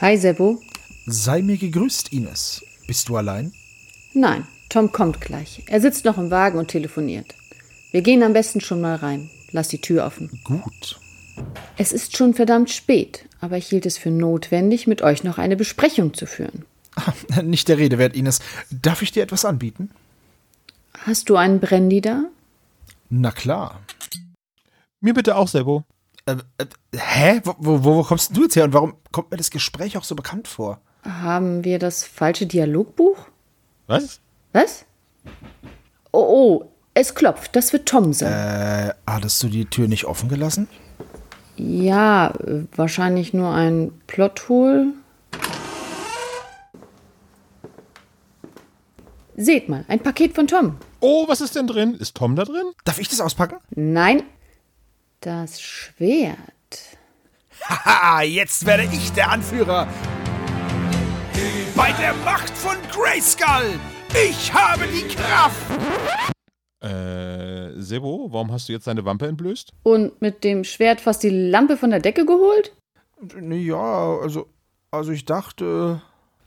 Hi, Sebo. Sei mir gegrüßt, Ines. Bist du allein? Nein, Tom kommt gleich. Er sitzt noch im Wagen und telefoniert. Wir gehen am besten schon mal rein. Lass die Tür offen. Gut. Es ist schon verdammt spät, aber ich hielt es für notwendig, mit euch noch eine Besprechung zu führen. Nicht der Rede wert, Ines. Darf ich dir etwas anbieten? Hast du einen Brandy da? Na klar. Mir bitte auch, Sebo. Äh, äh, hä? Wo, wo, wo kommst du jetzt her und warum kommt mir das Gespräch auch so bekannt vor? Haben wir das falsche Dialogbuch? Was? Was? Oh, oh, es klopft. Das wird Tom sein. Äh, hattest du die Tür nicht offen gelassen? Ja, wahrscheinlich nur ein Plothol. Seht mal, ein Paket von Tom. Oh, was ist denn drin? Ist Tom da drin? Darf ich das auspacken? Nein, das Schwert. Haha, jetzt werde ich der Anführer. Bei der Macht von Grayskull. Ich habe die Kraft. Äh, Sebo, warum hast du jetzt deine Wampe entblößt? Und mit dem Schwert fast die Lampe von der Decke geholt? Ja, also, also ich dachte.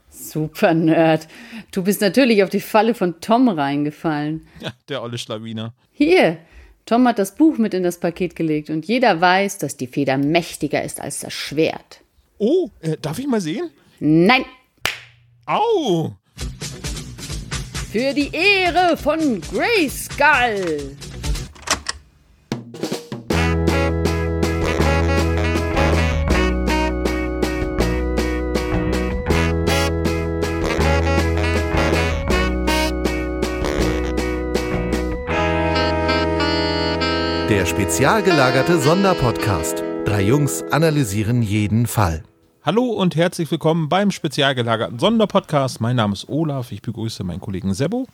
Super Nerd. Du bist natürlich auf die Falle von Tom reingefallen. Ja, der olle Schlawiner. Hier, Tom hat das Buch mit in das Paket gelegt und jeder weiß, dass die Feder mächtiger ist als das Schwert. Oh, äh, darf ich mal sehen? Nein, Au! für die Ehre von Grayskull. Der spezial gelagerte Sonderpodcast. Drei Jungs analysieren jeden Fall. Hallo und herzlich willkommen beim spezial gelagerten Sonderpodcast. Mein Name ist Olaf. Ich begrüße meinen Kollegen Sebo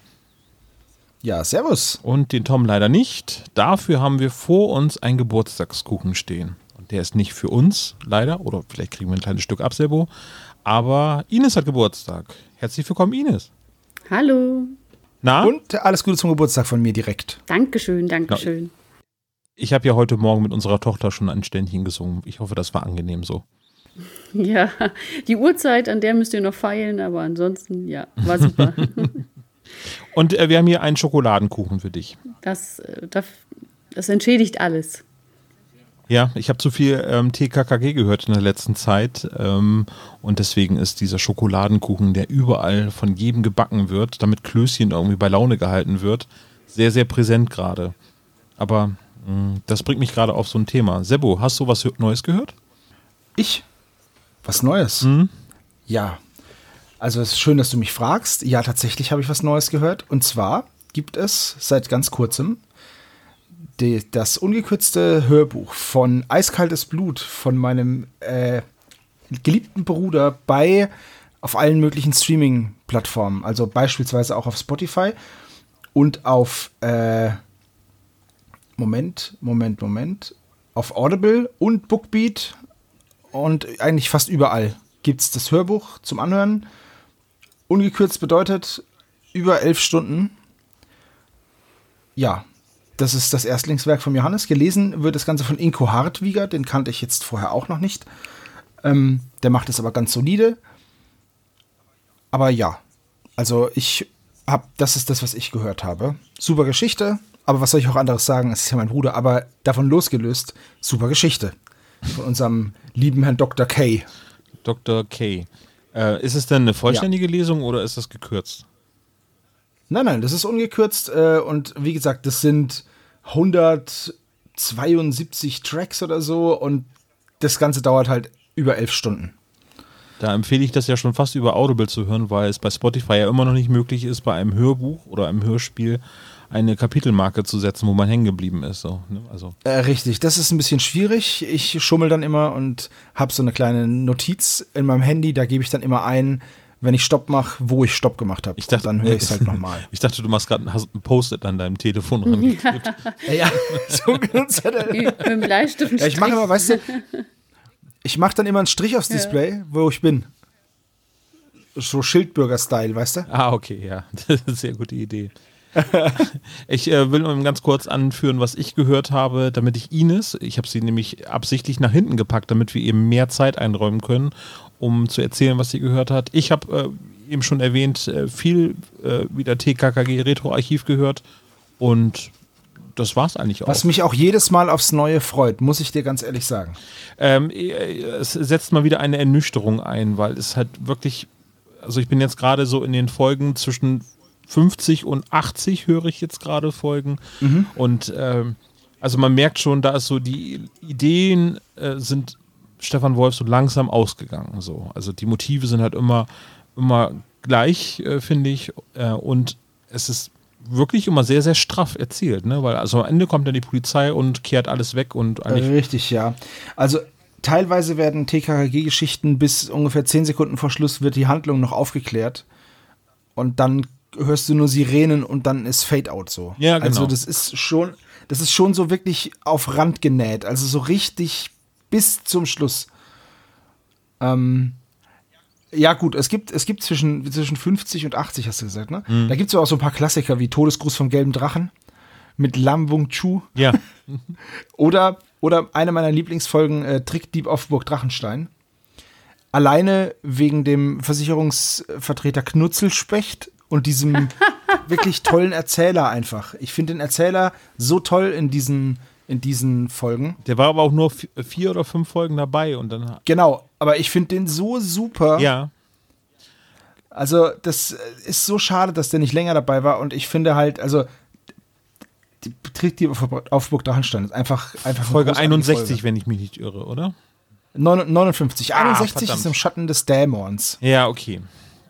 Ja, servus. und den Tom leider nicht. Dafür haben wir vor uns einen Geburtstagskuchen stehen. Und der ist nicht für uns, leider. Oder vielleicht kriegen wir ein kleines Stück ab, Sebo. Aber Ines hat Geburtstag. Herzlich willkommen, Ines. Hallo. Na, Und alles Gute zum Geburtstag von mir direkt. Dankeschön, Dankeschön. Ich habe ja heute Morgen mit unserer Tochter schon ein Ständchen gesungen. Ich hoffe, das war angenehm so. Ja, die Uhrzeit, an der müsst ihr noch feilen, aber ansonsten, ja, war super. Und äh, wir haben hier einen Schokoladenkuchen für dich. Das, äh, das, das entschädigt alles. Ja, ich habe zu viel ähm, TKKG gehört in der letzten Zeit ähm, und deswegen ist dieser Schokoladenkuchen, der überall von jedem gebacken wird, damit Klößchen irgendwie bei Laune gehalten wird, sehr, sehr präsent gerade. Aber das bringt mich gerade auf so ein Thema. Sebo, hast du was Neues gehört? Ich? Was Neues? Ja. Also es ist schön, dass du mich fragst. Ja, tatsächlich habe ich was Neues gehört. Und zwar gibt es seit ganz kurzem die, das ungekürzte Hörbuch von Eiskaltes Blut von meinem äh, geliebten Bruder bei auf allen möglichen Streaming-Plattformen. Also beispielsweise auch auf Spotify und auf äh, Moment, Moment, Moment. Auf Audible und Bookbeat und eigentlich fast überall gibt es das Hörbuch zum Anhören. Ungekürzt bedeutet über elf Stunden. Ja, das ist das Erstlingswerk von Johannes. Gelesen wird das Ganze von Inko Hartwiger, den kannte ich jetzt vorher auch noch nicht. Ähm, der macht es aber ganz solide. Aber ja, also ich habe, das ist das, was ich gehört habe. Super Geschichte, aber was soll ich auch anderes sagen? Es ist ja mein Bruder, aber davon losgelöst, super Geschichte. Von unserem lieben Herrn Dr. K. Dr. K. Äh, ist es denn eine vollständige Lesung oder ist das gekürzt? Nein, nein, das ist ungekürzt äh, und wie gesagt, das sind 172 Tracks oder so und das Ganze dauert halt über elf Stunden. Da empfehle ich das ja schon fast über Audible zu hören, weil es bei Spotify ja immer noch nicht möglich ist, bei einem Hörbuch oder einem Hörspiel eine Kapitelmarke zu setzen, wo man hängen geblieben ist. So, ne? also, Äh, richtig, das ist ein bisschen schwierig. Ich schummel dann immer und habe so eine kleine Notiz in meinem Handy, da gebe ich dann immer ein, wenn ich Stopp mache, wo ich Stopp gemacht habe. ich dachte, dann höre ich es halt nochmal. Ich dachte, du machst gerade ein Post-it an deinem Telefon rangeklebt. ja, so genutzt hat er. Mit dem Bleistift. Ja, ich mache immer, weißt du, ich mache dann immer einen Strich aufs Display, wo ich bin. So Schildbürger-Style, weißt du? Ah, okay, ja. Das ist eine sehr gute Idee. ich äh, will nur ganz kurz anführen, was ich gehört habe, damit ich Ines, ich habe sie nämlich absichtlich nach hinten gepackt, damit wir eben mehr Zeit einräumen können, um zu erzählen, was sie gehört hat. Ich habe äh, eben schon erwähnt, äh, viel äh, wieder TKKG Retro-Archiv gehört und das war es eigentlich auch. Was mich auch jedes Mal aufs Neue freut, muss ich dir ganz ehrlich sagen. Ähm, äh, es setzt mal wieder eine Ernüchterung ein, weil es halt wirklich, also ich bin jetzt gerade so in den Folgen zwischen 50 und 80 höre ich jetzt gerade Folgen. Mhm. Und ähm, also man merkt schon, da ist so die Ideen äh, sind Stefan Wolf so langsam ausgegangen. So. Also die Motive sind halt immer, immer gleich, äh, finde ich. Äh, und es ist wirklich immer sehr, sehr straff erzählt, ne? Weil also am Ende kommt dann die Polizei und kehrt alles weg und. Richtig, ja. Also teilweise werden TKKG-Geschichten bis ungefähr 10 Sekunden vor Schluss wird die Handlung noch aufgeklärt. Und dann hörst du nur Sirenen und dann ist Fade Out so. Ja, genau. Also das ist schon, das ist schon so wirklich auf Rand genäht. Also so richtig bis zum Schluss. Ähm, ja, gut, es gibt, es gibt zwischen, zwischen 50 und 80, hast du gesagt, ne? Mhm. Da gibt es auch so ein paar Klassiker wie Todesgruß vom gelben Drachen mit Lam Wung Chu. Ja. oder, oder eine meiner Lieblingsfolgen, äh, Trickdieb auf Burg Drachenstein. Alleine wegen dem Versicherungsvertreter Knutzelspecht und diesem wirklich tollen Erzähler einfach. Ich finde den Erzähler so toll in diesen, in diesen Folgen. Der war aber auch nur vier oder fünf Folgen dabei und dann. Genau, aber ich finde den so super. Ja. Also, das ist so schade, dass der nicht länger dabei war und ich finde halt, also. Die Betrieb die auf Burg Drachenstein ist einfach, einfach Folge 61, Folge. wenn ich mich nicht irre, oder? 59. Ah, 61 verdammt. ist im Schatten des Dämons. Ja, okay.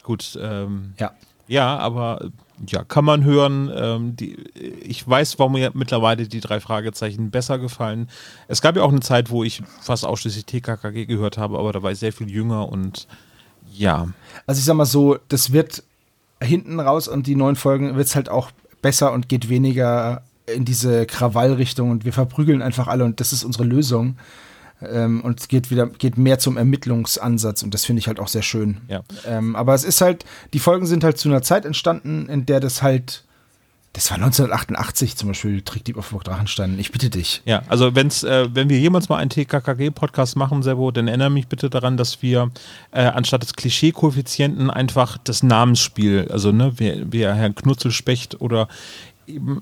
Gut. Ähm, ja. Ja, aber ja, kann man hören. Ähm, die, ich weiß, warum mir mittlerweile die drei Fragezeichen besser gefallen. Es gab ja auch eine Zeit, wo ich fast ausschließlich TKKG gehört habe, aber da war ich sehr viel jünger und ja. Also ich sag mal so, das wird hinten raus und die neuen Folgen wird es halt auch besser und geht weniger in diese Krawallrichtung und wir verprügeln einfach alle und das ist unsere Lösung. Ähm, und es geht wieder, geht mehr zum Ermittlungsansatz und das finde ich halt auch sehr schön. Ja. Ähm, aber es ist halt, die Folgen sind halt zu einer Zeit entstanden, in der das halt das war 1988 zum Beispiel, Trickdieb auf Burg Drachenstein. Ich bitte dich. Ja, also wenn's, äh, wenn wir jemals mal einen TKKG-Podcast machen, Servo, dann erinnere mich bitte daran, dass wir äh, anstatt des Klischee-Koeffizienten einfach das Namensspiel, also ne, wer, wer Herrn Knutzelspecht oder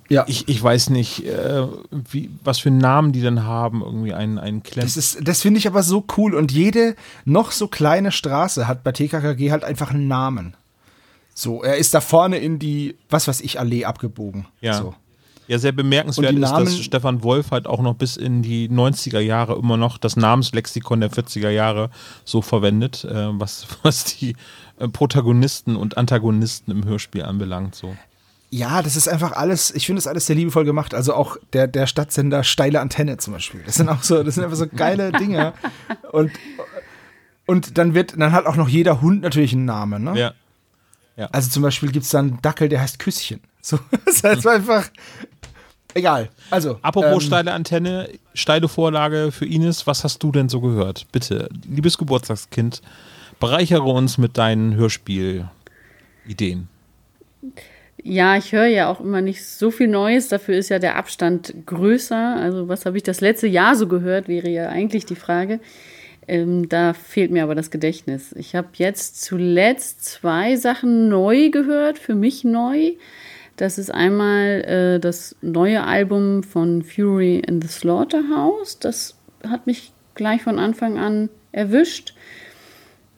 ja. ich, ich weiß nicht, äh, wie, was für Namen die dann haben, irgendwie einen, einen Klemm. Das, das finde ich aber so cool und jede noch so kleine Straße hat bei TKKG halt einfach einen Namen. So, er ist da vorne in die, was weiß ich, Allee abgebogen. Ja. So. Ja, sehr bemerkenswert ist, dass Stefan Wolf halt auch noch bis in die 90er Jahre immer noch das Namenslexikon der 40er Jahre so verwendet, äh, was, was die äh, Protagonisten und Antagonisten im Hörspiel anbelangt. So. Ja, das ist einfach alles, ich finde das alles sehr liebevoll gemacht. Also auch der, der Stadtsender Steile Antenne zum Beispiel. Das sind auch so, das sind einfach so geile Dinge. Und, und dann wird, dann hat auch noch jeder Hund natürlich einen Namen, ne? Ja. ja. Also zum Beispiel gibt es dann einen Dackel, der heißt Küsschen. So, das heißt einfach, egal. Also. Apropos ähm, steile Antenne, steile Vorlage für Ines, was hast du denn so gehört? Bitte, liebes Geburtstagskind, bereichere uns mit deinen Hörspiel-Ideen. Ja, ich höre ja auch immer nicht so viel Neues. Dafür ist ja der Abstand größer. Also was habe ich das letzte Jahr so gehört, wäre ja eigentlich die Frage. Ähm, da fehlt mir aber das Gedächtnis. Ich habe jetzt zuletzt zwei Sachen neu gehört, für mich neu. Das ist einmal äh, das neue Album von Fury in the Slaughterhouse. Das hat mich gleich von Anfang an erwischt.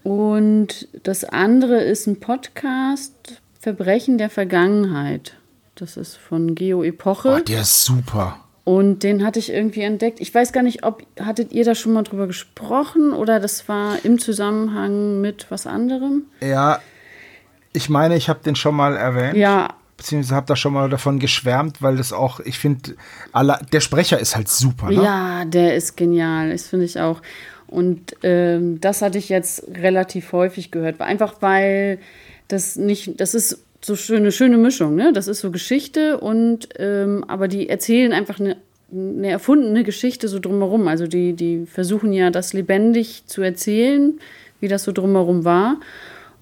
Und das andere ist ein Podcast Verbrechen der Vergangenheit. Das ist von Geo Epoche. Oh, der ist super. Und den hatte ich irgendwie entdeckt. Ich weiß gar nicht, ob hattet ihr da schon mal drüber gesprochen oder das war im Zusammenhang mit was anderem? Ja, ich meine, ich habe den schon mal erwähnt. Ja. Beziehungsweise habe da schon mal davon geschwärmt, weil das auch, ich finde, der Sprecher ist halt super. Ne? Ja, der ist genial. Das finde ich auch. Und ähm, das hatte ich jetzt relativ häufig gehört. Einfach weil das nicht, das ist so eine schöne Mischung, ne? Das ist so Geschichte und ähm, aber die erzählen einfach eine, eine erfundene Geschichte so drumherum. Also die, die versuchen ja das lebendig zu erzählen, wie das so drumherum war.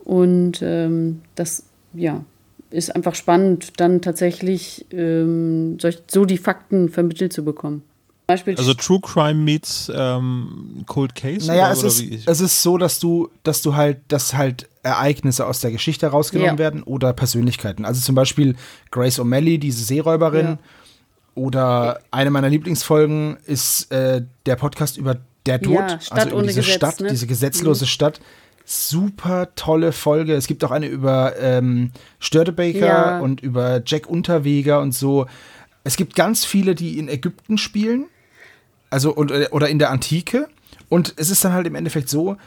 Und ähm, das, ja, ist einfach spannend, dann tatsächlich ähm, so die Fakten vermittelt zu bekommen. Beispiel also True Crime meets ähm, Cold Case? Naja, oder, es, oder ist, es ist so, dass du, dass du halt, dass halt Ereignisse aus der Geschichte rausgenommen ja. werden oder Persönlichkeiten. Also zum Beispiel Grace O'Malley, diese Seeräuberin. Ja. Oder eine meiner Lieblingsfolgen ist äh, der Podcast über der Tod, ja, also über diese Gesetz, Stadt, ne? diese gesetzlose mhm. Stadt. Super tolle Folge. Es gibt auch eine über ähm, Störtebaker ja. und über Jack Unterweger und so. Es gibt ganz viele, die in Ägypten spielen also und, äh, oder in der Antike. Und es ist dann halt im Endeffekt so,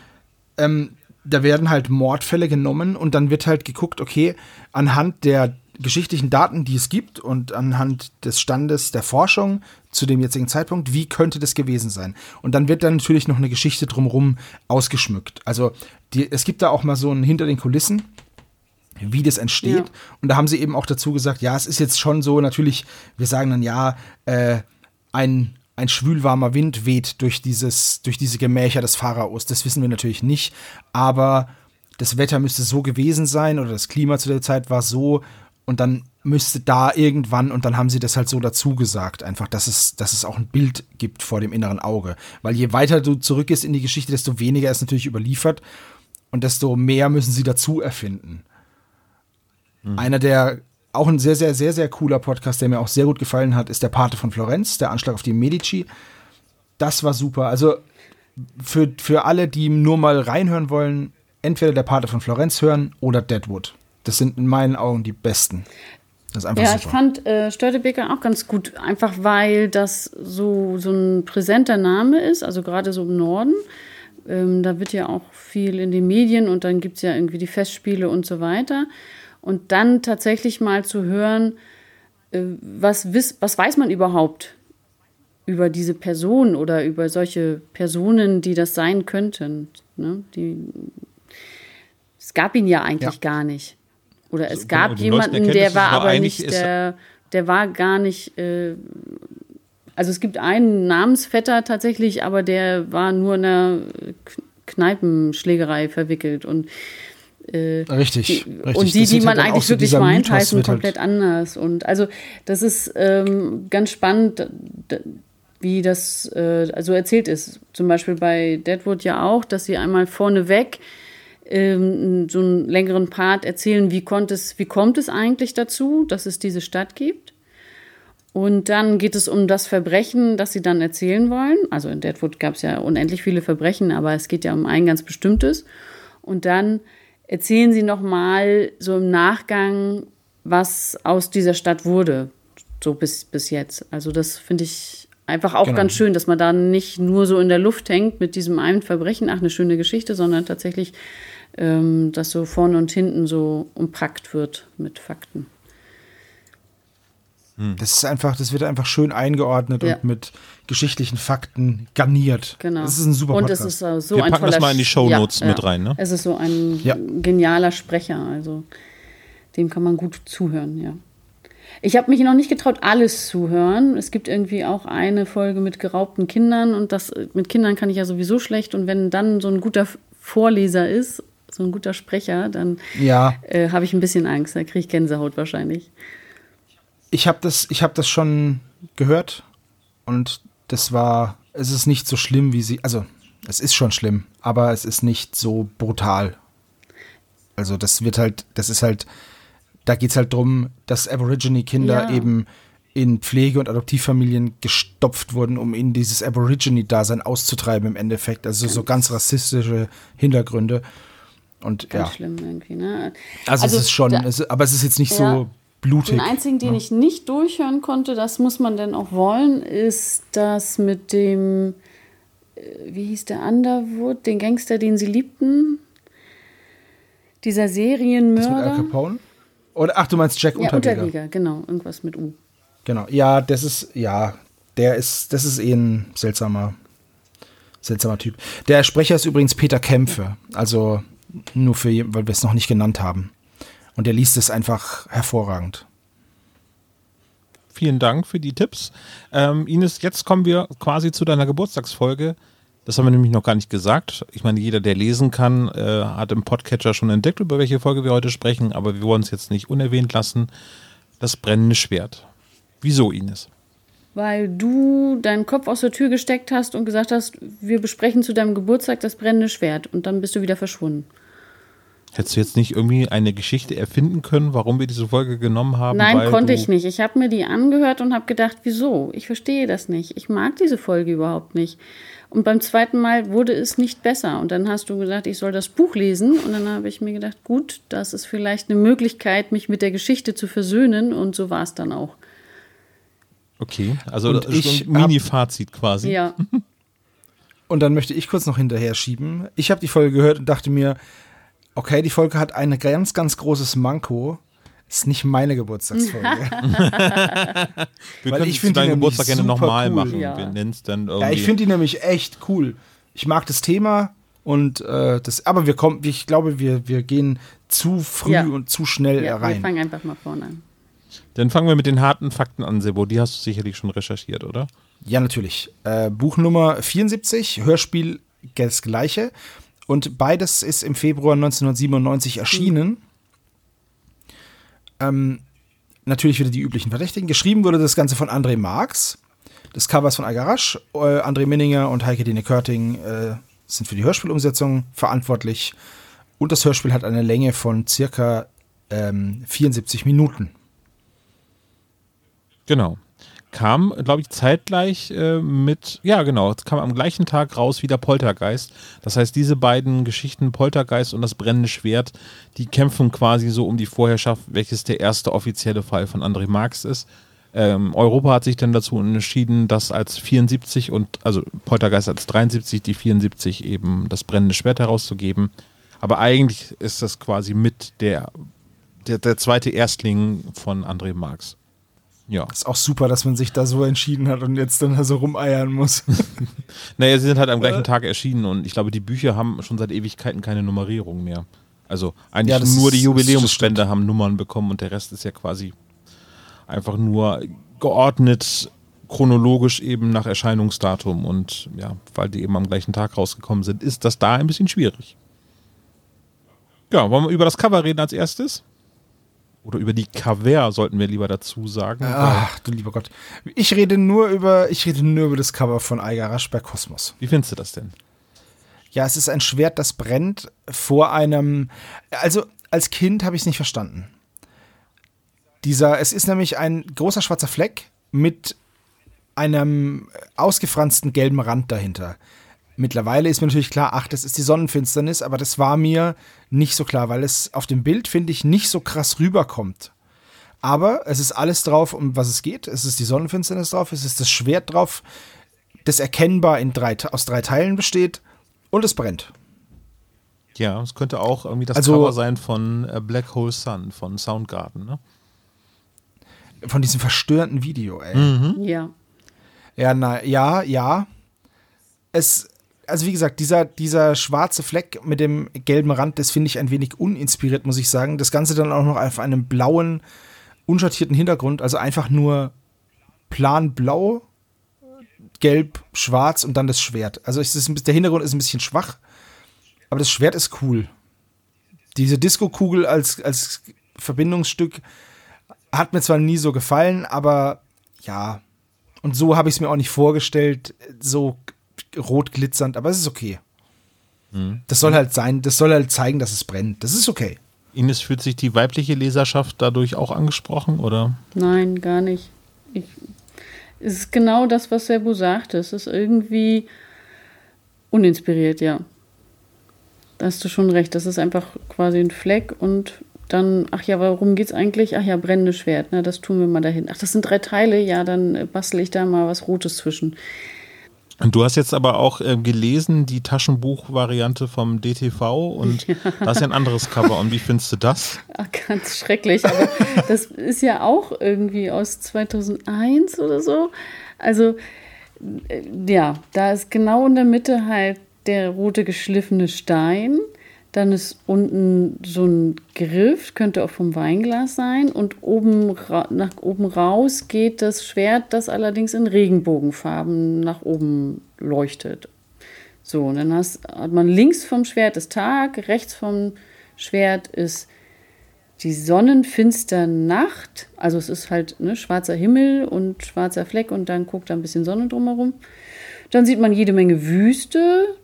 ähm, da werden halt Mordfälle genommen und dann wird halt geguckt, okay, anhand der geschichtlichen Daten, die es gibt und anhand des Standes der Forschung zu dem jetzigen Zeitpunkt, wie könnte das gewesen sein? Und dann wird dann natürlich noch eine Geschichte drumherum ausgeschmückt. Also die, es gibt da auch mal so ein hinter den Kulissen, wie das entsteht. Ja. Und da haben sie eben auch dazu gesagt, ja, es ist jetzt schon so, natürlich, wir sagen dann ja, äh, ein ein schwülwarmer Wind weht durch, dieses, durch diese Gemächer des Pharaos. Das wissen wir natürlich nicht, aber das Wetter müsste so gewesen sein oder das Klima zu der Zeit war so und dann müsste da irgendwann und dann haben sie das halt so dazu gesagt, einfach, dass es, dass es auch ein Bild gibt vor dem inneren Auge. Weil je weiter du zurückgehst in die Geschichte, desto weniger ist natürlich überliefert und desto mehr müssen sie dazu erfinden. Mhm. Einer der auch ein sehr, sehr, sehr, sehr cooler Podcast, der mir auch sehr gut gefallen hat, ist der Pate von Florenz, der Anschlag auf die Medici. Das war super. Also für, für alle, die nur mal reinhören wollen, entweder der Pate von Florenz hören oder Deadwood. Das sind in meinen Augen die besten. Das ist einfach ja, super. ich fand äh, Störtebeker auch ganz gut, einfach weil das so, so ein präsenter Name ist, also gerade so im Norden. Ähm, da wird ja auch viel in den Medien und dann gibt es ja irgendwie die Festspiele und so weiter und dann tatsächlich mal zu hören, äh, was, wiss, was weiß man überhaupt über diese Person oder über solche Personen, die das sein könnten. Ne? Die, es gab ihn ja eigentlich ja. gar nicht. Oder es so, gab genau, jemanden, der war aber nicht, der, der war gar nicht, äh, also es gibt einen Namensvetter tatsächlich, aber der war nur in einer Kneipenschlägerei verwickelt und äh, richtig, die, richtig. Und die, die man eigentlich so wirklich meint, heißen komplett halt anders. Und also das ist ähm, ganz spannend, wie das äh, also erzählt ist. Zum Beispiel bei Deadwood ja auch, dass sie einmal vorneweg ähm, so einen längeren Part erzählen, wie, konnte es, wie kommt es eigentlich dazu, dass es diese Stadt gibt. Und dann geht es um das Verbrechen, das sie dann erzählen wollen. Also in Deadwood gab es ja unendlich viele Verbrechen, aber es geht ja um ein ganz bestimmtes. Und dann erzählen Sie noch mal so im Nachgang, was aus dieser Stadt wurde, so bis, bis jetzt. Also das finde ich einfach auch genau. ganz schön, dass man da nicht nur so in der Luft hängt mit diesem einen Verbrechen, ach, eine schöne Geschichte, sondern tatsächlich, ähm, dass so vorne und hinten so umpackt wird mit Fakten. Hm. Das ist einfach, das wird einfach schön eingeordnet ja. und mit geschichtlichen Fakten garniert. Genau. Das ist ein super Podcast. Und es ist uh, so Wir ein packen das mal in die Shownotes ja, mit rein, ne? Es ist so ein ja. genialer Sprecher, also dem kann man gut zuhören, ja. Ich habe mich noch nicht getraut, alles zu hören. Es gibt irgendwie auch eine Folge mit geraubten Kindern und das mit Kindern kann ich ja sowieso schlecht. Und wenn dann so ein guter Vorleser ist, so ein guter Sprecher, dann ja. äh, habe ich ein bisschen Angst. Da kriege ich Gänsehaut wahrscheinlich ich habe das, ich habe das schon gehört und das war, es ist nicht so schlimm, wie sie, also es ist schon schlimm, aber es ist nicht so brutal. Also das wird halt, das ist halt, da geht es halt darum, dass Aborigine-Kinder ja. eben in Pflege- und Adoptivfamilien gestopft wurden, um ihnen dieses Aborigine-Dasein auszutreiben im Endeffekt. Also ganz so ganz rassistische Hintergründe. Und ganz ja. schlimm irgendwie, ne? Also, also es ist schon, es, aber es ist jetzt nicht ja. so blutig. Den einzigen, den ja. ich nicht durchhören konnte, das muss man denn auch wollen, ist das mit dem, äh, wie hieß der Underwood, den Gangster, den sie liebten? Dieser Serienmörder. Das mit Al Capone? Oder, ach, du meinst Jack ja, Unterweger. Unterweger, genau, irgendwas mit U. Genau, ja, das ist, ja, der ist, das ist eh ein seltsamer, seltsamer Typ. Der Sprecher ist übrigens Peter Kämpfe, also nur für, weil wir es noch nicht genannt haben. Und er liest es einfach hervorragend. Vielen Dank für die Tipps. Ähm, Ines, jetzt kommen wir quasi zu deiner Geburtstagsfolge. Das haben wir nämlich noch gar nicht gesagt. Ich meine, jeder, der lesen kann, äh, hat im Podcatcher schon entdeckt, über welche Folge wir heute sprechen, aber wir wollen es jetzt nicht unerwähnt lassen. Das brennende Schwert. Wieso, Ines? Weil du deinen Kopf aus der Tür gesteckt hast und gesagt hast, wir besprechen zu deinem Geburtstag das brennende Schwert und dann bist du wieder verschwunden. Hättest du jetzt nicht irgendwie eine Geschichte erfinden können, warum wir diese Folge genommen haben? Nein, konnte ich nicht. Ich habe mir die angehört und habe gedacht, wieso? Ich verstehe das nicht. Ich mag diese Folge überhaupt nicht. Und beim zweiten Mal wurde es nicht besser. Und dann hast du gesagt, ich soll das Buch lesen. Und dann habe ich mir gedacht, gut, das ist vielleicht eine Möglichkeit, mich mit der Geschichte zu versöhnen. Und so war es dann auch. Okay, also und ich Mini-Fazit quasi. Ja. Und dann möchte ich kurz noch hinterher schieben. Ich habe die Folge gehört und dachte mir, okay, die Folge hat ein ganz, ganz großes Manko. Ist nicht meine Geburtstagsfolge. wir können ich finde deinen Geburtstag gerne nochmal cool. machen. Ja. Wir nennen es dann irgendwie. Ja, ich finde die nämlich echt cool. Ich mag das Thema und äh, das, aber wir kommen, ich glaube, wir, wir gehen zu früh ja. und zu schnell ja, rein. Wir fangen einfach mal vorne an. Dann fangen wir mit den harten Fakten an, Sebo. Die hast du sicherlich schon recherchiert, oder? Ja, natürlich. Äh, Buchnummer 74, Hörspiel das gleiche. Und beides ist im Februar 1997 erschienen. Mhm. Ähm, natürlich wieder die üblichen Verdächtigen. Geschrieben wurde das Ganze von André Marx. Das Cover ist von Algarasch. Äh, André Minninger und Heike Dine Körting äh, sind für die Hörspielumsetzung verantwortlich. Und das Hörspiel hat eine Länge von circa ähm, 74 Minuten. Genau kam, glaube ich, zeitgleich äh, mit, ja genau, kam am gleichen Tag raus wie der Poltergeist. Das heißt, diese beiden Geschichten, Poltergeist und das brennende Schwert, die kämpfen quasi so um die Vorherrschaft, welches der erste offizielle Fall von André Marx ist. Ähm, Europa hat sich dann dazu entschieden, das als 74 und, also Poltergeist als 73, die 74 eben das brennende Schwert herauszugeben. Aber eigentlich ist das quasi mit der, der, der zweite Erstling von André Marx. Ja. Ist auch super, dass man sich da so entschieden hat und jetzt dann so rumeiern muss. naja, sie sind halt am gleichen Tag erschienen und ich glaube, die Bücher haben schon seit Ewigkeiten keine Nummerierung mehr. Also eigentlich ja, nur die Jubiläumsspende haben Nummern bekommen und der Rest ist ja quasi einfach nur geordnet chronologisch eben nach Erscheinungsdatum und ja, weil die eben am gleichen Tag rausgekommen sind, ist das da ein bisschen schwierig. Ja, wollen wir über das Cover reden als erstes? Oder über die Cover sollten wir lieber dazu sagen. Ach, du lieber Gott. Ich rede nur über, ich rede nur über das Cover von Algarasch bei Kosmos. Wie findest du das denn? Ja, es ist ein Schwert, das brennt vor einem. Also, als Kind habe ich es nicht verstanden. Dieser, es ist nämlich ein großer schwarzer Fleck mit einem ausgefransten gelben Rand dahinter. Mittlerweile ist mir natürlich klar, ach, das ist die Sonnenfinsternis, aber das war mir nicht so klar, weil es auf dem Bild, finde ich, nicht so krass rüberkommt. Aber es ist alles drauf, um was es geht. Es ist die Sonnenfinsternis drauf, es ist das Schwert drauf, das erkennbar in drei, aus drei Teilen besteht und es brennt. Ja, es könnte auch irgendwie das also, Cover sein von äh, Black Hole Sun von Soundgarden, ne? Von diesem verstörenden Video, ey. Mhm. Ja. Ja, na, ja, ja. Es, also wie gesagt, dieser, dieser schwarze Fleck mit dem gelben Rand, das finde ich ein wenig uninspiriert, muss ich sagen. Das Ganze dann auch noch auf einem blauen, unschattierten Hintergrund, also einfach nur planblau, gelb, schwarz und dann das Schwert. Also ist, der Hintergrund ist ein bisschen schwach, aber das Schwert ist cool. Diese Disco-Kugel als, als Verbindungsstück hat mir zwar nie so gefallen, aber ja. Und so habe ich es mir auch nicht vorgestellt, so rot glitzernd, aber es ist okay. Mhm. Das soll halt sein, das soll halt zeigen, dass es brennt. Das ist okay. Ines, fühlt sich die weibliche Leserschaft dadurch auch angesprochen, oder? Nein, gar nicht. Ich, es ist genau das, was Serbu sagte. Es ist irgendwie uninspiriert, ja. Da hast du schon recht. Das ist einfach quasi ein Fleck und dann, ach ja, warum geht's eigentlich? Ach ja, brennendes Schwert, ne, das tun wir mal dahin. Ach, das sind drei Teile, ja, dann bastel ich da mal was Rotes zwischen. Und du hast jetzt aber auch äh, gelesen, die Taschenbuch-Variante vom DTV und ja. da ist ja ein anderes Cover. Und wie findest du das? Ach, ganz schrecklich. Aber das ist ja auch irgendwie aus 2001 oder so. Also, äh, ja, da ist genau in der Mitte halt der rote geschliffene Stein dann ist unten so ein Griff, könnte auch vom Weinglas sein. Und oben nach oben raus geht das Schwert, das allerdings in Regenbogenfarben nach oben leuchtet. So, und dann hast, hat man links vom Schwert ist Tag, rechts vom Schwert ist die sonnenfinster Nacht. Also es ist halt ne, schwarzer Himmel und schwarzer Fleck und dann guckt da ein bisschen Sonne drumherum. Dann sieht man jede Menge Wüste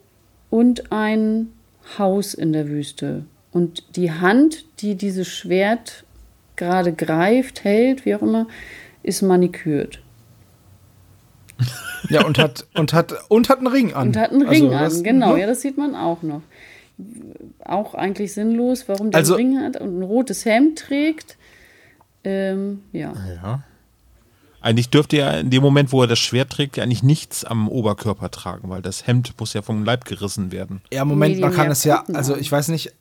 und ein Haus in der Wüste. Und die Hand, die dieses Schwert gerade greift, hält, wie auch immer, ist manikürt. Ja, und hat, und hat, und hat einen Ring an. Und hat einen Ring also, an, genau. Ne? Ja, das sieht man auch noch. Auch eigentlich sinnlos, warum der also, einen Ring hat und ein rotes Hemd trägt. Ähm, ja. Ja. Eigentlich dürfte er in dem Moment, wo er das Schwert trägt, ja eigentlich nichts am Oberkörper tragen, weil das Hemd muss ja vom Leib gerissen werden. Ja, Moment, man kann es ja, also ich weiß nicht,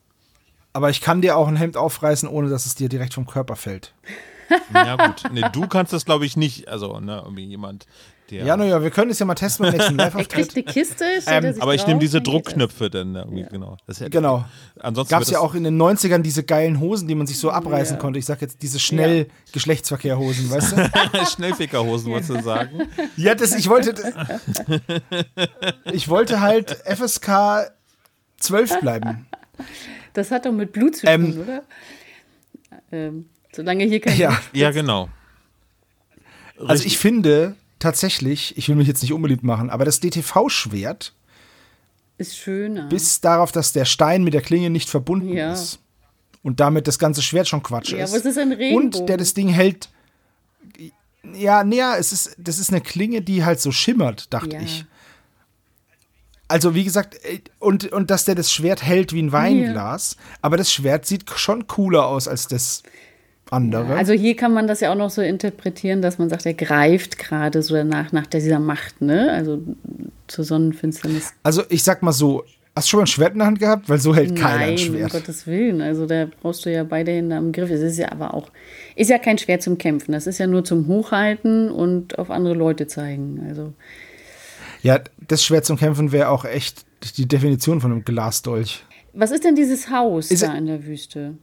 aber ich kann dir auch ein Hemd aufreißen, ohne dass es dir direkt vom Körper fällt. Ja gut, nee, du kannst das glaube ich nicht, also ne, irgendwie jemand, der. Ja, naja, wir können es ja mal testen beim nächsten live Er kriegt eine Kiste, ähm, aber ich nehme diese Druckknöpfe dann irgendwie, ja. genau. Das hätte, genau. Ansonsten Gab es ja auch in den 90ern diese geilen Hosen, die man sich so abreißen ja. konnte. Ich sag jetzt diese schnell Geschlechtsverkehrhosen, weißt du? Schnellfickerhosen, wolltest du sagen? Ja, das, ich wollte. ich wollte halt FSK 12 bleiben. Das hat doch mit Blut zu ähm, tun, ähm, oder? Ähm, solange hier kein. Ja, ja genau. Also ich finde, tatsächlich, ich will mich jetzt nicht unbeliebt machen, aber das DTV-Schwert ist schöner. Bis darauf, dass der Stein mit der Klinge nicht verbunden ja. ist. Und damit das ganze Schwert schon Quatsch ja, ist. Aber es ist. Und der das Ding hält. Ja, näher, es ist, das ist eine Klinge, die halt so schimmert, dachte ja. ich. Also, wie gesagt, äh, und, und dass der das Schwert hält wie ein Weinglas, aber das Schwert sieht schon cooler aus als das andere. Also hier kann man das ja auch noch so interpretieren, dass man sagt, er greift gerade so danach nach dieser Macht, ne? Also zur Sonnenfinsternis. Also ich sag mal so, hast du schon mal ein Schwert in der Hand gehabt? Weil so hält Nein, keiner ein Schwert. um Gottes Willen. Also da brauchst du ja beide Hände am Griff. Es ist ja aber auch, ist ja kein Schwert zum Kämpfen. Das ist ja nur zum Hochhalten und auf andere Leute zeigen. Also. Ja, das Schwert zum Kämpfen wäre auch echt die Definition von einem Glasdolch. Was ist denn dieses Haus ist da in der Wüste?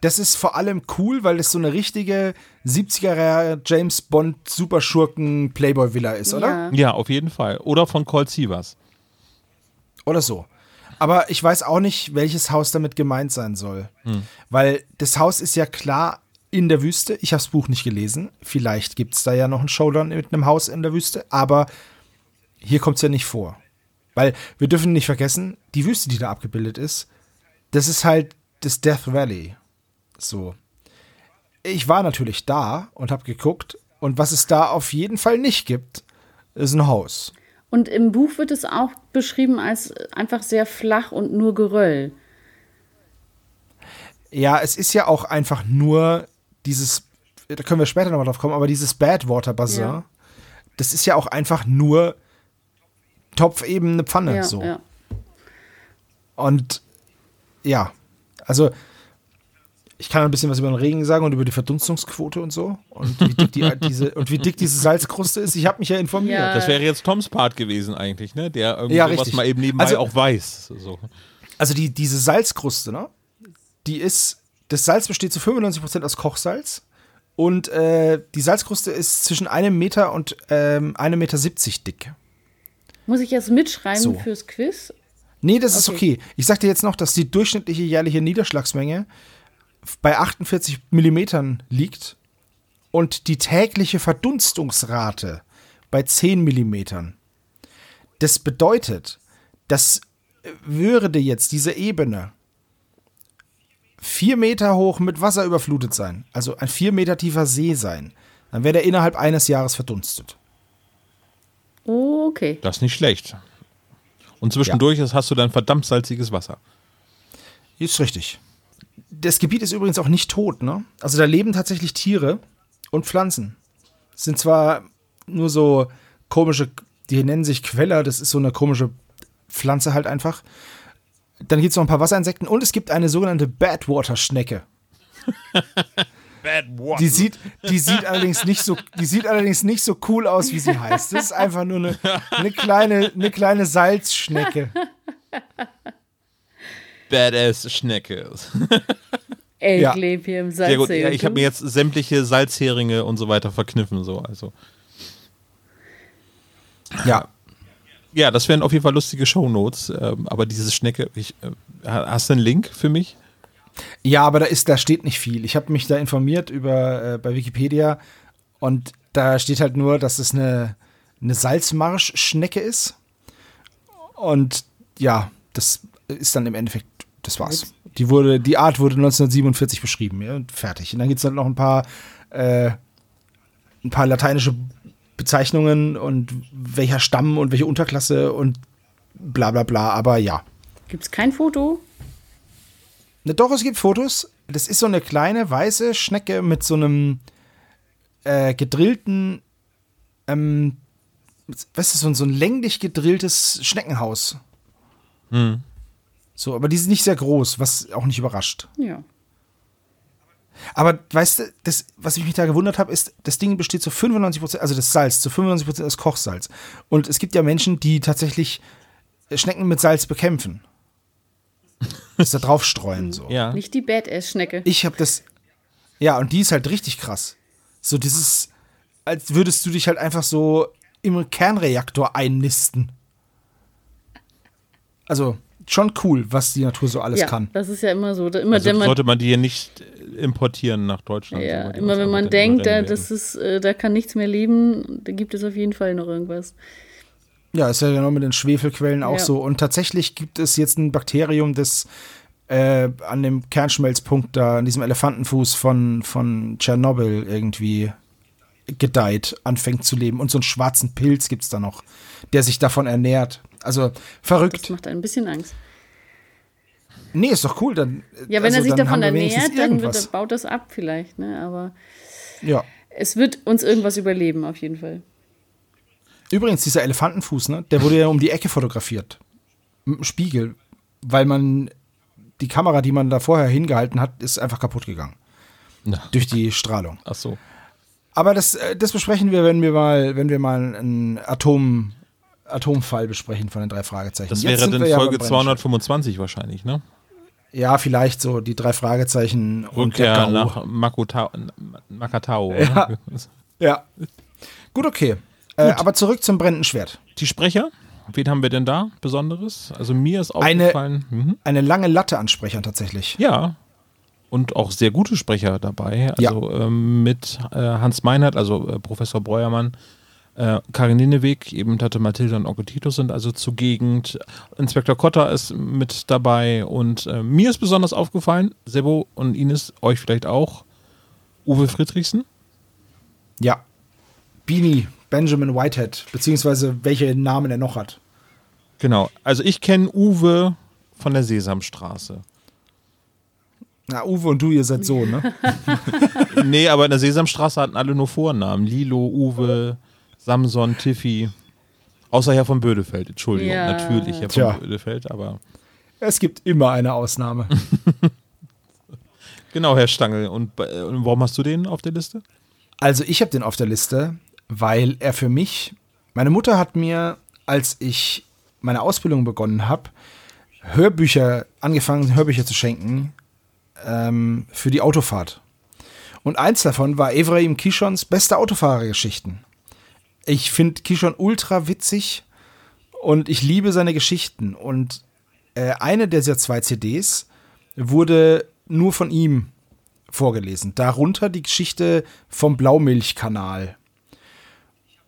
Das ist vor allem cool, weil es so eine richtige 70er James Bond Superschurken Playboy Villa ist, oder? Ja. ja, auf jeden Fall. Oder von Colt Sievers. Oder so. Aber ich weiß auch nicht, welches Haus damit gemeint sein soll. Hm. Weil das Haus ist ja klar in der Wüste. Ich habe das Buch nicht gelesen. Vielleicht gibt es da ja noch einen Showdown mit einem Haus in der Wüste. Aber hier kommt es ja nicht vor. Weil wir dürfen nicht vergessen, die Wüste, die da abgebildet ist, das ist halt das Death Valley. So. Ich war natürlich da und habe geguckt. Und was es da auf jeden Fall nicht gibt, ist ein Haus. Und im Buch wird es auch beschrieben als einfach sehr flach und nur Geröll. Ja, es ist ja auch einfach nur dieses, da können wir später nochmal drauf kommen, aber dieses Badwater Bassin, ja. das ist ja auch einfach nur Topf eben eine Pfanne. Ja, so. Ja. Und ja, also ich kann ein bisschen was über den Regen sagen und über die Verdunstungsquote und so. Und wie dick, die, diese, und wie dick diese Salzkruste ist. Ich habe mich ja informiert. Ja. Das wäre jetzt Toms Part gewesen eigentlich, ne? Der irgendwie ja, sowas mal eben nebenbei also, auch weiß. So. Also die, diese Salzkruste, ne? Die ist, das Salz besteht zu 95% aus Kochsalz. Und äh, die Salzkruste ist zwischen einem Meter und ähm, einem Meter 70 dick. Muss ich jetzt mitschreiben so. fürs Quiz? Nee, das okay. ist okay. Ich sag dir jetzt noch, dass die durchschnittliche jährliche Niederschlagsmenge bei 48 Millimetern liegt und die tägliche Verdunstungsrate bei 10 Millimetern. Das bedeutet, dass würde jetzt diese Ebene vier Meter hoch mit Wasser überflutet sein, also ein vier Meter tiefer See sein, dann wäre der innerhalb eines Jahres verdunstet. Okay. Das ist nicht schlecht. Und zwischendurch ja. hast du dann verdammt salziges Wasser. Ist richtig das Gebiet ist übrigens auch nicht tot, ne? Also da leben tatsächlich Tiere und Pflanzen. Es sind zwar nur so komische, die nennen sich Queller, das ist so eine komische Pflanze halt einfach. Dann gibt es noch ein paar Wasserinsekten und es gibt eine sogenannte Badwater-Schnecke. Badwater. Die sieht, die sieht allerdings nicht so, die sieht allerdings nicht so cool aus, wie sie heißt. Das ist einfach nur eine, eine kleine, eine kleine Salzschnecke. Badass Schnecke. Ey, ja. lebe hier im Salzsee. Sehr gut. Ja, ich habe mir jetzt sämtliche Salzheringe und so weiter verkniffen, so, also. Ja. Ja, das wären auf jeden Fall lustige Shownotes. Ähm, aber diese Schnecke, ich, äh, hast du einen Link für mich? Ja, aber da ist, da steht nicht viel. Ich habe mich da informiert über äh, bei Wikipedia und da steht halt nur, dass es eine, eine Salzmarschschnecke ist. Und ja, das ist dann im Endeffekt, das war's. Die wurde, die Art wurde 1947 beschrieben, ja, und fertig. Und dann gibt es halt noch ein paar, äh, ein paar lateinische Bezeichnungen und welcher Stamm und welche Unterklasse und bla bla bla, aber ja. Gibt es kein Foto? Ne, doch, es gibt Fotos. Das ist so eine kleine weiße Schnecke mit so einem äh, gedrillten, ähm, weißt du, so, so ein länglich gedrilltes Schneckenhaus. Hm. So, aber die sind nicht sehr groß, was auch nicht überrascht. Ja. Aber weißt du, das, was ich mich da gewundert habe, ist, das Ding besteht zu 95 Prozent, also das Salz, zu 95 Prozent aus Kochsalz. Und es gibt ja Menschen, die tatsächlich Schnecken mit Salz bekämpfen. Das da drauf streuen, so. Ja. Nicht die Badass-Schnecke. Ich habe das, ja, und die ist halt richtig krass. So dieses, als würdest du dich halt einfach so im Kernreaktor einnisten. Also, schon cool, was die Natur so alles ja, kann. das ist ja immer so. Da, immer, Also wenn man, sollte man die hier nicht importieren nach Deutschland. ja, so, immer wenn man denkt, da, das ist, äh, da kann nichts mehr leben, da gibt es auf jeden Fall noch irgendwas. Ja, ist ja genau mit den Schwefelquellen auch Ja. so. Und tatsächlich gibt es jetzt ein Bakterium, das äh, an dem Kernschmelzpunkt da, an diesem Elefantenfuß von, von Tschernobyl irgendwie gedeiht, anfängt zu leben. Und so einen schwarzen Pilz gibt es da noch, der sich davon ernährt. Also Das verrückt. macht ein bisschen Angst. Nee, ist doch cool. Dann, Ja, wenn also er sich davon ernährt, dann wird, er- baut das ab vielleicht, ne? Aber Ja. es wird uns irgendwas überleben, auf jeden Fall. Übrigens, dieser Elefantenfuß, ne, der wurde ja um die Ecke fotografiert. Mit dem Spiegel. Weil man die Kamera, die man da vorher hingehalten hat, ist einfach kaputt gegangen. Na, Durch die Strahlung. ach so. Aber das, äh, das besprechen wir, wenn wir mal, wenn wir mal einen Atom, Atomfall besprechen von den drei Fragezeichen. Das Jetzt wäre dann ja Folge Brennschiff. 225 wahrscheinlich, ne? Ja, vielleicht so die drei Fragezeichen und der Rückkehr Gau. nach Makotao, Makatao. Ja. Ja. Gut, okay. Äh, aber zurück zum brennenden Schwert. Die Sprecher, wen haben wir denn da Besonderes? Also mir ist Eine- aufgefallen. Mhm. Eine lange Latte an Sprechern tatsächlich. Ja. Und auch sehr gute Sprecher dabei. Also ähm, mit äh, Hans Meinhardt, also äh, Professor Breuermann, äh, Karin Linneweg, eben Tante Mathilda und Onkel Tito sind also zugegend. Inspektor Kotter ist mit dabei und äh, mir ist besonders aufgefallen, Sebo und Ines, euch vielleicht auch, Uwe Friedrichsen. Ja. Beanie, Benjamin Whitehead, beziehungsweise welche Namen er noch hat. Genau. Also ich kenne Uwe von der Sesamstraße. Na, Uwe und du, ihr seid so, ne? nee, aber in der Sesamstraße hatten alle nur Vornamen. Lilo, Uwe, Samson, Tiffy. Außer Herr von Bödefeld, Entschuldigung. Ja. Natürlich Herr Tja. von Bödefeld, aber es gibt immer eine Ausnahme. genau, Herr Stangl. Und, und warum hast du den auf der Liste? Also ich habe den auf der Liste, weil er für mich, meine Mutter hat mir, als ich meine Ausbildung begonnen habe, Hörbücher, angefangen Hörbücher zu schenken ähm, für die Autofahrt. Und eins davon war Ephraim Kishons beste Autofahrergeschichten. Ich finde Kishon ultra witzig und ich liebe seine Geschichten. Und äh, eine dieser zwei CDs wurde nur von ihm vorgelesen. Darunter die Geschichte vom Blaumilchkanal.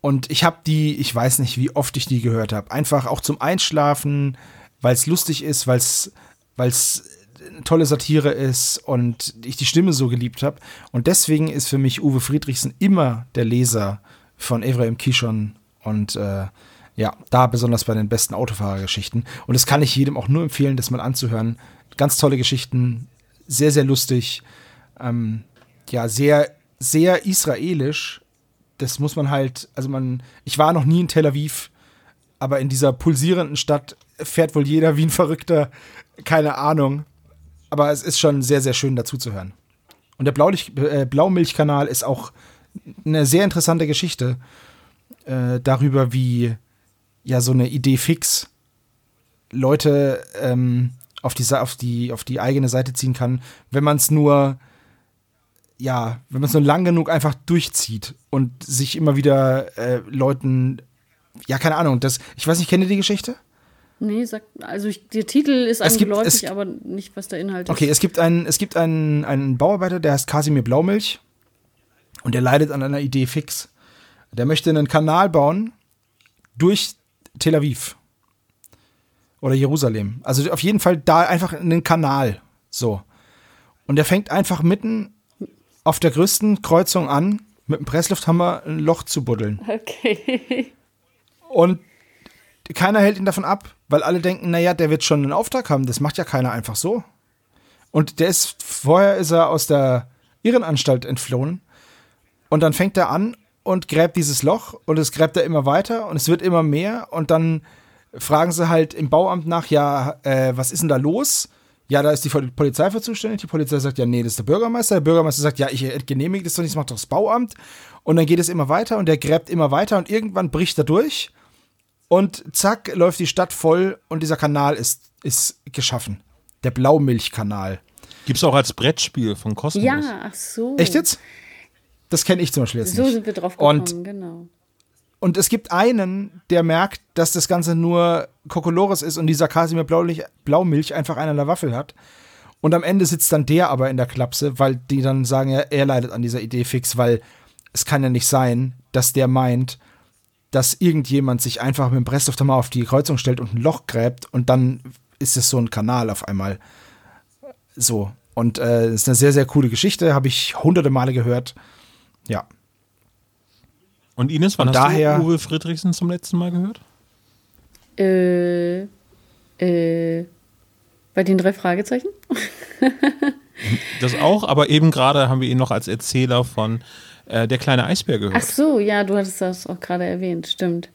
Und ich habe die, ich weiß nicht, wie oft ich die gehört habe. Einfach auch zum Einschlafen, weil es lustig ist, weil es eine tolle Satire ist und ich die Stimme so geliebt habe. Und deswegen ist für mich Uwe Friedrichsen immer der Leser von Ephraim Kishon und äh, ja, da besonders bei den besten Autofahrergeschichten. Und das kann ich jedem auch nur empfehlen, das mal anzuhören. Ganz tolle Geschichten, sehr, sehr lustig ähm, ja, sehr, sehr israelisch. Das muss man halt, also man, ich war noch nie in Tel Aviv, aber in dieser pulsierenden Stadt fährt wohl jeder wie ein Verrückter, keine Ahnung. Aber es ist schon sehr, sehr schön dazu zu hören. Und der Blaulich, äh, Blaumilchkanal ist auch eine sehr interessante Geschichte äh, darüber, wie ja so eine Idee fix Leute ähm, auf, die, auf, die, auf die eigene Seite ziehen kann, wenn man es nur ja, wenn man es nur lang genug einfach durchzieht und sich immer wieder äh, Leuten ja, keine Ahnung, das, ich weiß nicht, kennt ihr die Geschichte? Nee, sag, also ich, der Titel ist Es gibt- angeläufig, es- aber nicht, was der Inhalt Okay, ist. es gibt einen, es gibt einen, einen Bauarbeiter, der heißt Kasimir Blaumilch und der leidet an einer Idee fix. Der möchte einen Kanal bauen durch Tel Aviv oder Jerusalem. Also auf jeden Fall da einfach einen Kanal. So. Und der fängt einfach mitten auf der größten Kreuzung an, mit dem Presslufthammer ein Loch zu buddeln. Okay. Und keiner hält ihn davon ab, weil alle denken, naja, der wird schon einen Auftrag haben. Das macht ja keiner einfach so. Und der ist, vorher ist er aus der Irrenanstalt entflohen. Und dann fängt er an und gräbt dieses Loch und es gräbt er immer weiter und es wird immer mehr. Und dann fragen sie halt im Bauamt nach, ja, äh, was ist denn da los? Ja, da ist die Polizei für zuständig. Die Polizei sagt, ja, nee, das ist der Bürgermeister. Der Bürgermeister sagt, ja, ich genehmige das doch nicht, das macht doch das Bauamt. Und dann geht es immer weiter und der gräbt immer weiter und irgendwann bricht er durch. Und zack, läuft die Stadt voll und dieser Kanal ist, ist geschaffen. Der Blaumilchkanal. Gibt's auch als Brettspiel von Kosmos. Ja, ach so. Echt jetzt? Das kenne ich zum Beispiel jetzt So nicht. sind wir drauf gekommen, Und- genau. Und es gibt einen, der merkt, dass das Ganze nur Kokolores ist und dieser Kasimir Blaumilch, Blaumilch einfach einen an der Waffel hat. Und am Ende sitzt dann der aber in der Klapse, weil die dann sagen, ja, er leidet an dieser Idee fix, weil es kann ja nicht sein, dass der meint, dass irgendjemand sich einfach mit dem Presslufthammer auf die Kreuzung stellt und ein Loch gräbt und dann ist es so ein Kanal auf einmal. So. Und äh, es ist eine sehr, sehr coole Geschichte, habe ich hunderte Male gehört. Ja. Und Ines, wann Und hast daher- du Uwe Friedrichsen zum letzten Mal gehört? Äh, äh, bei den drei Fragezeichen? Das auch, aber eben gerade haben wir ihn noch als Erzähler von äh, Der kleine Eisbär gehört. Ach so, ja, du hattest das auch gerade erwähnt, stimmt.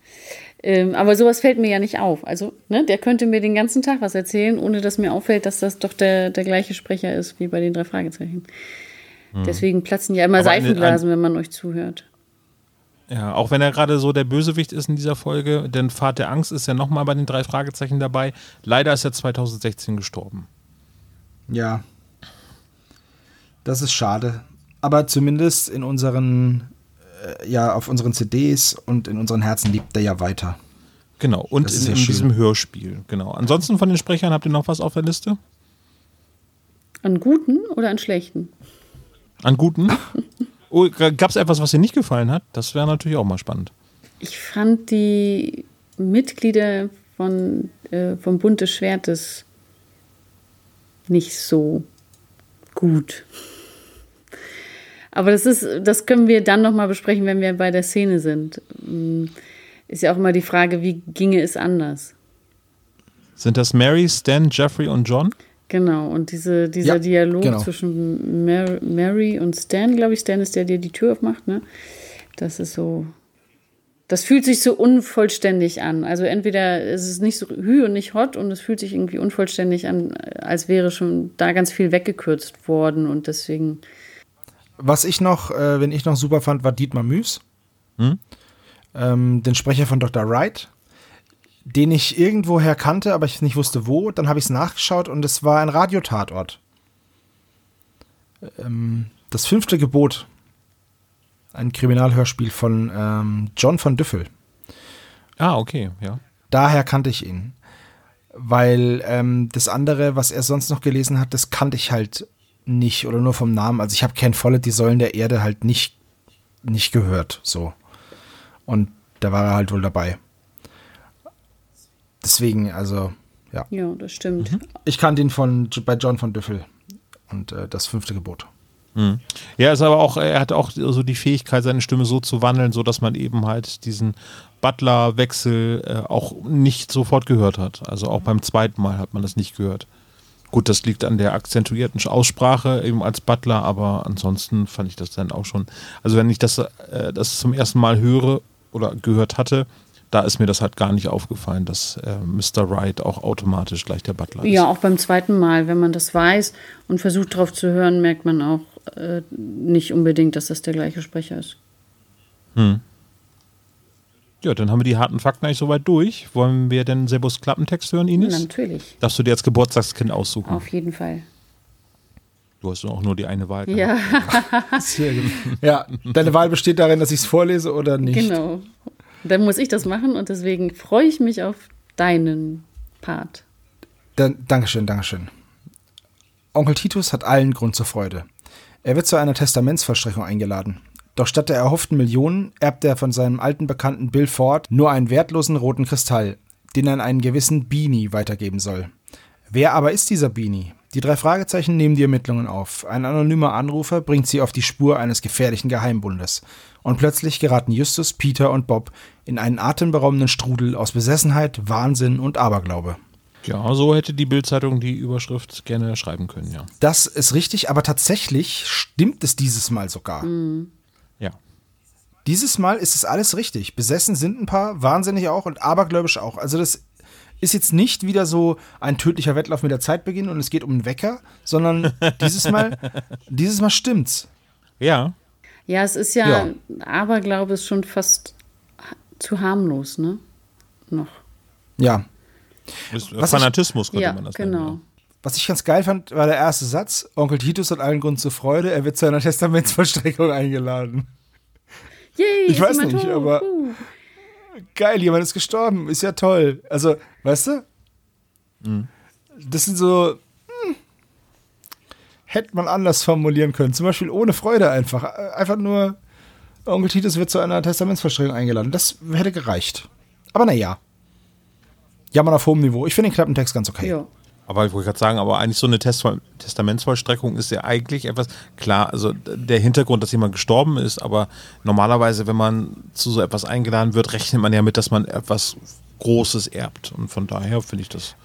Ähm, aber sowas fällt mir ja nicht auf. Also, ne, der könnte mir den ganzen Tag was erzählen, ohne dass mir auffällt, dass das doch der, der gleiche Sprecher ist wie bei den drei Fragezeichen. Deswegen platzen ja immer Aber eine- Seifenblasen, wenn man euch zuhört. Ja, auch wenn er gerade so der Bösewicht ist in dieser Folge, denn Pfad der Angst ist ja nochmal bei den drei Fragezeichen dabei. Leider ist er 2016 gestorben. Ja. Das ist schade. Aber zumindest in unseren, äh, ja, auf unseren CDs und in unseren Herzen liebt er ja weiter. Genau, und in, in diesem Hörspiel. Genau. Ansonsten von den Sprechern habt ihr noch was auf der Liste? An guten oder an schlechten? An guten? Oh, Gab es etwas, was dir nicht gefallen hat? Das wäre natürlich auch mal spannend. Ich fand die Mitglieder von, äh, vom Bund des Schwertes nicht so gut. Aber das ist, das können wir dann nochmal besprechen, wenn wir bei der Szene sind. Mm, Ist ja auch immer die Frage, wie ginge es anders? Sind das Mary, Stan, Jeffrey und John? Genau, und diese, dieser Ja, Dialog genau. zwischen Mar Mary und Stan, glaube ich, Stan ist der, der die Tür aufmacht, ne? Das ist so. Das fühlt sich so unvollständig an. Also entweder ist es nicht so hü und nicht hot und es fühlt sich irgendwie unvollständig an, als wäre schon da ganz viel weggekürzt worden und deswegen. Was ich noch, äh, wenn ich noch super fand, war Dietmar Müß. Ähm, den Sprecher von Dr. Wright, den ich irgendwoher kannte, aber ich nicht wusste wo. Dann habe ich es nachgeschaut und es war ein Radiotatort. Ähm, das fünfte Gebot. Ein Kriminalhörspiel von ähm, John von Düffel. Ah, okay, ja. Daher kannte ich ihn. Weil ähm, das andere, was er sonst noch gelesen hat, das kannte ich halt nicht oder nur vom Namen. Also ich habe Ken Follett, die Säulen der Erde, halt nicht, nicht gehört. So. Und da war er halt wohl dabei. Deswegen, also, ja. Ja, das stimmt. Ich kannte ihn von, bei John von Düffel und äh, das fünfte Gebot. Ja, ist aber auch, er hat auch so die Fähigkeit, seine Stimme so zu wandeln, so dass man eben halt diesen Butler-Wechsel äh, auch nicht sofort gehört hat. Also auch beim zweiten Mal hat man das nicht gehört. Gut, das liegt an der akzentuierten Aussprache eben als Butler, aber ansonsten fand ich das dann auch schon. Also wenn ich das, äh, das zum ersten Mal höre oder gehört hatte, da ist mir das halt gar nicht aufgefallen, dass äh, Mr. Wright auch automatisch gleich der Butler ist. Ja, auch beim zweiten Mal, wenn man das weiß und versucht drauf zu hören, merkt man auch äh, nicht unbedingt, dass das der gleiche Sprecher ist. Ja, dann haben wir die harten Fakten eigentlich soweit durch. Wollen wir denn Sebus Klappentext hören, Ines? Natürlich, Darfst du dir als Geburtstagskind aussuchen? auf jeden Fall. Du hast auch nur die eine Wahl. Ja. Ja, deine Wahl besteht darin, dass ich es vorlese oder nicht. genau. Dann muss ich das machen und deswegen freue ich mich auf deinen Part. Dann, Dankeschön, Dankeschön. Onkel Titus hat allen Grund zur Freude. Er wird zu einer Testamentsvollstreckung eingeladen. Doch statt der erhofften Millionen erbt er von seinem alten Bekannten Bill Ford nur einen wertlosen roten Kristall, den er an einen gewissen Beanie weitergeben soll. Wer aber ist dieser Beanie? Die drei Fragezeichen nehmen die Ermittlungen auf. Ein anonymer Anrufer bringt sie auf die Spur eines gefährlichen Geheimbundes. Und plötzlich geraten Justus, Peter und Bob in einen atemberaubenden Strudel aus Besessenheit, Wahnsinn und Aberglaube. Ja, so hätte die Bildzeitung die Überschrift gerne schreiben können, ja. Das ist richtig, aber tatsächlich stimmt es dieses Mal sogar. Ja. Dieses Mal ist es alles richtig. Besessen sind ein paar, wahnsinnig auch und abergläubisch auch. Also das ist jetzt nicht wieder so ein tödlicher Wettlauf mit der Zeitbeginn und es geht um einen Wecker, sondern dieses Mal, dieses Mal stimmt's. Ja. Ja, es ist ja, Ja. Aberglaube ist schon fast zu harmlos, ne? Noch. Ja. Ist Was Fanatismus könnte ja, man das genau. nennen. Was ich ganz geil fand, war der erste Satz. Onkel Titus hat allen Grund zur Freude. Er wird zu einer Testamentsvollstreckung eingeladen. Yay, Ich ist weiß nicht, tot. aber- Uh. Geil, jemand ist gestorben. Ist ja toll. Also, weißt du? Das sind so. Hm, hätte man anders formulieren können. Zum Beispiel ohne Freude einfach. Einfach nur. Onkel Titus wird zu einer Testamentsvollstreckung eingeladen. Das hätte gereicht. Aber naja. Jammern auf hohem Niveau. Ich finde den Klappentext ganz okay. Ja. Aber ich wollte gerade sagen, aber eigentlich so eine Test Testamentsvollstreckung ist ja eigentlich etwas, klar, also der Hintergrund, dass jemand gestorben ist, aber normalerweise, wenn man zu so etwas eingeladen wird, rechnet man ja mit, dass man etwas Großes erbt. Und von daher finde ich das.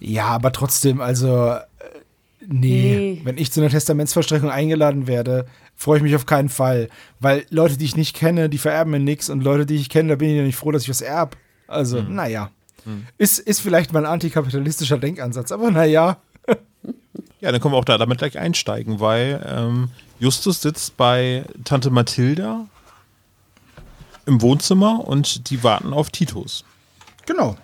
Ja, aber trotzdem, also. Nee. Nee. Wenn ich zu einer Testamentsvollstreckung eingeladen werde, freue ich mich auf keinen Fall. Weil Leute, die ich nicht kenne, die vererben mir nichts und Leute, die ich kenne, da bin ich ja nicht froh, dass ich was erb. Also, naja. Ist, ist vielleicht mal ein antikapitalistischer Denkansatz, aber naja. Ja, dann können wir auch da damit gleich einsteigen, weil ähm, Justus sitzt bei Tante Mathilda im Wohnzimmer und die warten auf Titus. Genau.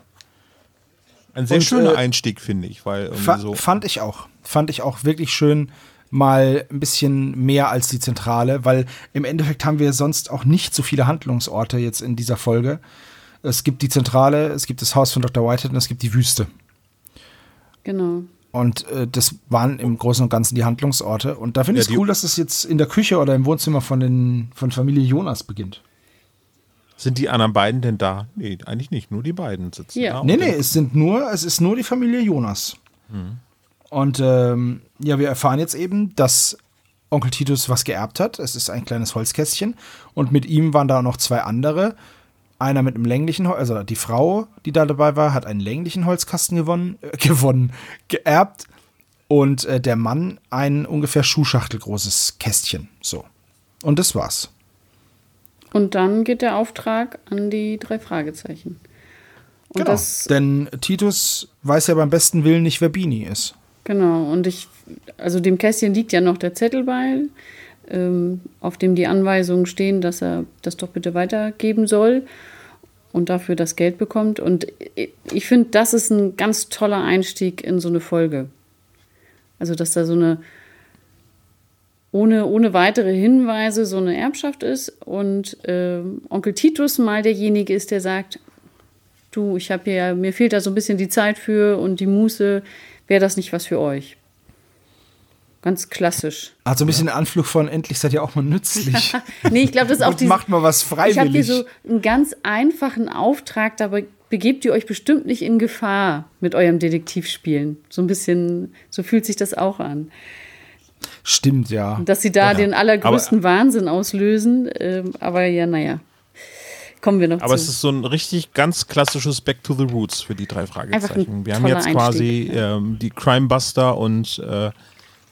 Ein sehr Und, schöner äh, Einstieg, finde ich, weil irgendwie Fa so. Fand ich auch. Fand ich auch wirklich schön, mal ein bisschen mehr als die Zentrale, weil im Endeffekt haben wir sonst auch nicht so viele Handlungsorte jetzt in dieser Folge. Es gibt die Zentrale, es gibt das Haus von Dr. Whitehead und es gibt die Wüste. Genau. Und äh, das waren im Großen und Ganzen die Handlungsorte. Und da finde ich es cool, dass es jetzt in der Küche oder im Wohnzimmer von, den, von Familie Jonas beginnt. Sind die anderen beiden denn da? Nee, eigentlich nicht. Nur die beiden sitzen Ja. da. Nee, nee, es sind nur, es ist nur die Familie Jonas. Und ähm, ja, wir erfahren jetzt eben, dass Onkel Titus was geerbt hat. Es ist ein kleines Holzkästchen. Und mit ihm waren da noch zwei andere. Einer mit einem länglichen, Hol- also die Frau, die da dabei war, hat einen länglichen Holzkasten gewonnen, äh, gewonnen, geerbt. Und äh, der Mann ein ungefähr Schuhschachtelgroßes Kästchen. So. Und das war's. Und dann geht der Auftrag an die drei Fragezeichen. Und Genau. das, Denn Titus weiß ja beim besten Willen nicht, wer Bini ist. Genau, und ich, also dem Kästchen liegt ja noch der Zettel bei, ähm, auf dem die Anweisungen stehen, dass er das doch bitte weitergeben soll und dafür das Geld bekommt. Und ich, finde, das ist ein ganz toller Einstieg in so eine Folge. Also, dass da so eine ohne, ohne weitere Hinweise so eine Erbschaft ist und ähm, Onkel Titus mal derjenige ist, der sagt, du, ich habe hier, mir fehlt da so ein bisschen die Zeit für und die Muße, wäre das nicht was für euch? Ganz klassisch. Hat so ein bisschen den Anflug von endlich seid ihr auch mal nützlich. Nee, ich glaube, das ist auch diese, macht mal was Ich habe hier freiwillig. so einen ganz einfachen Auftrag, dabei begebt ihr euch bestimmt nicht in Gefahr mit eurem Detektivspielen. So ein bisschen, so fühlt sich das auch an. Stimmt, ja. Dass sie da den allergrößten Wahnsinn auslösen. Ähm, aber ja, naja. Kommen wir noch Aber zu. es ist so ein richtig ganz klassisches Back to the Roots für die drei Fragezeichen. ein Wir haben jetzt quasi ähm, die Crimebuster und äh,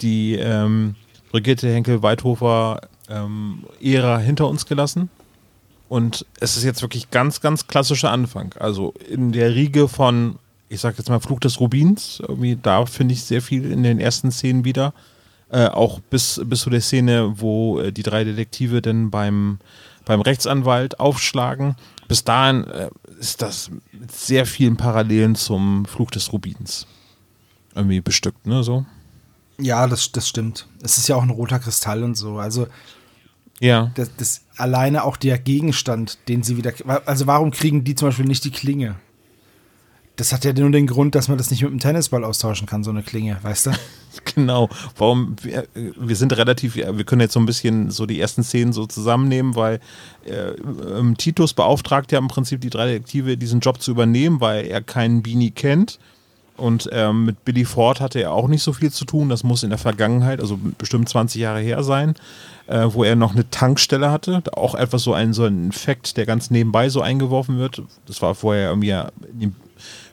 die ähm, Brigitte Henkel-Weidhofer ähm, Ära hinter uns gelassen. Und es ist jetzt wirklich ganz, ganz klassischer Anfang. Also in der Riege von, ich sag jetzt mal, Flug des Rubins, irgendwie da finde ich sehr viel in den ersten Szenen wieder. Äh, auch bis, bis zu der Szene, wo äh, die drei Detektive dann beim, beim Rechtsanwalt aufschlagen. Bis dahin äh, ist das mit sehr vielen Parallelen zum Fluch des Rubins irgendwie bestückt, ne? So. Ja, das, das stimmt. Es ist ja auch ein roter Kristall und so. Also, Ja. Das, das alleine auch der Gegenstand, den sie wieder. Also warum kriegen die zum Beispiel nicht die Klinge? Das hat ja nur den Grund, dass man das nicht mit einem Tennisball austauschen kann, so eine Klinge, weißt du? Genau. Warum? Wir, wir sind relativ, wir können jetzt so ein bisschen so die ersten Szenen so zusammennehmen, weil äh, ähm, Titus beauftragt ja im Prinzip die drei Detektive, diesen Job zu übernehmen, weil er keinen Beanie kennt. Und ähm, mit Billy Ford hatte er auch nicht so viel zu tun. Das muss in der Vergangenheit, also bestimmt 20 Jahre her sein, äh, wo er noch eine Tankstelle hatte. Auch etwas so ein, so ein Effekt, der ganz nebenbei so eingeworfen wird. Das war vorher irgendwie dem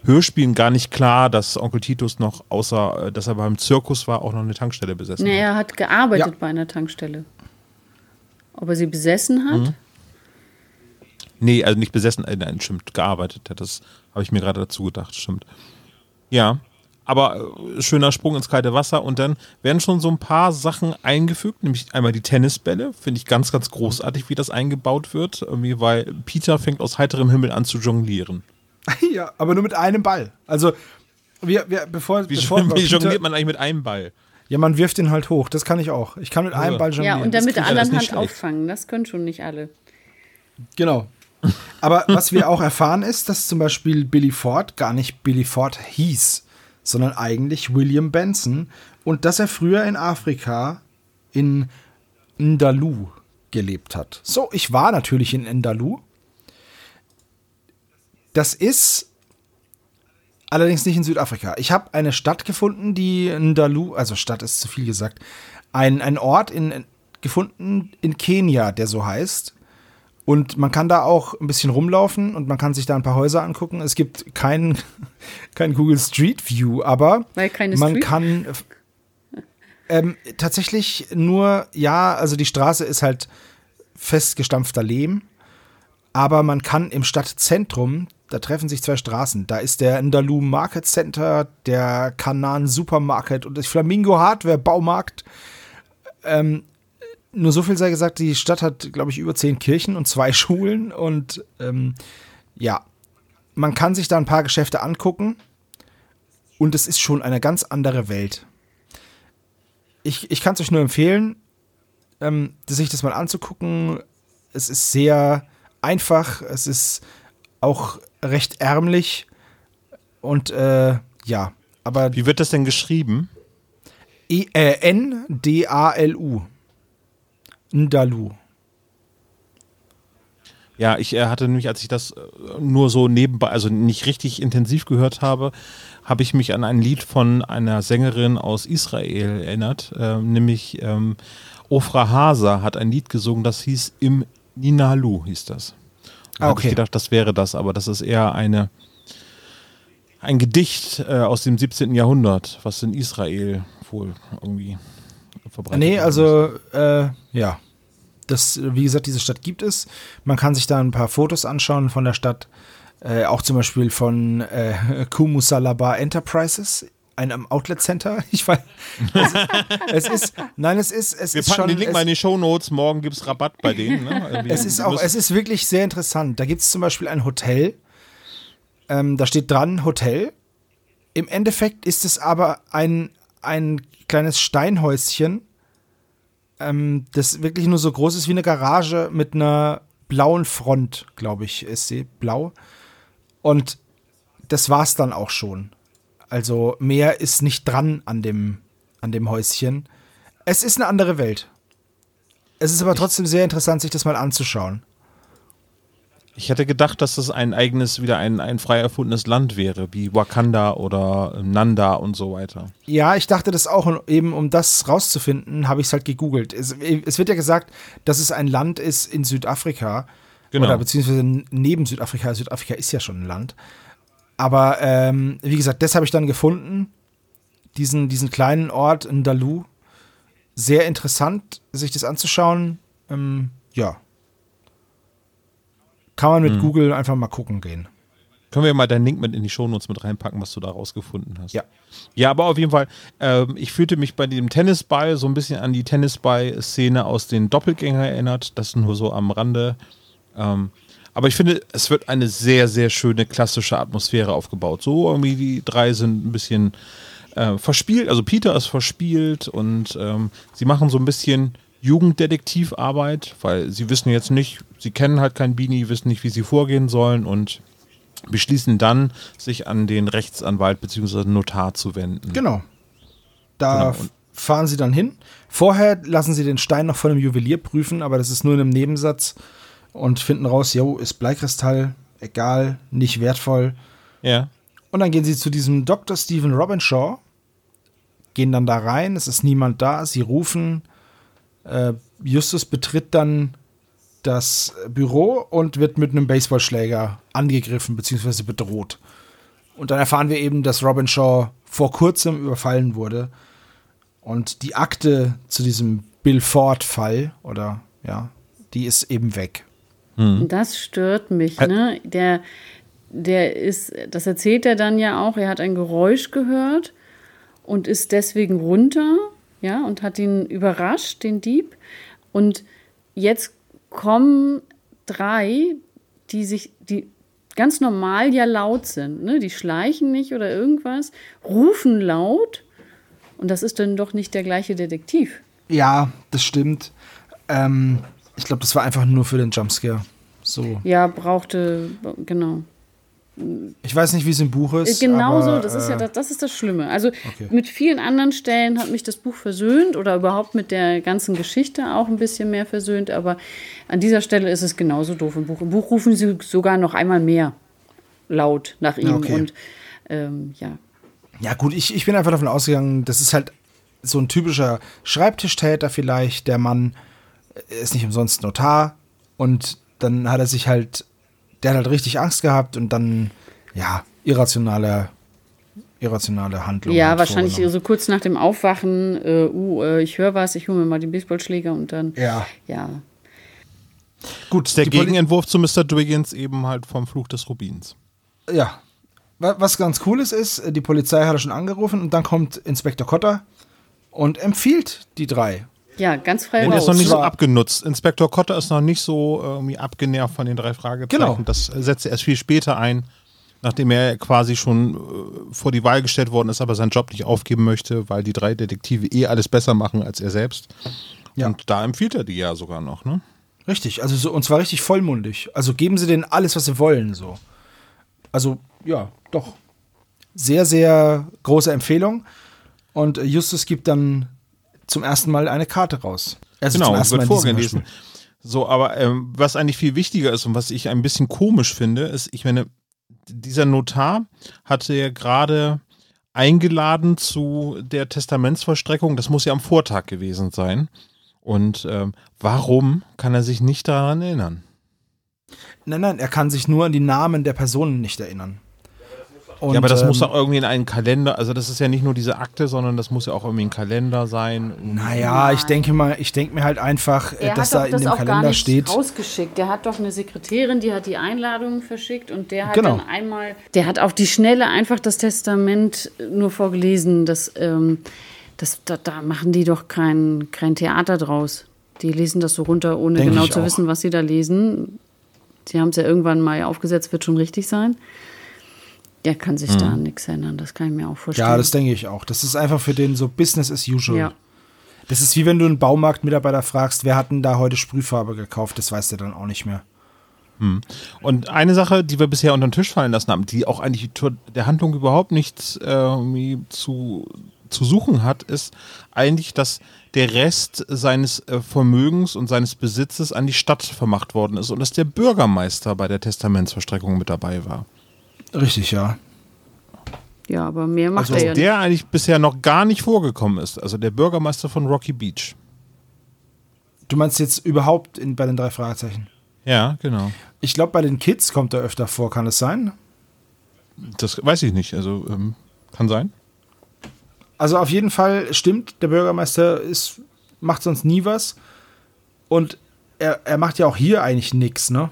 Hörspielen gar nicht klar, dass Onkel Titus noch, außer äh, dass er beim Zirkus war, auch noch eine Tankstelle besessen nee, hat. er hat gearbeitet Ja. bei einer Tankstelle. Ob er sie besessen hat? Mhm. Nee, also nicht besessen, äh, nein, stimmt, gearbeitet hat. Das habe ich mir gerade dazu gedacht, stimmt. Ja, aber äh, schöner Sprung ins kalte Wasser und dann werden schon so ein paar Sachen eingefügt, nämlich einmal die Tennisbälle, finde ich ganz, ganz großartig, wie das eingebaut wird, irgendwie, weil Peter fängt aus heiterem Himmel an zu jonglieren. ja, aber nur mit einem Ball. Also, wir, wir, bevor, Wie, bevor wie Peter- jongliert man eigentlich mit einem Ball? Ja, man wirft den halt hoch. Das kann ich auch. Ich kann mit einem Also. Ball jonglieren. Ja, und dann mit der er, anderen Hand schlecht. auffangen. Das können schon nicht alle. Genau. Aber was wir auch erfahren ist, dass zum Beispiel Billy Ford gar nicht Billy Ford hieß, sondern eigentlich William Benson und dass er früher in Afrika in Ndalu gelebt hat. So, ich war natürlich in Ndalu. Das ist allerdings nicht in Südafrika. Ich habe eine Stadt gefunden, die Ndalu, also Stadt ist zu viel gesagt, ein, ein Ort in, gefunden in Kenia, der so heißt. Und man kann da auch ein bisschen rumlaufen und man kann sich da ein paar Häuser angucken. Es gibt kein, kein Google Street View, aber man kann ähm, tatsächlich nur, ja, also die Straße ist halt festgestampfter Lehm, aber man kann im Stadtzentrum, da treffen sich zwei Straßen. Da ist der Ndalu Market Center, der Kanan Supermarket und das Flamingo Hardware Baumarkt. Ähm, nur so viel sei gesagt, die Stadt hat, glaube ich, über zehn Kirchen und zwei Schulen und ähm, ja, man kann sich da ein paar Geschäfte angucken und es ist schon eine ganz andere Welt. Ich, ich kann es euch nur empfehlen, ähm, sich das mal anzugucken. Es ist sehr einfach, es ist auch recht ärmlich und äh, ja, aber Wie wird das denn geschrieben? E äh, N-D-A-L-U. Ndalu. Ja, ich äh, hatte nämlich, als ich das äh, nur so nebenbei, also nicht richtig intensiv gehört habe, habe ich mich an ein Lied von einer Sängerin aus Israel erinnert, äh, nämlich ähm, Ofra Hasa hat ein Lied gesungen, das hieß Im Ninalu, hieß das. Ah, habe ich okay. gedacht, das wäre das, aber das ist eher eine ein Gedicht äh, aus dem 17. Jahrhundert, was in Israel wohl irgendwie verbreitet Nee, also, äh, ja. Das, wie gesagt, diese Stadt gibt es. Man kann sich da ein paar Fotos anschauen von der Stadt. Äh, auch zum Beispiel von äh, Kumusalaba Enterprises, einem Outlet Center. Ich weiß. Es, es ist, nein, es ist, es Wir ist packen schon. den Link es, mal in die Shownotes. Morgen gibt es Rabatt bei denen. Ne? Irgendwie. es ist auch, es ist wirklich sehr interessant. Da gibt es zum Beispiel ein Hotel. Ähm, da steht dran Hotel. Im Endeffekt ist es aber ein, ein kleines Steinhäuschen, ähm, das wirklich nur so groß ist wie eine Garage mit einer blauen Front, glaube ich, ist sie blau. Und das war's dann auch schon. Also mehr ist nicht dran an dem, an dem Häuschen. Es ist eine andere Welt. Es ist aber trotzdem sehr interessant, sich das mal anzuschauen. Ich hätte gedacht, dass das ein eigenes, wieder ein, ein frei erfundenes Land wäre, wie Wakanda oder Nanda und so weiter. Ja, ich dachte das auch. Und eben um das rauszufinden, habe ich es halt gegoogelt. Es, es wird ja gesagt, dass es ein Land ist in Südafrika. Genau. Oder beziehungsweise neben Südafrika. Südafrika ist ja schon ein Land. Aber ähm, wie gesagt, das habe ich dann gefunden. Diesen, diesen kleinen Ort in Dalu. Sehr interessant, sich das anzuschauen. Ähm, ja. Kann man mit Hm. Google einfach mal gucken gehen. Können wir mal deinen Link mit in die Shownotes mit reinpacken, was du da rausgefunden hast? Ja. Ja, aber auf jeden Fall, ähm, ich fühlte mich bei dem Tennisball so ein bisschen an die Tennisball-Szene aus den Doppelgänger erinnert. Das nur so am Rande. Ähm, aber ich finde, es wird eine sehr, sehr schöne klassische Atmosphäre aufgebaut. So irgendwie die drei sind ein bisschen äh, verspielt. Also Peter ist verspielt und ähm, sie machen so ein bisschen Jugenddetektivarbeit, weil sie wissen jetzt nicht, sie kennen halt kein Bini, wissen nicht, wie sie vorgehen sollen und beschließen dann, sich an den Rechtsanwalt bzw. Notar zu wenden. Genau. Da genau. fahren sie dann hin. Vorher lassen sie den Stein noch von einem Juwelier prüfen, aber das ist nur in einem Nebensatz und finden raus, jo, ist Bleikristall, egal, nicht wertvoll. Ja. Und dann gehen sie zu diesem Dr. Stephen Robinshaw, gehen dann da rein, es ist niemand da, sie rufen, äh, Justus betritt dann das Büro und wird mit einem Baseballschläger angegriffen bzw. bedroht. Und dann erfahren wir eben, dass Robinshaw vor kurzem überfallen wurde. Und die Akte zu diesem Bill Ford-Fall, oder ja, die ist eben weg. Hm. Das stört mich, ne? Der, der ist, das erzählt er dann ja auch, er hat ein Geräusch gehört und ist deswegen runter, ja, und hat ihn überrascht, den Dieb. Und jetzt kommen drei, die sich, die ganz normal ja laut sind, ne? Die schleichen nicht oder irgendwas, rufen laut und das ist dann doch nicht der gleiche Detektiv. Ja, das stimmt. Ähm, ich glaube, das war einfach nur für den Jumpscare. So. Ja, brauchte, genau. Ich weiß nicht, wie es im Buch ist. Genau so, das ist ja äh, das, das, ist das Schlimme. Also okay. mit vielen anderen Stellen hat mich das Buch versöhnt oder überhaupt mit der ganzen Geschichte auch ein bisschen mehr versöhnt, aber an dieser Stelle ist es genauso doof im Buch. Im Buch rufen sie sogar noch einmal mehr laut nach ihm okay. und ähm, ja. Ja, gut, ich, ich bin einfach davon ausgegangen, das ist halt so ein typischer Schreibtischtäter vielleicht. Der Mann ist nicht umsonst Notar und dann hat er sich halt der hat halt richtig Angst gehabt und dann, ja, irrationale, irrationale Handlung. Ja, wahrscheinlich so kurz nach dem Aufwachen, äh, uh, äh, ich höre was, ich hole mir mal den Baseballschläger und dann, ja. ja. Gut, der Gegenentwurf zu Mr. Dwiggins eben halt vom Fluch des Rubins. Ja. Was ganz cool ist, ist, die Polizei hat er schon angerufen und dann kommt Inspektor Cotter und empfiehlt die drei. Ja, ganz frei Und raus. ist noch nicht so abgenutzt. Inspektor Kotter ist noch nicht so irgendwie abgenervt von den drei Fragezeichen. Genau. Das setzt er erst viel später ein, nachdem er quasi schon äh, vor die Wahl gestellt worden ist, aber seinen Job nicht aufgeben möchte, weil die drei Detektive eh alles besser machen als er selbst. Ja. Und da empfiehlt er die ja sogar noch, ne? Richtig, also so, und zwar richtig vollmundig. Also geben sie denen alles, was sie wollen, so. Also, ja, doch. Sehr, sehr große Empfehlung. Und Justus gibt dann zum ersten Mal eine Karte raus. Also genau, zum ersten wird vorgelesen. So, aber ähm, was eigentlich viel wichtiger ist und was ich ein bisschen komisch finde, ist, ich meine, dieser Notar hatte ja gerade eingeladen zu der Testamentsvollstreckung. Das muss ja am Vortag gewesen sein. Und ähm, warum kann er sich nicht daran erinnern? Nein, nein, er kann sich nur an die Namen der Personen nicht erinnern. Und, ja, aber das ähm, muss auch irgendwie in einen Kalender, also das ist ja nicht nur diese Akte, sondern das muss ja auch irgendwie ein Kalender sein. Naja, ich denke mal, ich denke mir halt einfach, er dass da in das dem Kalender steht. Rausgeschickt. Der hat doch eine Sekretärin, die hat die Einladungen verschickt und der hat genau. dann einmal, der hat auf die Schnelle einfach das Testament nur vorgelesen. Das, ähm, das, da, da machen die doch kein, kein Theater draus. Die lesen das so runter, ohne denk genau zu auch. wissen, was sie da lesen. Sie haben es ja irgendwann mal aufgesetzt, wird schon richtig sein. Der kann sich hm. da an nichts ändern, das kann ich mir auch vorstellen. Ja, das denke ich auch. Das ist einfach für den so Business as usual. Ja. Das ist wie wenn du einen Baumarktmitarbeiter fragst, wer hat denn da heute Sprühfarbe gekauft, das weiß der dann auch nicht mehr. Hm. Und eine Sache, die wir bisher unter den Tisch fallen lassen haben, die auch eigentlich der Handlung überhaupt nichts äh, zu, zu suchen hat, ist eigentlich, dass der Rest seines äh, Vermögens und seines Besitzes an die Stadt vermacht worden ist und dass der Bürgermeister bei der Testamentsverstreckung mit dabei war. Richtig, ja. Ja, aber mehr macht also, er ja der nicht. eigentlich bisher noch gar nicht vorgekommen ist. Also der Bürgermeister von Rocky Beach. Du meinst jetzt überhaupt in, bei den drei Fragezeichen? Ja, genau. Ich glaube, bei den Kids kommt er öfter vor. Kann es sein? Das weiß ich nicht. Also ähm, kann sein. Also auf jeden Fall stimmt, der Bürgermeister ist, macht sonst nie was. Und er, er macht ja auch hier eigentlich nichts, ne?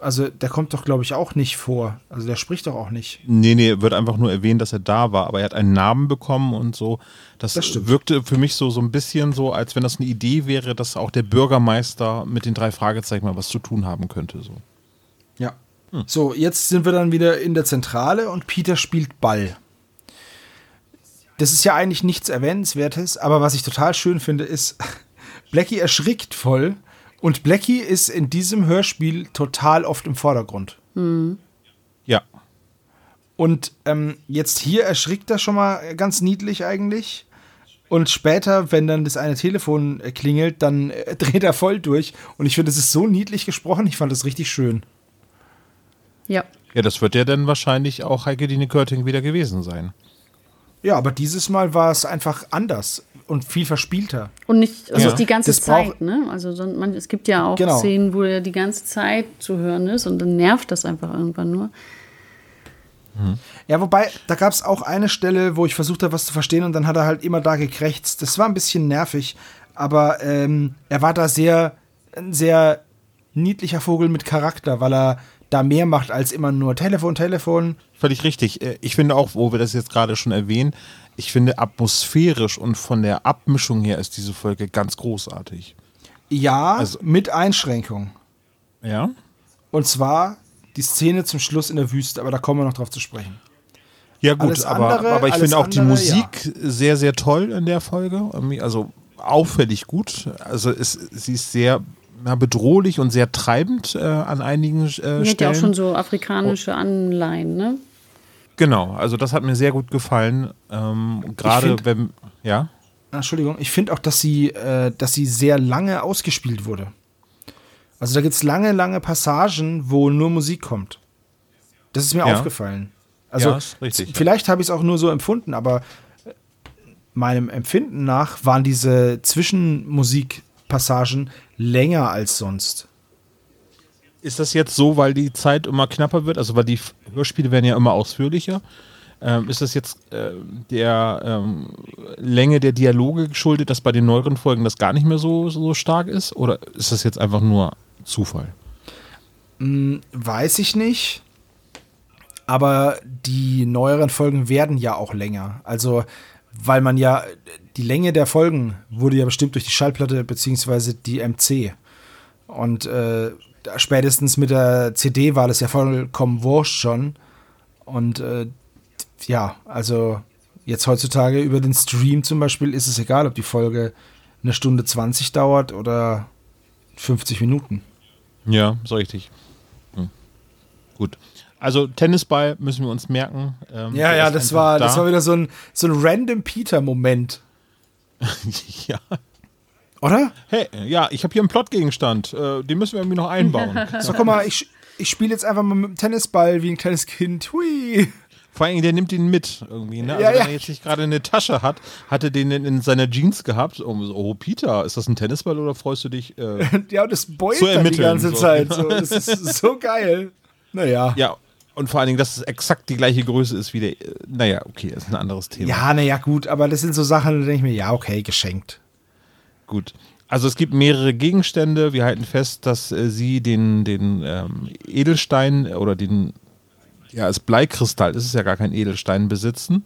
Also der kommt doch, glaube ich, auch nicht vor. Also der spricht doch auch nicht. Nee, nee, wird einfach nur erwähnt, dass er da war, aber er hat einen Namen bekommen und so. Das, das wirkte für mich so, so ein bisschen so, als wenn das eine Idee wäre, dass auch der Bürgermeister mit den drei Fragezeichen mal was zu tun haben könnte. So. Ja. Hm. So, jetzt sind wir dann wieder in der Zentrale und Peter spielt Ball. Das ist ja eigentlich nichts Erwähnenswertes, aber was ich total schön finde, ist, Blackie erschrickt voll und Blackie ist in diesem Hörspiel total oft im Vordergrund. Ja. Und ähm, jetzt hier erschrickt er schon mal ganz niedlich eigentlich. Und später, wenn dann das eine Telefon äh, klingelt, dann äh, dreht er voll durch. Und ich finde, es ist so niedlich gesprochen. Ich fand das richtig schön. Ja. Ja, das wird ja dann wahrscheinlich auch Heike Dine Körting wieder gewesen sein. Ja, aber dieses Mal war es einfach anders und viel verspielter. Und nicht also Ja. die ganze Das Zeit, ne? Also so- man, es gibt ja auch Genau. Szenen, wo er die ganze Zeit zu hören ist und dann nervt das einfach irgendwann nur. Ja, wobei, da gab es auch eine Stelle, wo ich versucht habe, was zu verstehen und dann hat er halt immer da gekrächzt. Das war ein bisschen nervig, aber ähm, er war da sehr, ein sehr niedlicher Vogel mit Charakter, weil er da mehr macht als immer nur Telefon, Telefon. Völlig richtig. Äh, Ich finde auch, wo wir das jetzt gerade schon erwähnen, ich finde atmosphärisch und von der Abmischung her ist diese Folge ganz großartig. Ja, Also- mit Einschränkung. Ja? Und zwar die Szene zum Schluss in der Wüste, aber da kommen wir noch drauf zu sprechen. Ja, gut, Alles aber, andere- aber ich finde auch die andere, Musik sehr, sehr toll in der Folge. Also auffällig gut. Also es, sie ist sehr ja, bedrohlich und sehr treibend äh, an einigen äh, Die hat ja Stellen. auch schon so afrikanische Anleihen, ne? Genau, also das hat mir sehr gut gefallen. Ähm, Gerade wenn, ja. Entschuldigung, ich finde auch, dass sie, äh, dass sie sehr lange ausgespielt wurde. Also da gibt es lange, lange Passagen, wo nur Musik kommt. Das ist mir Ja. aufgefallen. Also Ja, richtig. vielleicht habe ich es auch nur so empfunden, aber äh, meinem Empfinden nach waren diese Zwischenmusikpassagen länger als sonst. Ist das jetzt so, weil die Zeit immer knapper wird? Also weil die Hörspiele werden ja immer ausführlicher. Ähm, ist das jetzt äh, der ähm, Länge der Dialoge geschuldet, dass bei den neueren Folgen das gar nicht mehr so, so stark ist? Oder ist das jetzt einfach nur Zufall? Weiß ich nicht. Aber die neueren Folgen werden ja auch länger. Also, weil man ja, die Länge der Folgen wurde ja bestimmt durch die Schallplatte beziehungsweise die MC. Und äh, spätestens mit der CD war das ja vollkommen wurscht schon. Und äh, ja, also jetzt heutzutage über den Stream zum Beispiel ist es egal, ob die Folge eine Stunde 20 dauert oder 50 Minuten. Ja, so richtig. Hm. Gut. Also Tennisball müssen wir uns merken. Ähm, Ja, ja, das war, da. das war wieder so ein, so ein random Peter-Moment. ja. Oder? Hey, ja, ich habe hier einen Plotgegenstand. Äh, den müssen wir irgendwie noch einbauen. So, guck mal, ich, ich spiele jetzt einfach mal mit dem Tennisball wie ein kleines Kind. Hui. Vor allem, der nimmt ihn mit irgendwie. Ne? Also, Ja, wenn ja. er jetzt nicht gerade eine Tasche hat, hat er den in, in seiner Jeans gehabt. Oh, oh, Peter, ist das ein Tennisball oder freust du dich? Äh, Ja, und das beult Zu dann die ermitteln, ganze so. Zeit. So. Das ist so geil. Naja. ja, und vor allen Dingen, dass es exakt die gleiche Größe ist wie der. Äh, naja, okay, ist ein anderes Thema. Ja, naja, gut, aber das sind so Sachen, da denke ich mir, ja, okay, geschenkt. Gut. Also es gibt mehrere Gegenstände. Wir halten fest, dass äh, sie den, den ähm, Edelstein oder den, ja, als Bleikristall, das ist ja gar kein Edelstein, besitzen.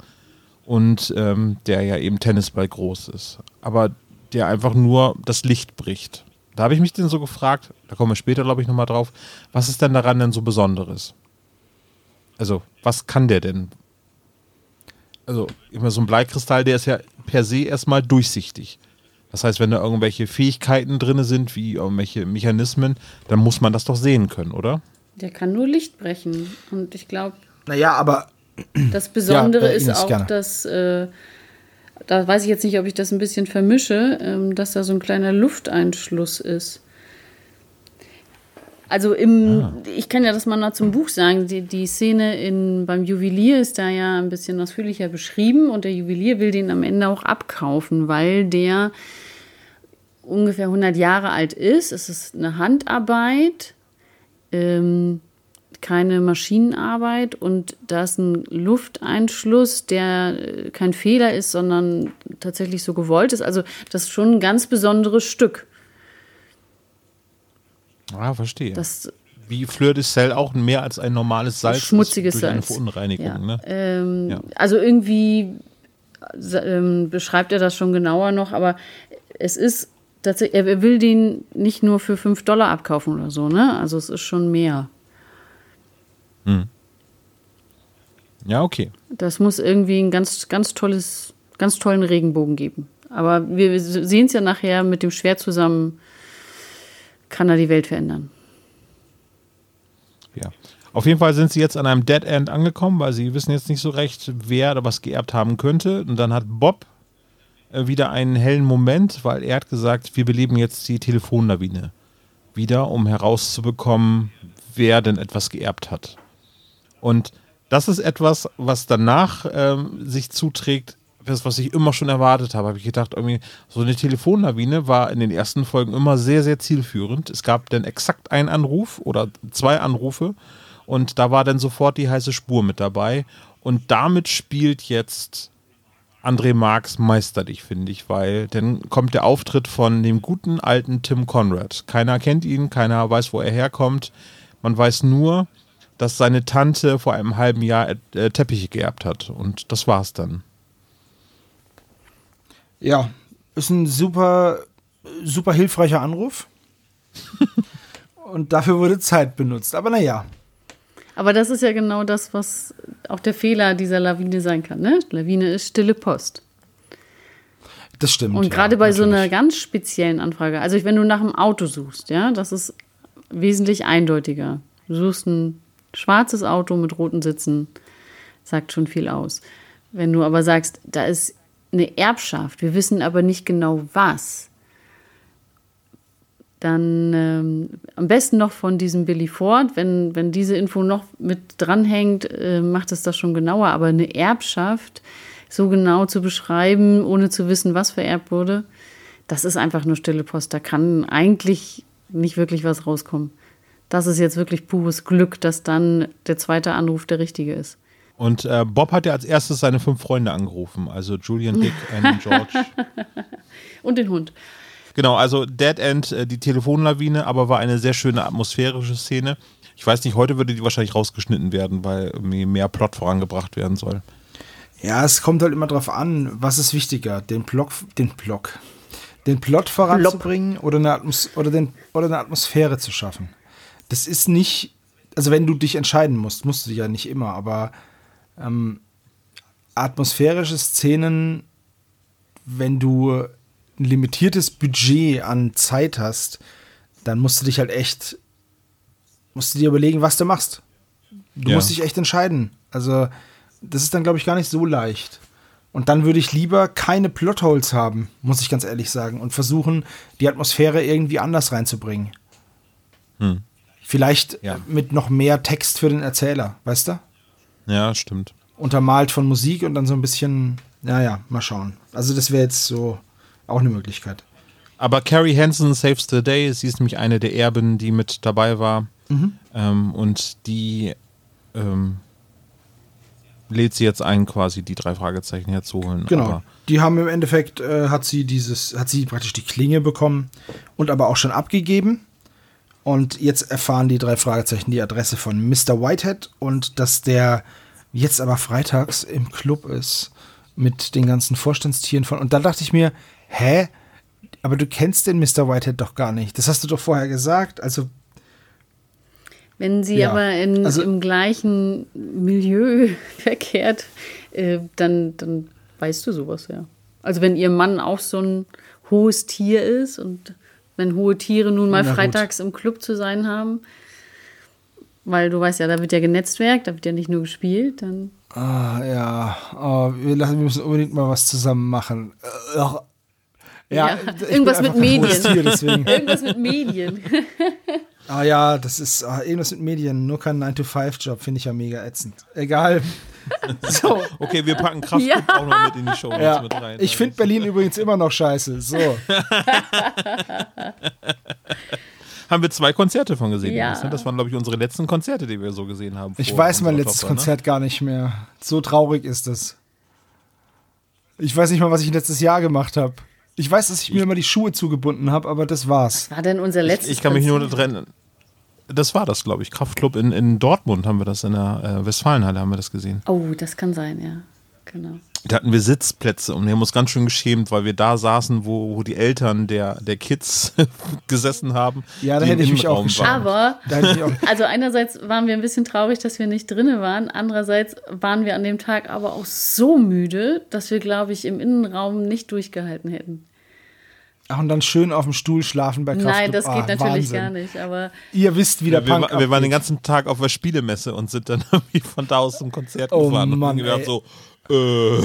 Und ähm, der ja eben Tennisball groß ist. Aber der einfach nur das Licht bricht. Da habe ich mich denn so gefragt, da kommen wir später, glaube ich, nochmal drauf, was ist denn daran denn so Besonderes? Also, was kann der denn? Also, immer so ein Bleikristall, der ist ja per se erstmal durchsichtig. Das heißt, wenn da irgendwelche Fähigkeiten drin sind, wie irgendwelche Mechanismen, dann muss man das doch sehen können, oder? Der kann nur Licht brechen. Und ich glaube, Naja, aber das Besondere Ja, äh, ist auch, gerne. dass, äh, da weiß ich jetzt nicht, ob ich das ein bisschen vermische, ähm, dass da so ein kleiner Lufteinschluss ist. Also im, ich kann ja das mal noch zum Buch sagen, die, die Szene in, beim Juwelier ist da ja ein bisschen ausführlicher beschrieben und der Juwelier will den am Ende auch abkaufen, weil der ungefähr 100 Jahre alt ist. Es ist eine Handarbeit, ähm, keine Maschinenarbeit und da ist ein Lufteinschluss, der äh, kein Fehler ist, sondern tatsächlich so gewollt ist. Also das ist schon ein ganz besonderes Stück. Ah, verstehe. Das wie Fleur de Sel auch mehr als ein normales Salz schmutziges durch eine Salz. Verunreinigung. Ja. Ne? Ähm, Ja. Also irgendwie äh, ähm, beschreibt er das schon genauer noch, aber es ist tatsächlich, er will den nicht nur für 5 Dollar abkaufen oder so, ne? Also es ist schon mehr. Ja, okay. Das muss irgendwie ein ganz, ganz tolles, ganz tollen Regenbogen geben. Aber wir sehen es ja nachher mit dem Schwert zusammen, kann er die Welt verändern. Ja. Auf jeden Fall sind sie jetzt an einem Dead End angekommen, weil sie wissen jetzt nicht so recht, wer da was geerbt haben könnte. Und dann hat Bob wieder einen hellen Moment, weil er hat gesagt, wir beleben jetzt die Telefonlawine wieder, um herauszubekommen, wer denn etwas geerbt hat. Und das ist etwas, was danach ähm, sich zuträgt, das, was ich immer schon erwartet habe, habe ich gedacht, irgendwie, so eine Telefonlawine war in den ersten Folgen immer sehr, sehr zielführend. Es gab dann exakt einen Anruf oder zwei Anrufe und da war dann sofort die heiße Spur mit dabei. Und damit spielt jetzt André Marx meisterlich, finde ich, weil dann kommt der Auftritt von dem guten alten Tim Conrad. Keiner kennt ihn, keiner weiß, wo er herkommt. Man weiß nur, dass seine Tante vor einem halben Jahr äh, Teppiche geerbt hat. Und das war's dann. Ja, ist ein super, super hilfreicher Anruf. Und dafür wurde Zeit benutzt. Aber naja. Aber das ist ja genau das, was auch der Fehler dieser Lawine sein kann. Ne? Lawine ist stille Post. Das stimmt. Und gerade ja, bei natürlich. so einer ganz speziellen Anfrage, also wenn du nach einem Auto suchst, ja, das ist wesentlich eindeutiger. Du suchst ein schwarzes Auto mit roten Sitzen, sagt schon viel aus. Wenn du aber sagst, da ist eine Erbschaft, wir wissen aber nicht genau was, dann ähm, am besten noch von diesem Billy Ford, wenn, wenn diese Info noch mit dranhängt, äh, macht es das schon genauer. Aber eine Erbschaft so genau zu beschreiben, ohne zu wissen, was vererbt wurde, das ist einfach nur stille Post. Da kann eigentlich nicht wirklich was rauskommen. Das ist jetzt wirklich pures Glück, dass dann der zweite Anruf der richtige ist. Und äh, Bob hat ja als erstes seine fünf Freunde angerufen, also Julian, Dick, Anne, George. Und den Hund. Genau, also Dead End, äh, die Telefonlawine, aber war eine sehr schöne atmosphärische Szene. Ich weiß nicht, heute würde die wahrscheinlich rausgeschnitten werden, weil mehr Plot vorangebracht werden soll. Ja, es kommt halt immer drauf an, was ist wichtiger, den Block, den Block, den Plot voranzubringen oder eine, Atmos oder, den, oder eine Atmosphäre zu schaffen. Das ist nicht, also wenn du dich entscheiden musst, musst du ja nicht immer, aber ähm, atmosphärische Szenen, wenn du ein limitiertes Budget an Zeit hast, dann musst du dich halt echt, musst du dir überlegen, was du machst. Du ja. musst dich echt entscheiden. Also, das ist dann, glaube ich, gar nicht so leicht. Und dann würde ich lieber keine Plotholes haben, muss ich ganz ehrlich sagen, und versuchen, die Atmosphäre irgendwie anders reinzubringen. Hm. Vielleicht ja. mit noch mehr Text für den Erzähler, weißt du? Ja, stimmt. Untermalt von Musik und dann so ein bisschen, naja, mal schauen. Also das wäre jetzt so auch eine Möglichkeit. Aber Carrie Hansen saves the day. Sie ist nämlich eine der Erben, die mit dabei war. Mhm. Ähm, und die ähm, lädt sie jetzt ein, quasi die drei Fragezeichen herzuholen. Genau. Aber die haben im Endeffekt, äh, hat sie dieses, hat sie praktisch die Klinge bekommen und aber auch schon abgegeben. Und jetzt erfahren die drei Fragezeichen die Adresse von Mr. Whitehead und dass der jetzt aber freitags im Club ist mit den ganzen Vorstandstieren von. Und da dachte ich mir, hä? Aber du kennst den Mr. Whitehead doch gar nicht. Das hast du doch vorher gesagt. Also. Wenn sie ja. aber in, also, im gleichen Milieu verkehrt, äh, dann, dann weißt du sowas, ja. Also wenn ihr Mann auch so ein hohes Tier ist und wenn hohe Tiere nun mal freitags im Club zu sein haben, weil du weißt ja, da wird ja genetzwerkt, da wird ja nicht nur gespielt, dann. Ah, ja. Oh, wir, lassen, wir müssen unbedingt mal was zusammen machen. Äh, ja, ja irgendwas mit Medien. irgendwas mit Medien. Ah ja, das ist ah, irgendwas mit Medien, nur kein 9-to-5-Job, finde ich ja mega ätzend. Egal. so. Okay, wir packen Kraft ja. auch noch mit in die Show ja. mit rein. Ich finde Berlin übrigens immer noch scheiße. So. haben wir zwei Konzerte von gesehen. Ja. Ne? Das waren, glaube ich, unsere letzten Konzerte, die wir so gesehen haben. Ich weiß mein letztes Tochter, ne? Konzert ne? gar nicht mehr. So traurig ist das. Ich weiß nicht mal, was ich letztes Jahr gemacht habe. Ich weiß, dass ich mir immer die Schuhe zugebunden habe, aber das war's. Was war denn unser letztes Ich, ich kann mich nur daran. Das war das, glaube ich. Kraftclub in, in Dortmund haben wir das in der äh, Westfalenhalle haben wir das gesehen. Oh, das kann sein, ja. genau. Da hatten wir Sitzplätze und wir haben uns ganz schön geschämt, weil wir da saßen, wo, wo die Eltern der, der Kids gesessen haben. Ja, da hätte ich mich auch geschämt. Aber Also einerseits waren wir ein bisschen traurig, dass wir nicht drinne waren. Andererseits waren wir an dem Tag aber auch so müde, dass wir, glaube ich, im Innenraum nicht durchgehalten hätten. ach, und dann schön auf dem Stuhl schlafen bei Kraft. Nein, das geht Ah, natürlich Wahnsinn. gar nicht. Aber Ihr wisst, wie der Ja, wir, Punk wa- wir waren den ganzen Tag auf der Spielemesse und sind dann irgendwie von da aus zum Konzert Oh gefahren. und Mann, haben gedacht so, äh,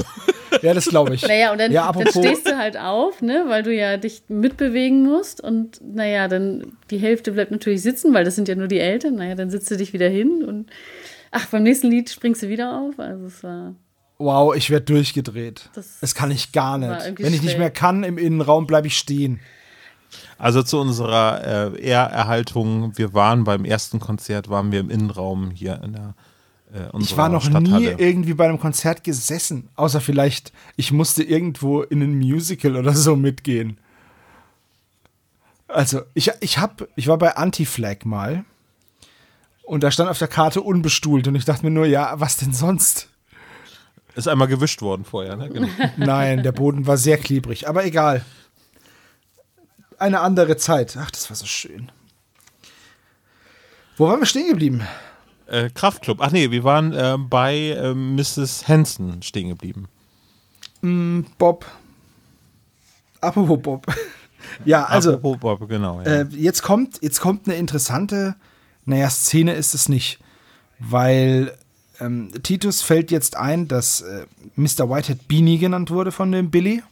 Ja, das glaube ich. naja, und dann, ja, dann stehst du halt auf, ne, weil du ja dich mitbewegen musst. Und naja, dann die Hälfte bleibt natürlich sitzen, weil das sind ja nur die Eltern. Naja, dann sitzt du dich wieder hin und ach, beim nächsten Lied springst du wieder auf. Also es war. wow, ich werde durchgedreht. Das Das kann ich gar nicht. Wenn ich nicht mehr kann im Innenraum, bleibe ich stehen. Also zu unserer äh, Ehrerhaltung, wir waren beim ersten Konzert, waren wir im Innenraum hier in der äh, Ich war noch nie irgendwie bei einem Konzert gesessen, außer vielleicht, ich musste irgendwo in ein Musical oder so mitgehen. Also, ich, ich, hab, ich war bei Anti-Flag mal und da stand auf der Karte unbestuhlt und ich dachte mir nur, ja, was denn sonst? Ist einmal gewischt worden vorher, ne? Genau. Nein, der Boden war sehr klebrig, aber egal. Eine andere Zeit. Ach, das war so schön. Wo waren wir stehen geblieben? Äh, Kraftclub. Ach nee, wir waren äh, bei äh, Mrs. Hansen stehen geblieben. Bob. Apropos Bob. ja, also. Apropos Bob, genau. Ja. Äh, jetzt, kommt, jetzt kommt eine interessante, naja, Szene ist es nicht, weil ähm, Titus fällt jetzt ein, dass äh, Mr. Whitehead Beanie genannt wurde von dem Billy.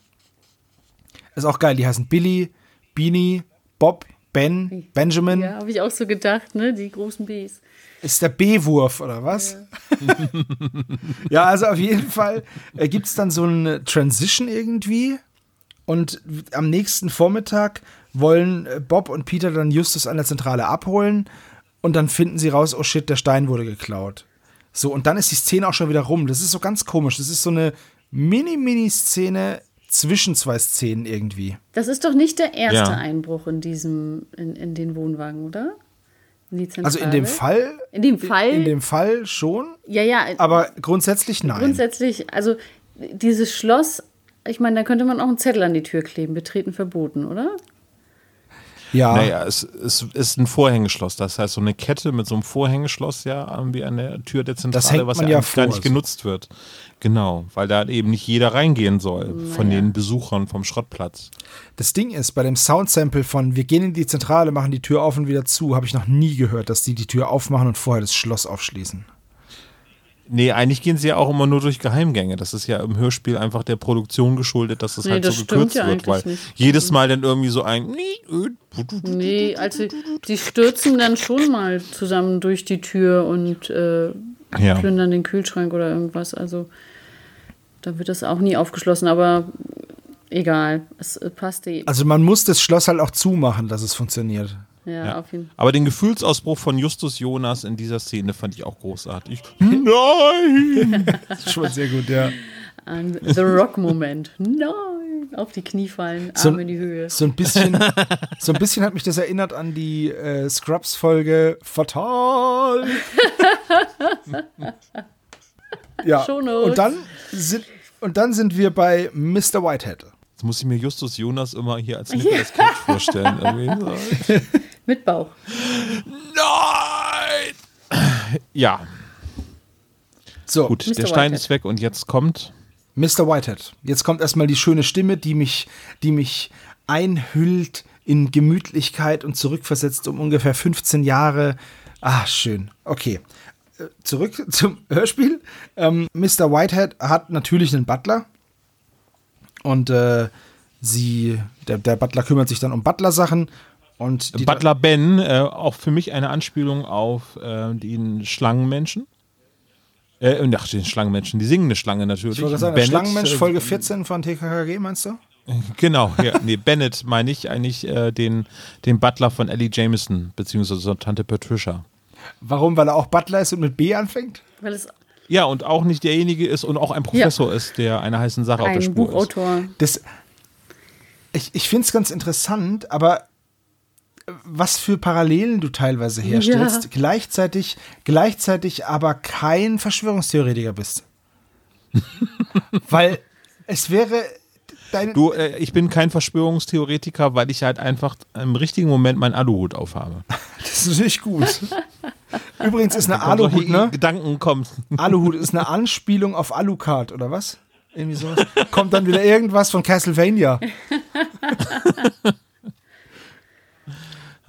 Ist auch geil, die heißen Billy, Beanie, Bob, Ben, Benjamin. Ja, habe ich auch so gedacht, ne? Die großen Bs. Ist der B-Wurf oder was? Ja, also auf jeden Fall äh, gibt es dann so eine Transition irgendwie. Und am nächsten Vormittag wollen äh, Bob und Peter dann Justus an der Zentrale abholen. Und dann finden sie raus, oh shit, der Stein wurde geklaut. So, und dann ist die Szene auch schon wieder rum. Das ist so ganz komisch. Das ist so eine Mini-Mini-Szene zwischen zwei Szenen irgendwie. Das ist doch nicht der erste Ja. Einbruch in diesem, in, in den Wohnwagen, oder? Also in dem? Fall. In dem Fall? In dem Fall schon. ja, ja. Aber grundsätzlich nein. Grundsätzlich, also dieses Schloss, ich meine, da könnte man auch einen Zettel an die Tür kleben, betreten verboten, oder? Ja. Naja, es, es ist ein Vorhängeschloss. Das heißt, so eine Kette mit so einem Vorhängeschloss ja irgendwie an der Tür der Zentrale, hängt was man ja, ja eigentlich gar vor, nicht so. genutzt wird. Genau, weil da eben nicht jeder reingehen soll von Naja. den Besuchern vom Schrottplatz. Das Ding ist, bei dem Soundsample von Wir gehen in die Zentrale, machen die Tür auf und wieder zu, habe ich noch nie gehört, dass die die Tür aufmachen und vorher das Schloss aufschließen. Nee, eigentlich gehen sie ja auch immer nur durch Geheimgänge. Das ist ja im Hörspiel einfach der Produktion geschuldet, dass es Nee, halt das so gekürzt ja wird, weil nicht. jedes Mal dann irgendwie so ein Nee, also die stürzen dann schon mal zusammen durch die Tür und äh, Ja. plündern den Kühlschrank oder irgendwas. Also da wird das auch nie aufgeschlossen, aber egal, es äh, passt eh. Also man muss das Schloss halt auch zumachen, dass es funktioniert. Ja, Ja. auf jeden Fall. Aber den Gefühlsausbruch von Justus Jonas in dieser Szene fand ich auch großartig. Nein! Schon sehr gut, ja. Ein The Rock-Moment. Nein! Auf die Knie fallen, So- Arme in die Höhe. So ein bisschen, so ein bisschen hat mich das erinnert an die äh, Scrubs-Folge Fatal. ja, Shownotes. und dann, sind, und dann sind wir bei Mr. Whitehead. Jetzt muss ich mir Justus Jonas immer hier als Nicolas Cage vorstellen. Irgendwie. Mit Bauch. Nein! Ja, So, gut, Mr. der Stein Whitehead. ist weg und jetzt kommt. Mr. Whitehead. Jetzt kommt erstmal die schöne Stimme, die mich, die mich einhüllt in Gemütlichkeit und zurückversetzt um ungefähr 15 Jahre. Ah, schön. Okay. Äh, Zurück zum Hörspiel. Ähm, Mr. Whitehead hat natürlich einen Butler. Und äh, sie, der, der Butler kümmert sich dann um Butler-Sachen. Und die Butler Ben, äh, auch für mich eine Anspielung auf äh, den Schlangenmenschen. Äh, ach, den Schlangenmenschen, die singende Schlange natürlich. ich wollte sagen, Bennett, Schlangenmensch, äh, Folge 14 von TKKG, meinst du? Genau, ja, nee, Bennett meine ich eigentlich äh, den, den Butler von Ellie Jameson, beziehungsweise Tante Patricia. Warum? Weil er auch Butler ist und mit B anfängt? Weil es Ja, und auch nicht derjenige ist und auch ein Professor ist, der einer heißen Sache auf der ein Spur ist. Buchautor. Das, ich ich finde es ganz interessant, aber was für Parallelen du teilweise herstellst, Ja. gleichzeitig, gleichzeitig aber kein Verschwörungstheoretiker bist. Weil es wäre dein. Du, äh, ich bin kein Verschwörungstheoretiker, weil ich halt einfach im richtigen Moment meinen Aluhut aufhabe. Das ist natürlich gut. Übrigens ist eine Aluhut, ne? Gedanken kommt. Aluhut ist eine Anspielung auf Alucard, oder was? Irgendwie so. Kommt dann wieder irgendwas von Castlevania.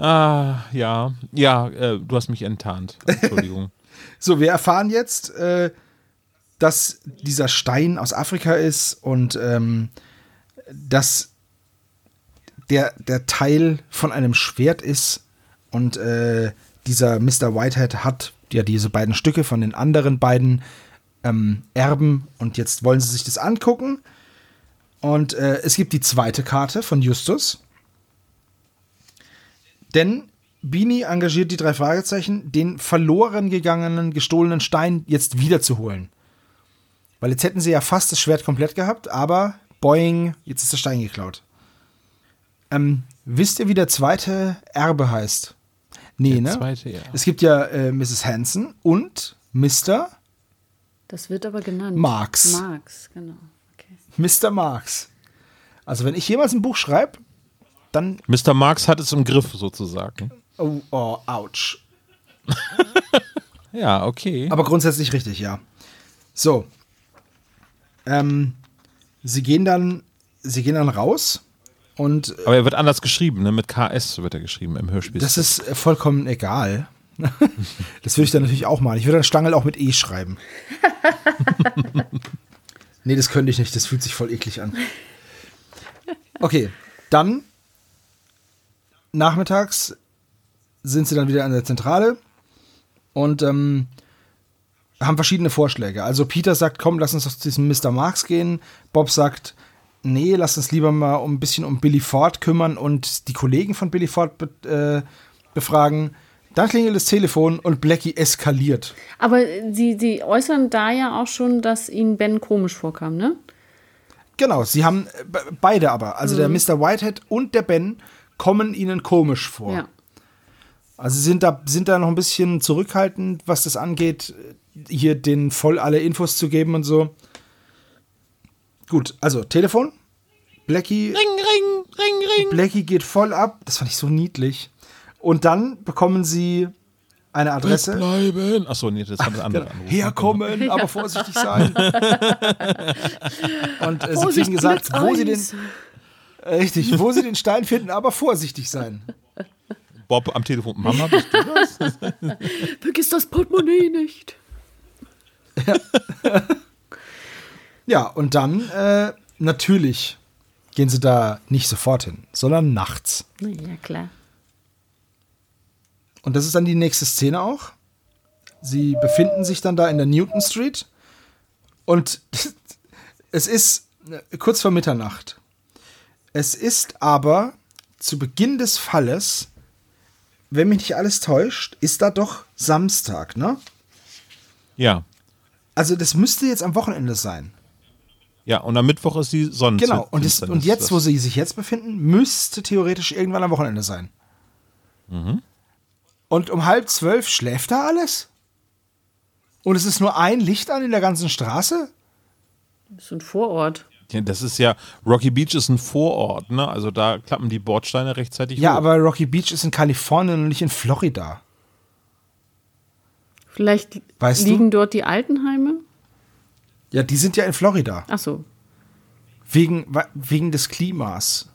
Ah, ja. Ja, äh, du hast mich enttarnt. Entschuldigung. So, wir erfahren jetzt, äh, dass dieser Stein aus Afrika ist und ähm, dass der, der Teil von einem Schwert ist und äh, dieser Mr. Whitehead hat ja diese beiden Stücke von den anderen beiden ähm, Erben und jetzt wollen sie sich das angucken. Und äh, es gibt die zweite Karte von Justus. Denn Bini engagiert die drei Fragezeichen, den verloren gegangenen, gestohlenen Stein jetzt wiederzuholen. Weil jetzt hätten sie ja fast das Schwert komplett gehabt, aber boing, jetzt ist der Stein geklaut. Ähm, wisst ihr, wie der zweite Erbe heißt? Nee, Der ne? zweite, ja. Es gibt ja äh, Mrs. Hanson und Mr. Das wird aber genannt. Marx. Marx, genau. Okay. Mr. Marx. Also, wenn ich jemals ein Buch schreibe, dann. Mr. Marx hat es im Griff sozusagen. Oh, oh, ouch. Ja, okay. Aber grundsätzlich richtig, ja. So. Ähm, sie gehen dann, sie gehen dann raus und Aber er wird anders geschrieben, ne? Mit KS wird er geschrieben im Hörspiel. das ist äh, vollkommen egal. das würde ich dann natürlich auch machen. Ich würde dann Stangel auch mit E schreiben. nee, das könnte ich nicht. Das fühlt sich voll eklig an. Okay, dann nachmittags sind sie dann wieder an der Zentrale und ähm, haben verschiedene Vorschläge. Also Peter sagt, komm, lass uns zu diesem Mr. Marx gehen. Bob sagt, nee, lass uns lieber mal um ein bisschen um Billy Ford kümmern und die Kollegen von Billy Ford be äh, befragen. Dann klingelt das Telefon und Blackie eskaliert. Aber sie, sie äußern da ja auch schon, dass ihnen Ben komisch vorkam, ne? Genau, sie haben äh, be- beide aber, also der Mr. Whitehead und der Ben kommen ihnen komisch vor. Ja. Also sie sind da, sind da noch ein bisschen zurückhaltend, was das angeht, hier den voll alle Infos zu geben und so. Gut, also Telefon. Blackie. Ring, ring, ring, ring. Blackie geht voll ab. Das fand ich so niedlich. Und dann bekommen sie eine Adresse. Bleiben. Achso, nee, das haben das andere angerufen. Herkommen, aber vorsichtig sein. Und äh, sie kriegen gesagt, wo sie den, richtig, wo sie den Stein finden, aber vorsichtig sein. Bob am Telefon. Mama, bist du das? Vergiss das Portemonnaie nicht. Ja, und dann äh, natürlich gehen sie da nicht sofort hin, sondern nachts. Ja, klar. Und das ist dann die nächste Szene auch. Sie befinden sich dann da in der Newton Street und es ist äh, kurz vor Mitternacht. Es ist aber zu Beginn des Falles, wenn mich nicht alles täuscht, ist da doch Samstag, ne? Ja. Also das müsste jetzt am Wochenende sein. Ja, und am Mittwoch ist die Sonne. Genau. Und, es, und jetzt, wo sie sich jetzt befinden, müsste theoretisch irgendwann am Wochenende sein. Und um halb zwölf schläft da alles? Und es ist nur ein Licht an in der ganzen Straße? Das ist ein Vorort. Ja, das ist ja, Rocky Beach ist ein Vorort, ne? Also da klappen die Bordsteine rechtzeitig Ja, hoch. aber Rocky Beach ist in Kalifornien und nicht in Florida. Vielleicht Weißt du? liegen dort die Altenheime? Ja, die sind ja in Florida. Ach so. Wegen, wegen des Klimas.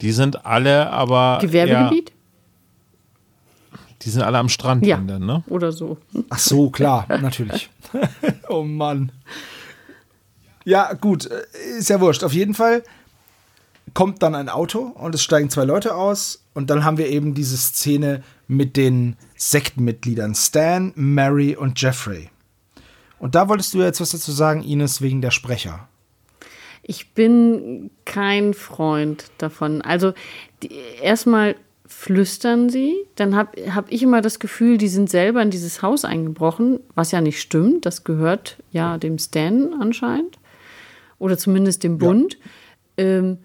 Die sind alle aber. Gewerbegebiet? Ja, die sind alle am Strand, Ja. dann, ne? Oder so. Ach so, klar, natürlich. oh Mann. Ja, gut, äh, ist ja wurscht. Auf jeden Fall kommt dann ein Auto und es steigen zwei Leute aus und dann haben wir eben diese Szene mit den Sektenmitgliedern Stan, Mary und Jeffrey. Und da wolltest du jetzt was dazu sagen, Ines, wegen der Sprecher. Ich bin kein Freund davon. Also erstmal flüstern sie, dann habe hab ich immer das Gefühl, die sind selber in dieses Haus eingebrochen, was ja nicht stimmt. Das gehört ja dem Stan anscheinend. Oder zumindest dem Bund. Ähm,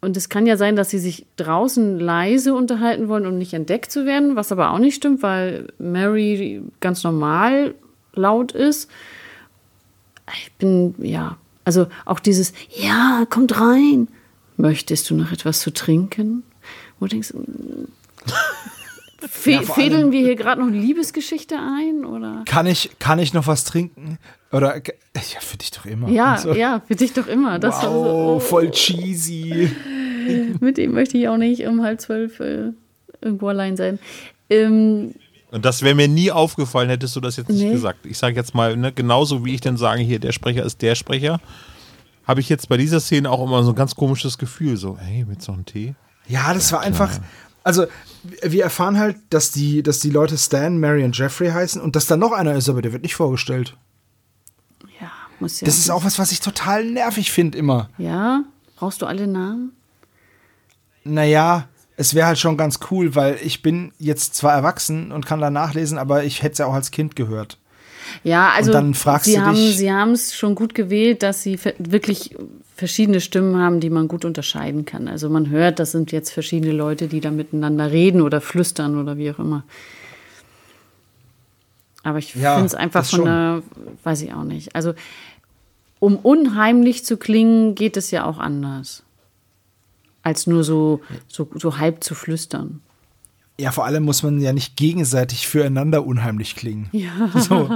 und es kann ja sein, dass sie sich draußen leise unterhalten wollen, um nicht entdeckt zu werden, was aber auch nicht stimmt, weil Mary ganz normal laut ist. ich bin, ja, also auch dieses, ja, kommt rein. Möchtest du noch etwas zu trinken? Wo du denkst, mm, fe Ja, fädeln allem- wir hier gerade noch eine Liebesgeschichte ein? Oder? Kann ich, kann ich noch was trinken? Oder, ja, für dich doch immer. Ja, Also, ja, für dich doch immer. Das wow, so, voll cheesy. oh, mit dem möchte ich auch nicht um halb zwölf äh, irgendwo allein sein. Ähm, Und das wäre mir nie aufgefallen, hättest du das jetzt nicht Nee. gesagt. Ich sage jetzt mal, ne, genauso wie ich dann sage, hier, der Sprecher ist der Sprecher, habe ich jetzt bei dieser Szene auch immer so ein ganz komisches Gefühl. So, hey, mit so einem Tee? Ja, das war einfach. Also, wir erfahren halt, dass die, dass die Leute Stan, Mary und Jeffrey heißen und dass da noch einer ist, aber der wird nicht vorgestellt. ja, muss ja. Das ist auch was, was ich total nervig finde immer. Ja, brauchst du alle Namen? Naja, es wäre halt schon ganz cool, weil ich bin jetzt zwar erwachsen und kann da nachlesen, aber ich hätte es ja auch als Kind gehört. Ja, also dann fragst sie du haben, dich- sie haben es schon gut gewählt, dass sie wirklich verschiedene Stimmen haben, die man gut unterscheiden kann. Also man hört, das sind jetzt verschiedene Leute, die da miteinander reden oder flüstern oder wie auch immer. Aber ich Ja, finde es einfach von schon. der, weiß ich auch nicht. Also um unheimlich zu klingen, geht es ja auch anders. Als nur so, so, so halb zu flüstern. Ja, vor allem muss man ja nicht gegenseitig füreinander unheimlich klingen. Ja. So.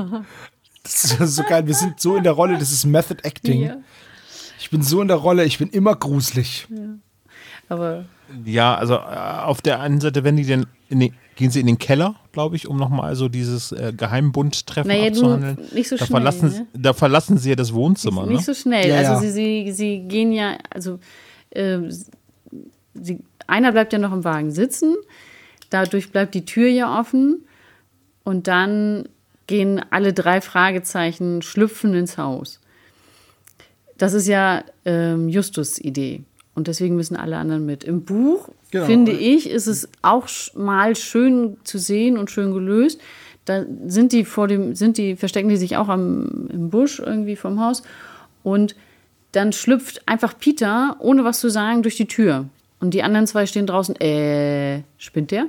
Das ist so geil. Wir sind so in der Rolle, das ist Method Acting. Ja. Ich bin so in der Rolle, ich bin immer gruselig. Aber Ja, also äh, auf der einen Seite, wenn die denn, in den, gehen sie in den Keller, glaube ich, um nochmal so dieses äh, Geheimbundtreffen Naja, abzuhandeln. nicht so da schnell, Verlassen, ne? Da verlassen sie ja das Wohnzimmer, Nicht ne? so schnell. Ja, also ja. Sie, sie, sie gehen ja, also äh, sie, einer bleibt ja noch im Wagen sitzen, dadurch bleibt die Tür ja offen und dann gehen alle drei Fragezeichen schlüpfen ins Haus. Das ist ja ähm, Justus Idee. Und deswegen müssen alle anderen mit. Im Buch, Genau. finde ich, ist es auch mal schön zu sehen und schön gelöst. Da sind die vor dem, sind die, verstecken die sich auch am, im Busch irgendwie vom Haus. Und dann schlüpft einfach Peter, ohne was zu sagen, durch die Tür. Und die anderen zwei stehen draußen, äh, spinnt der?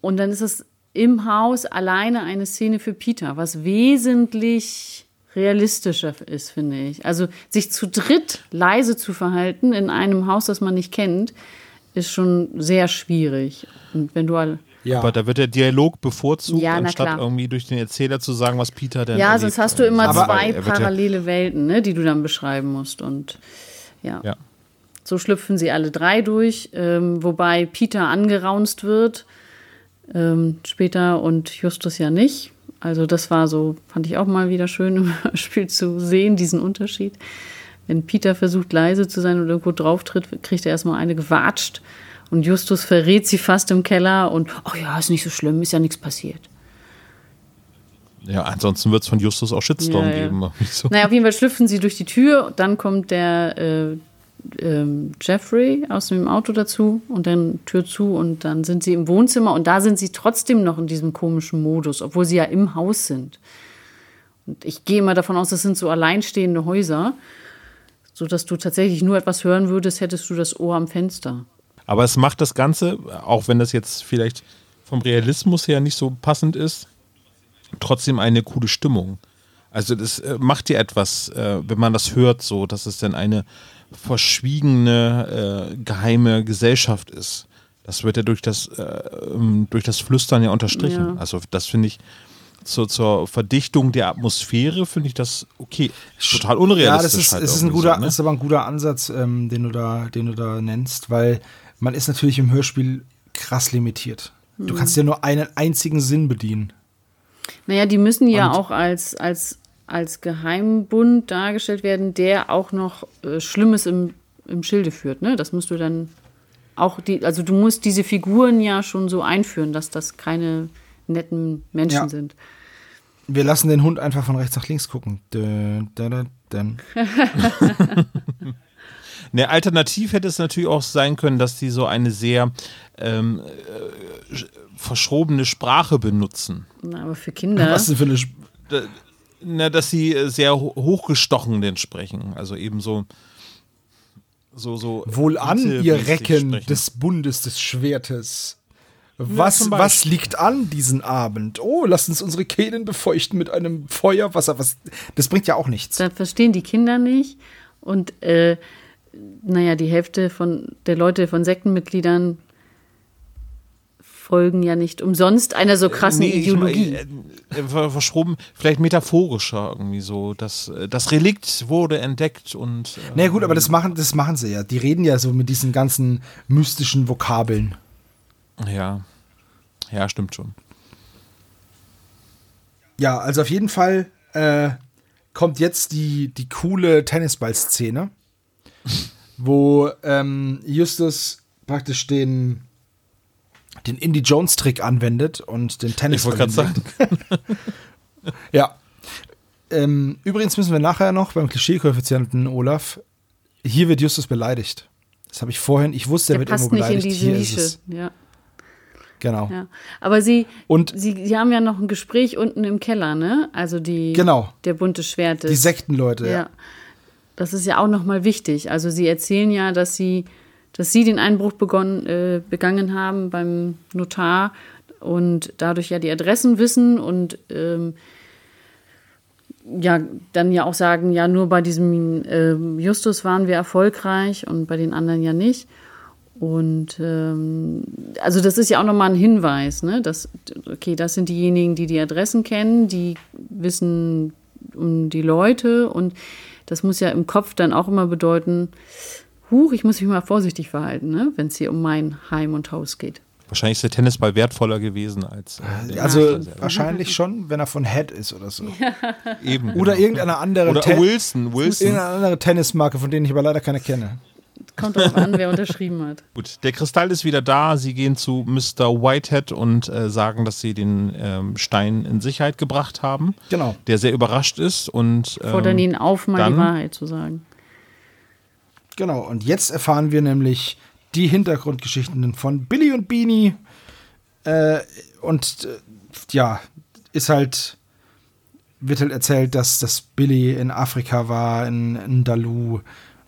Und dann ist es im Haus alleine eine Szene für Peter, was wesentlich realistischer ist, finde ich. Also sich zu dritt leise zu verhalten in einem Haus, das man nicht kennt, ist schon sehr schwierig. Und wenn du Ja. Aber da wird der Dialog bevorzugt, Ja, anstatt klar. irgendwie durch den Erzähler zu sagen, was Peter denn ja, sonst hast du immer Aber zwei wird ja- parallele Welten, ne, die du dann beschreiben musst. Und ja. Ja. So schlüpfen sie alle drei durch, ähm, wobei Peter angeraunzt wird ähm, später und Justus ja nicht. Also das war so, fand ich auch mal wieder schön im Spiel zu sehen, diesen Unterschied. Wenn Peter versucht leise zu sein und irgendwo drauftritt, kriegt er erstmal eine gewatscht und Justus verrät sie fast im Keller und, ach ja, ist nicht so schlimm, ist ja nichts passiert. Ja, ansonsten wird es von Justus auch Shitstorm Ja, ja. geben. So. Naja, auf jeden Fall schlüpfen sie durch die Tür, dann kommt der äh, ähm, Jeffrey aus dem Auto dazu und dann Tür zu und dann sind sie im Wohnzimmer und da sind sie trotzdem noch in diesem komischen Modus, obwohl sie ja im Haus sind. Und ich gehe mal davon aus, das sind so alleinstehende Häuser, sodass du tatsächlich nur etwas hören würdest, hättest du das Ohr am Fenster. Aber es macht das Ganze, auch wenn das jetzt vielleicht vom Realismus her nicht so passend ist, trotzdem eine coole Stimmung. Also das äh, macht dir etwas, äh, wenn man das hört, so, dass es dann eine verschwiegene, äh, geheime Gesellschaft ist. Das wird ja durch das, äh, ähm, durch das Flüstern ja unterstrichen. Ja. Also das finde ich zur, zur Verdichtung der Atmosphäre finde ich das okay. Total unrealistisch. Ja, das ist, halt es ist ein guter, so, ne? ist aber ein guter Ansatz, ähm, den du da, den du da nennst, weil man ist natürlich im Hörspiel krass limitiert. Du Mhm. kannst ja nur einen einzigen Sinn bedienen. Naja, die müssen ja Und- auch als, als, als Geheimbund dargestellt werden, der auch noch äh, Schlimmes im, im Schilde führt. Ne? Das musst du dann auch, die, also du musst diese Figuren ja schon so einführen, dass das keine netten Menschen Ja. sind. Wir lassen den Hund einfach von rechts nach links gucken. Dun, dun, dun. Ne, alternativ hätte es natürlich auch sein können, dass die so eine sehr ähm, äh, verschrobene Sprache benutzen. Na, aber für Kinder. Was denn für eine. Sp Na, dass sie äh, sehr ho- hochgestochen denn sprechen. Also eben so. So, so Wohlan, ihr Elite-mäßig Recken sprechen. des Bundes des Schwertes. Was, was liegt an diesen Abend? Oh, lasst uns unsere Kehlen befeuchten mit einem Feuerwasser. Was, das bringt ja auch nichts. Das verstehen die Kinder nicht. Und äh, naja, die Hälfte von der Leute, von Sektenmitgliedern folgen ja nicht umsonst einer so krassen Nee, ich Ideologie. mein, äh, äh, verschoben, vielleicht metaphorischer irgendwie so. Das, äh, das Relikt wurde entdeckt und. Äh, Na ja, gut, aber das machen, das machen sie ja. Die reden ja so mit diesen ganzen mystischen Vokabeln. Ja. Ja, stimmt schon. Ja, also auf jeden Fall äh, kommt jetzt die, die coole Tennisball-Szene, wo ähm, Justus praktisch den, den Indie Jones-Trick anwendet und den Ich Tennisball. wollte gerade sagen. Ja. Ähm, übrigens müssen wir nachher noch beim Klischee-Koeffizienten, Olaf, hier wird Justus beleidigt. Das habe ich vorhin, ich wusste, er Der wird passt irgendwo nicht in beleidigt. diese Hier ist Nische. es. Ja, Genau. ja. Aber sie, Und sie, sie haben ja noch ein Gespräch unten im Keller, ne? Also die, Genau. der bunte Schwert die. Sektenleute, Ja. ja. Das ist ja auch nochmal wichtig. Also sie erzählen ja, dass sie, dass sie den Einbruch begonnen, äh, begangen haben beim Notar und dadurch ja die Adressen wissen und ähm, ja, dann ja auch sagen, ja, nur bei diesem ähm, Justus waren wir erfolgreich und bei den anderen ja nicht. Und ähm, also das ist ja auch nochmal ein Hinweis, ne? Dass, okay, das sind diejenigen, die die Adressen kennen, die wissen um die Leute und das muss ja im Kopf dann auch immer bedeuten, huch, ich muss mich mal vorsichtig verhalten, ne? wenn es hier um mein Heim und Haus geht. Wahrscheinlich ist der Tennisball wertvoller gewesen als. Äh, Also wahrscheinlich schon, wenn er von Head ist oder so. eben. Oder genau. irgendeine andere, Oder Ten- Wilson. Wilson. irgendeine andere Tennismarke, von denen ich aber leider keine kenne. Kommt darauf an, wer unterschrieben hat. Gut, der Kristall ist wieder da. Sie gehen zu Mr. Whitehead und äh, sagen, dass sie den ähm, Stein in Sicherheit gebracht haben. Genau. Der sehr überrascht ist und. Ähm, Fordern ihn auf, mal die Wahrheit zu sagen. Genau, und jetzt erfahren wir nämlich die Hintergrundgeschichten von Billy und Beanie. Äh, und äh, ja, ist halt, wird halt erzählt, dass, dass Billy in Afrika war, in, in Dalu.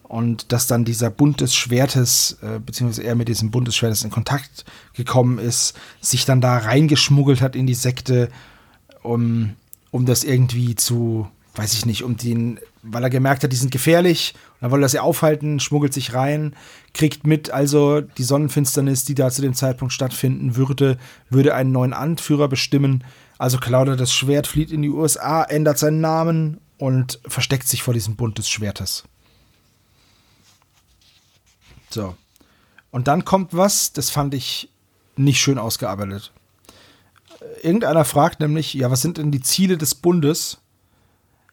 Und dass dann dieser Bund des Schwertes, äh, beziehungsweise er mit diesem Bund des Schwertes in Kontakt gekommen ist, sich dann da reingeschmuggelt hat in die Sekte, um, um das irgendwie zu, weiß ich nicht, um den, weil er gemerkt hat, die sind gefährlich, und dann wollte er sie aufhalten, schmuggelt sich rein, kriegt mit, also die Sonnenfinsternis, die da zu dem Zeitpunkt stattfinden würde, würde einen neuen Anführer bestimmen. Also klaut er das Schwert, flieht in die USA, ändert seinen Namen und versteckt sich vor diesem Bund des Schwertes. So. Und dann kommt was, das fand ich nicht schön ausgearbeitet. Irgendeiner fragt nämlich, ja, was sind denn die Ziele des Bundes?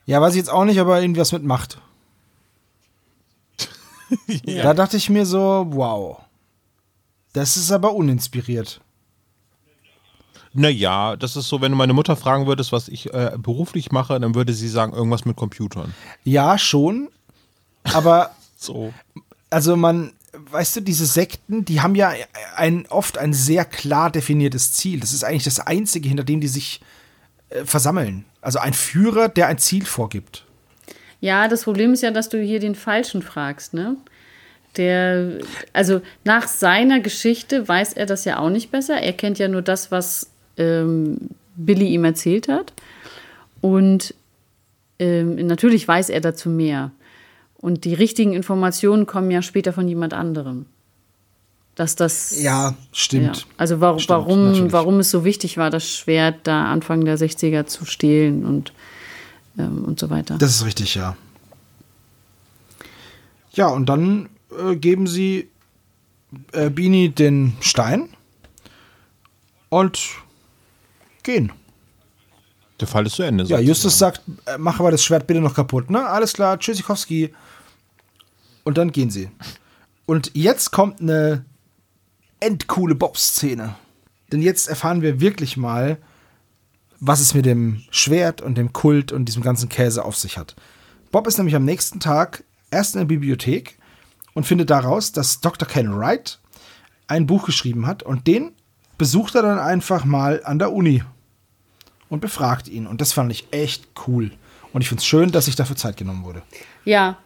Ja, weiß ich jetzt auch nicht, aber irgendwas mit Macht. Da dachte ich mir so, wow. Das ist aber uninspiriert. Naja, das ist so, wenn du meine Mutter fragen würdest, was ich äh, beruflich mache, dann würde sie sagen, irgendwas mit Computern. Ja, schon. Aber So. also man, weißt du, diese Sekten, die haben ja ein, oft ein sehr klar definiertes Ziel. Das ist eigentlich das Einzige, hinter dem die sich äh, versammeln. Also ein Führer, der ein Ziel vorgibt. Ja, das Problem ist ja, dass du hier den Falschen fragst, ne? Der, also nach seiner Geschichte weiß er das ja auch nicht besser. Er kennt ja nur das, was ähm, Billy ihm erzählt hat. Und ähm, natürlich weiß er dazu mehr. Und die richtigen Informationen kommen ja später von jemand anderem. Dass das. Ja, stimmt. Ja. Also warum, Stimmt, warum, natürlich. warum es so wichtig war, das Schwert da Anfang der 60er zu stehlen und, ähm, und so weiter. Das ist richtig, ja. Ja, und dann äh, geben sie äh, Bini den Stein und gehen. Der Fall ist zu Ende. Ja. Justus sagt, äh, mach aber das Schwert bitte noch kaputt, ne? Alles klar, Tschüssikowski. Und dann gehen sie. Und jetzt kommt eine endcoole Bob-Szene. Denn jetzt erfahren wir wirklich mal, was es mit dem Schwert und dem Kult und diesem ganzen Käse auf sich hat. Bob ist nämlich am nächsten Tag erst in der Bibliothek und findet daraus, dass Dr. Ken Wright ein Buch geschrieben hat und den besucht er dann einfach mal an der Uni und befragt ihn. Und das fand ich echt cool. Und ich finde es schön, dass sich dafür Zeit genommen wurde. Ja,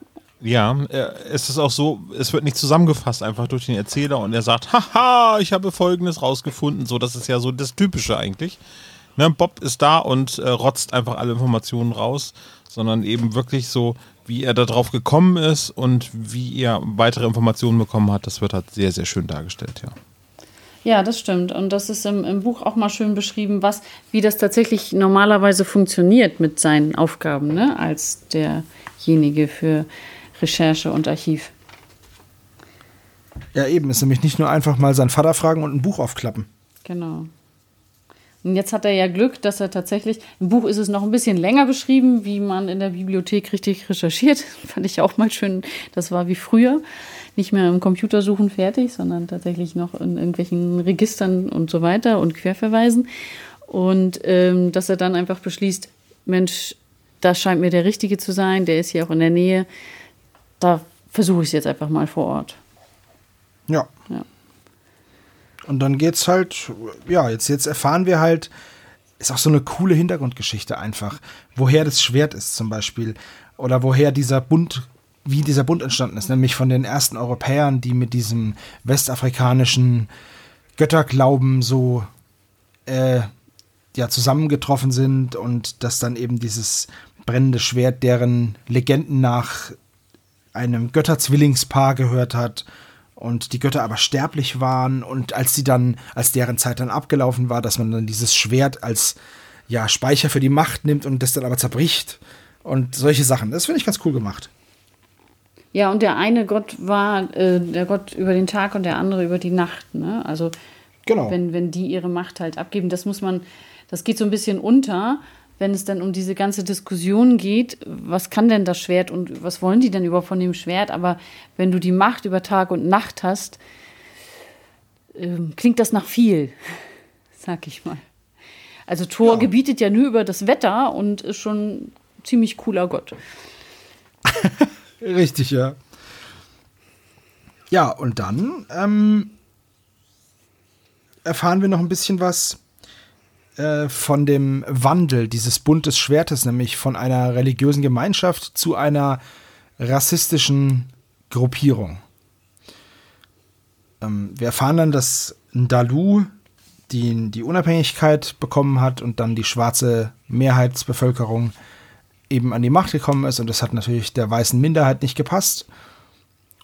Ja, äh, es ist auch so, es wird nicht zusammengefasst einfach durch den Erzähler und er sagt, haha, ich habe Folgendes rausgefunden. So, das ist ja so das Typische eigentlich. Ne, Bob ist da und äh, rotzt einfach alle Informationen raus, sondern eben wirklich so, wie er darauf gekommen ist und wie er weitere Informationen bekommen hat, das wird halt sehr, sehr schön dargestellt, ja. Ja, das stimmt. Und das ist im, im Buch auch mal schön beschrieben, was, wie das tatsächlich normalerweise funktioniert mit seinen Aufgaben, ne, als derjenige für Recherche und Archiv. Ja, eben. Ist nämlich nicht nur einfach mal seinen Vater fragen und ein Buch aufklappen. Genau. Und jetzt hat er ja Glück, dass er tatsächlich, im Buch ist es noch ein bisschen länger beschrieben, wie man in der Bibliothek richtig recherchiert. Fand ich auch mal schön. Das war wie früher. Nicht mehr im Computersuchen fertig, sondern tatsächlich noch in irgendwelchen Registern und so weiter und Querverweisen. Und ähm, dass er dann einfach beschließt, Mensch, das scheint mir der Richtige zu sein, der ist hier auch in der Nähe. Da versuche ich es jetzt einfach mal vor Ort. Ja. Ja. Und dann geht's halt, ja, jetzt, jetzt erfahren wir halt, ist auch so eine coole Hintergrundgeschichte einfach, woher das Schwert ist zum Beispiel. Oder woher dieser Bund, wie dieser Bund entstanden ist, nämlich von den ersten Europäern, die mit diesem westafrikanischen Götterglauben so äh, ja, zusammengetroffen sind und dass dann eben dieses brennende Schwert deren Legenden nach einem Götterzwillingspaar gehört hat und die Götter aber sterblich waren und als sie dann, als deren Zeit dann abgelaufen war, dass man dann dieses Schwert als ja, Speicher für die Macht nimmt und das dann aber zerbricht und solche Sachen. Das finde ich ganz cool gemacht. Ja, und der eine Gott war äh, der Gott über den Tag und der andere über die Nacht. Ne? Also Genau. wenn, wenn die ihre Macht halt abgeben, das muss man, das geht so ein bisschen unter, wenn es dann um diese ganze Diskussion geht, was kann denn das Schwert und was wollen die denn überhaupt von dem Schwert? Aber wenn du die Macht über Tag und Nacht hast, ähm, klingt das nach viel, sag ich mal. Also Thor Ja. gebietet ja nur über das Wetter und ist schon ein ziemlich cooler Gott. Richtig, ja. Ja, und dann ähm, erfahren wir noch ein bisschen was äh, von dem Wandel dieses Bund Schwertes, nämlich von einer religiösen Gemeinschaft zu einer rassistischen Gruppierung. Ähm, wir erfahren dann, dass Ndalu die, die Unabhängigkeit bekommen hat und dann die schwarze Mehrheitsbevölkerung eben an die Macht gekommen ist und das hat natürlich der weißen Minderheit nicht gepasst.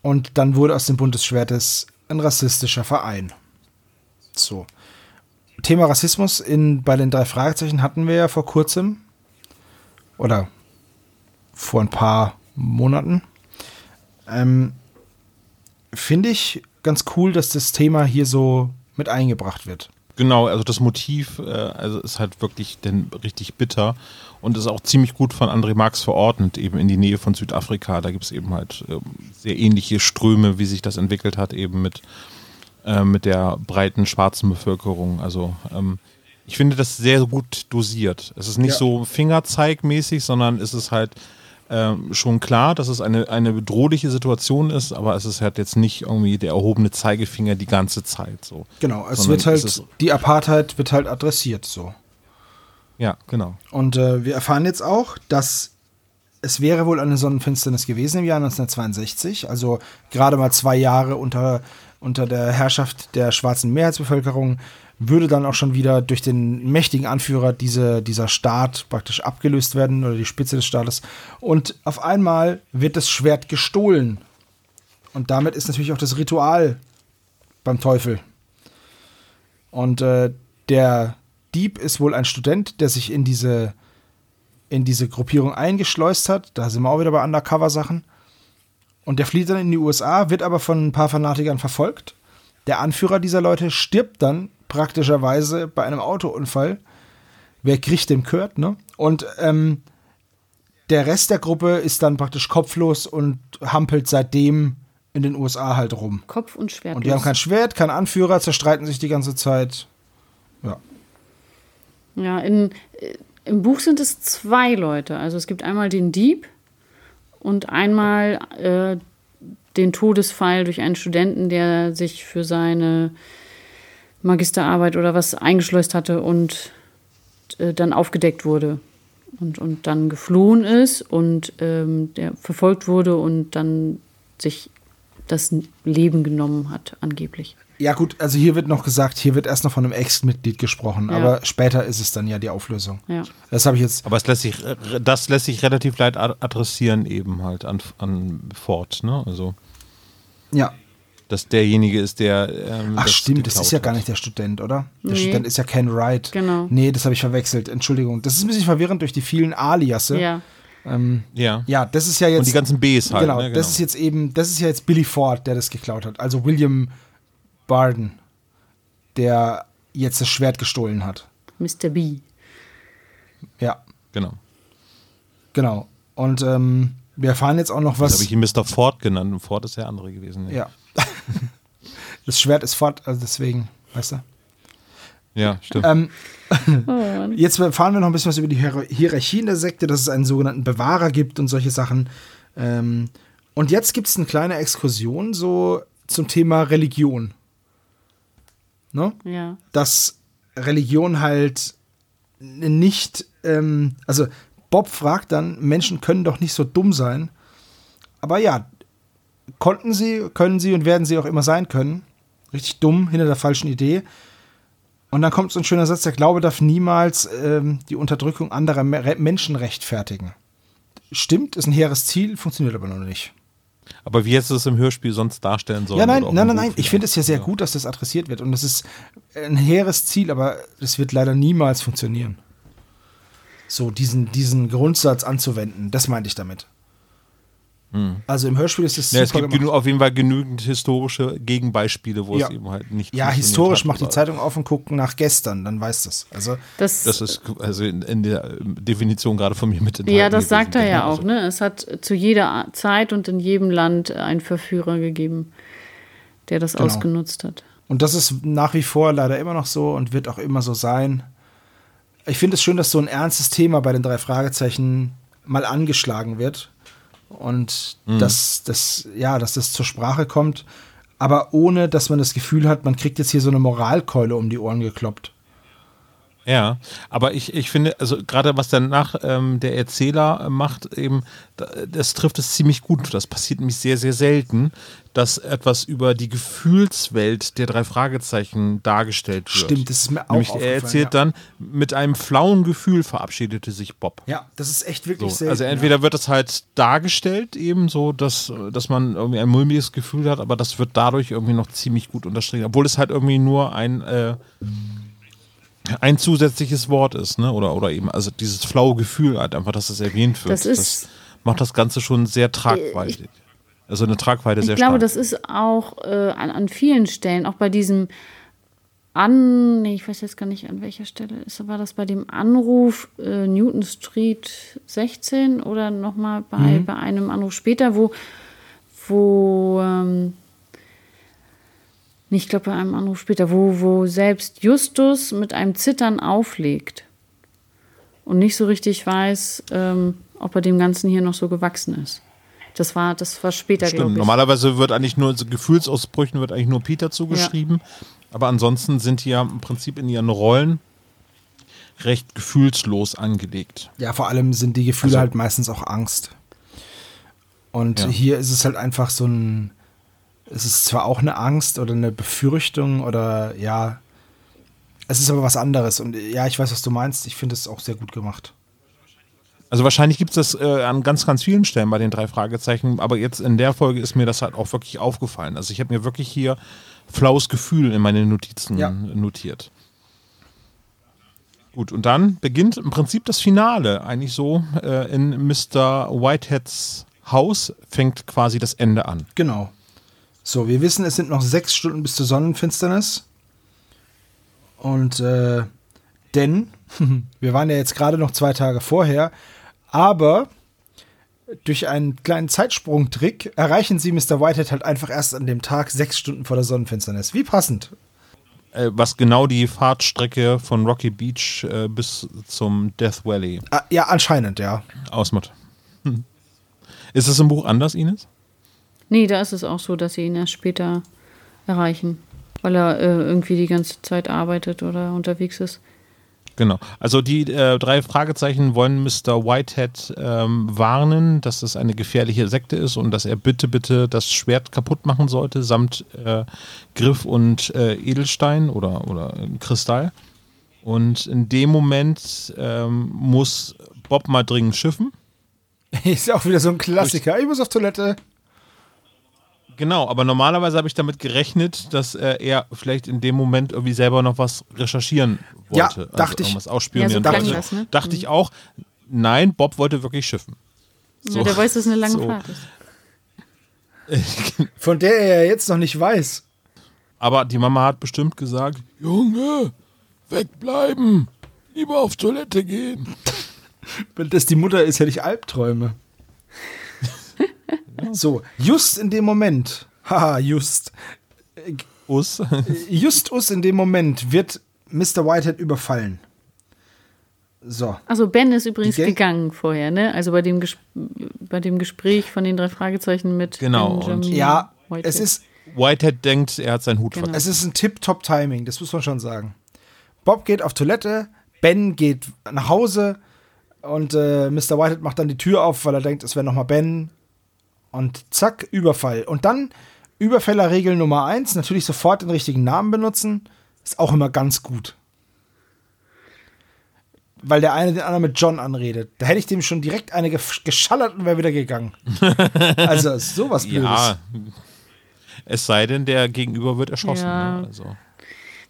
Und dann wurde aus dem Bund Schwertes ein rassistischer Verein. So. Thema Rassismus in, bei den drei Fragezeichen hatten wir ja vor kurzem. Oder vor ein paar Monaten. Ähm, Finde ich ganz cool, dass das Thema hier so mit eingebracht wird. Genau, also das Motiv äh, also ist halt wirklich denn richtig bitter und ist auch ziemlich gut von André Marx verordnet, eben in die Nähe von Südafrika. Da gibt es eben halt ähm, sehr ähnliche Ströme, wie sich das entwickelt hat, eben mit, äh, mit der breiten schwarzen Bevölkerung. Also ähm, ich finde das sehr gut dosiert. Es ist nicht Ja. so fingerzeigmäßig, sondern es ist halt ähm, schon klar, dass es eine, eine bedrohliche Situation ist, aber es ist halt jetzt nicht irgendwie der erhobene Zeigefinger die ganze Zeit so. Genau, es Sondern wird halt, es die Apartheid wird halt adressiert so. Ja, genau. Und äh, wir erfahren jetzt auch, dass es wäre wohl eine Sonnenfinsternis gewesen im Jahr 1962, also gerade mal zwei Jahre unter, unter der Herrschaft der schwarzen Mehrheitsbevölkerung, würde dann auch schon wieder durch den mächtigen Anführer diese, dieser Staat praktisch abgelöst werden oder die Spitze des Staates. Und auf einmal wird das Schwert gestohlen. Und damit ist natürlich auch das Ritual beim Teufel. Und äh, der Dieb ist wohl ein Student, der sich in diese, in diese Gruppierung eingeschleust hat. Da sind wir auch wieder bei Undercover-Sachen. Und der flieht dann in die USA, wird aber von ein paar Fanatikern verfolgt. Der Anführer dieser Leute stirbt dann praktischerweise bei einem Autounfall. Wer kriegt dem gehört, ne? Und ähm, der Rest der Gruppe ist dann praktisch kopflos und hampelt seitdem in den USA halt rum. Kopf und Schwert. Und die haben kein Schwert, keinen Anführer, zerstreiten sich die ganze Zeit. Ja. Ja, in, äh, im Buch sind es zwei Leute. Also es gibt einmal den Dieb und einmal äh, den Todesfall durch einen Studenten, der sich für seine Magisterarbeit oder was eingeschleust hatte und äh, dann aufgedeckt wurde. und, und dann geflohen ist und ähm, der verfolgt wurde und dann sich das Leben genommen hat, angeblich. Ja, gut, also hier wird noch gesagt, hier wird erst noch von einem Ex-Mitglied gesprochen, Ja. aber später ist es dann ja die Auflösung. Ja. Das habe ich jetzt. Aber es lässt sich, das lässt sich relativ leicht ad- adressieren eben halt an, an Ford, ne? Also, Ja. dass derjenige ist, der. Ähm, Ach, das stimmt, das ist ja gar nicht der Student, oder? Der Nee. Student ist ja Ken Wright. Genau. Nee, das habe ich verwechselt. Entschuldigung. Das ist ein bisschen verwirrend durch die vielen Aliasse. Ja. Ja. Ja, das ist ja jetzt. Und die ganzen Bs halt. genau, ne? das ist jetzt eben, das ist ja jetzt Billy Ford, der das geklaut hat. Also William Barden, der jetzt das Schwert gestohlen hat. Mr. B. Ja, Genau. genau. Und ähm, wir erfahren jetzt auch noch Das was. habe ich ihn Mr. Ford genannt und Ford ist der andere gewesen. ja. das Schwert ist fort, also deswegen, weißt du? ja stimmt. Ähm, Oh. Jetzt erfahren wir noch ein bisschen was über die Hier Hierarchie in der Sekte, dass es einen sogenannten Bewahrer gibt und solche Sachen. Ähm, und jetzt gibt es eine kleine Exkursion so zum Thema Religion. Ne? Ja. Dass Religion halt nicht, ähm, also Bob fragt dann, Menschen können doch nicht so dumm sein. Aber ja, konnten sie, können sie und werden sie auch immer sein können. Richtig dumm, hinter der falschen Idee. Und dann kommt so ein schöner Satz, der Glaube darf niemals ähm, die Unterdrückung anderer Me Re- Menschen rechtfertigen. Stimmt, ist ein hehres Ziel, funktioniert aber noch nicht. Aber wie hättest du es im Hörspiel sonst darstellen sollen? Ja, nein, nein, nein, nein. Ich finde es ja sehr gut, dass das adressiert wird. Und das ist ein hehres Ziel, aber das wird leider niemals funktionieren. So, diesen, diesen Grundsatz anzuwenden, das meinte ich damit. Also im Hörspiel ist es Ja, es gibt gemacht. auf jeden Fall genügend historische Gegenbeispiele, wo Ja. es eben halt nicht Ja, historisch macht die Zeitung auf und guckt nach gestern, dann weiß das. Also Das, Das ist also in, in der ähm, Definition gerade von mir mit enthalten ja, das sagt er ja auch. Ne? Es hat zu jeder Zeit und in jedem Land einen Verführer gegeben, der das Genau. ausgenutzt hat. Und das ist nach wie vor leider immer noch so und wird auch immer so sein. Ich finde es schön, dass so ein ernstes Thema bei den drei Fragezeichen mal angeschlagen wird und dass, das, ja, dass das zur Sprache kommt, aber ohne, dass man das Gefühl hat, man kriegt jetzt hier so eine Moralkeule um die Ohren gekloppt. Ja, aber ich, ich finde, also gerade was danach ähm, der Erzähler äh, macht, eben, da- das trifft es ziemlich gut. Das passiert nämlich sehr, sehr selten, dass etwas über die Gefühlswelt der drei Fragezeichen dargestellt wird. Stimmt, das ist mir auch Nämlich er erzählt ja. dann, mit einem flauen Gefühl verabschiedete sich Bob. ja, das ist echt So, wirklich selten. also entweder wird das halt dargestellt, eben so, dass, dass man irgendwie ein mulmiges Gefühl hat, aber das wird dadurch irgendwie noch ziemlich gut unterstrichen, obwohl es halt irgendwie nur ein, äh, ein zusätzliches Wort ist, ne? Oder, oder eben, also dieses flaue Gefühl halt einfach, dass es erwähnt wird. Das ist- macht das Ganze schon sehr tragweite. Also eine Tragweite Ich sehr glaube, stark. das ist auch äh, an, an vielen Stellen, auch bei diesem An, nee, ich weiß jetzt gar nicht, an welcher Stelle ist, war das bei dem Anruf äh, Newton Street 16 oder nochmal bei, Mhm. bei einem Anruf später, wo, wo ähm, ich glaube bei einem Anruf später, wo, wo selbst Justus mit einem Zittern auflegt und nicht so richtig weiß, ähm, ob er dem Ganzen hier noch so gewachsen ist. Das war, das war später, glaube Stimmt. ich. Normalerweise wird eigentlich nur so Gefühlsausbrüchen wird eigentlich nur Peter zugeschrieben. Aber ansonsten sind die ja im Prinzip in ihren Rollen recht gefühlslos angelegt. Ja, vor allem sind die Gefühle Also- halt meistens auch Angst. Und Ja. hier ist es halt einfach so ein, es ist zwar auch eine Angst oder eine Befürchtung oder ja, es ist aber was anderes. Und ja, ich weiß, was du meinst. Ich finde es auch sehr gut gemacht. Also wahrscheinlich gibt es das äh, an ganz, ganz vielen Stellen bei den drei Fragezeichen, aber jetzt in der Folge ist mir das halt auch wirklich aufgefallen. Also ich habe mir wirklich hier flaues Gefühl in meine Notizen Ja. notiert. Gut, und dann beginnt im Prinzip das Finale. Eigentlich so äh, in Mr. Whiteheads Haus fängt quasi das Ende an. Genau. So, wir wissen, es sind noch sechs Stunden bis zur Sonnenfinsternis. Und äh, denn, wir waren ja jetzt gerade noch zwei Tage vorher, aber durch einen kleinen Zeitsprungtrick erreichen sie Mr. Whitehead halt einfach erst an dem Tag sechs Stunden vor der Sonnenfinsternis. Wie passend. Äh, was genau die Fahrtstrecke von Rocky Beach äh, bis zum Death Valley Ah, ja, anscheinend, ja. ausmacht. Hm. Ist es im Buch anders, Ines? Nee, da ist es auch so, dass sie ihn erst später erreichen, weil er äh, irgendwie die ganze Zeit arbeitet oder unterwegs ist. Genau. Also die äh, drei Fragezeichen wollen Mr. Whitehead ähm, warnen, dass das eine gefährliche Sekte ist und dass er bitte, bitte das Schwert kaputt machen sollte, samt äh, Griff und äh, Edelstein oder, oder Kristall. Und in dem Moment ähm, muss Bob mal dringend schiffen. Ist ja auch wieder so ein Klassiker. Ich muss auf Toilette. Genau, aber normalerweise habe ich damit gerechnet, dass äh, er vielleicht in dem Moment irgendwie selber noch was recherchieren wollte. Ja, dachte also ich. Was ausspionieren Ja, so klang das, ne? Dachte ich auch. Nein, Bob wollte wirklich schiffen. Ja, der weiß, dass es eine lange so. Fahrt ist. Von der er ja jetzt noch nicht weiß. Aber die Mama hat bestimmt gesagt, Junge, wegbleiben, lieber auf Toilette gehen. Wenn das die Mutter ist, hätte ich Albträume. So, just in dem Moment, haha, just, Us. just us in dem Moment wird Mr. Whitehead überfallen. So, Also Ben ist übrigens gegangen vorher, ne? Also bei dem, Ges bei dem Gespräch von den drei Fragezeichen mit Genau, Benjamin und- ja, Whitehead. es ist, Whitehead denkt, er hat seinen Hut Genau. vergessen. es ist ein Tip-Top-Timing, das muss man schon sagen. Bob geht auf Toilette, Ben geht nach Hause und äh, Mr. Whitehead macht dann die Tür auf, weil er denkt, es wäre nochmal Ben. Und zack, Überfall. Und dann Überfällerregel Nummer eins, natürlich sofort den richtigen Namen benutzen. Ist auch immer ganz gut. Weil der eine den anderen mit John anredet. Da hätte ich dem schon direkt eine gesch- geschallert und wäre wieder gegangen. also sowas Blödes. Ja. Es sei denn, der Gegenüber wird erschossen. Ja. Ne? Also.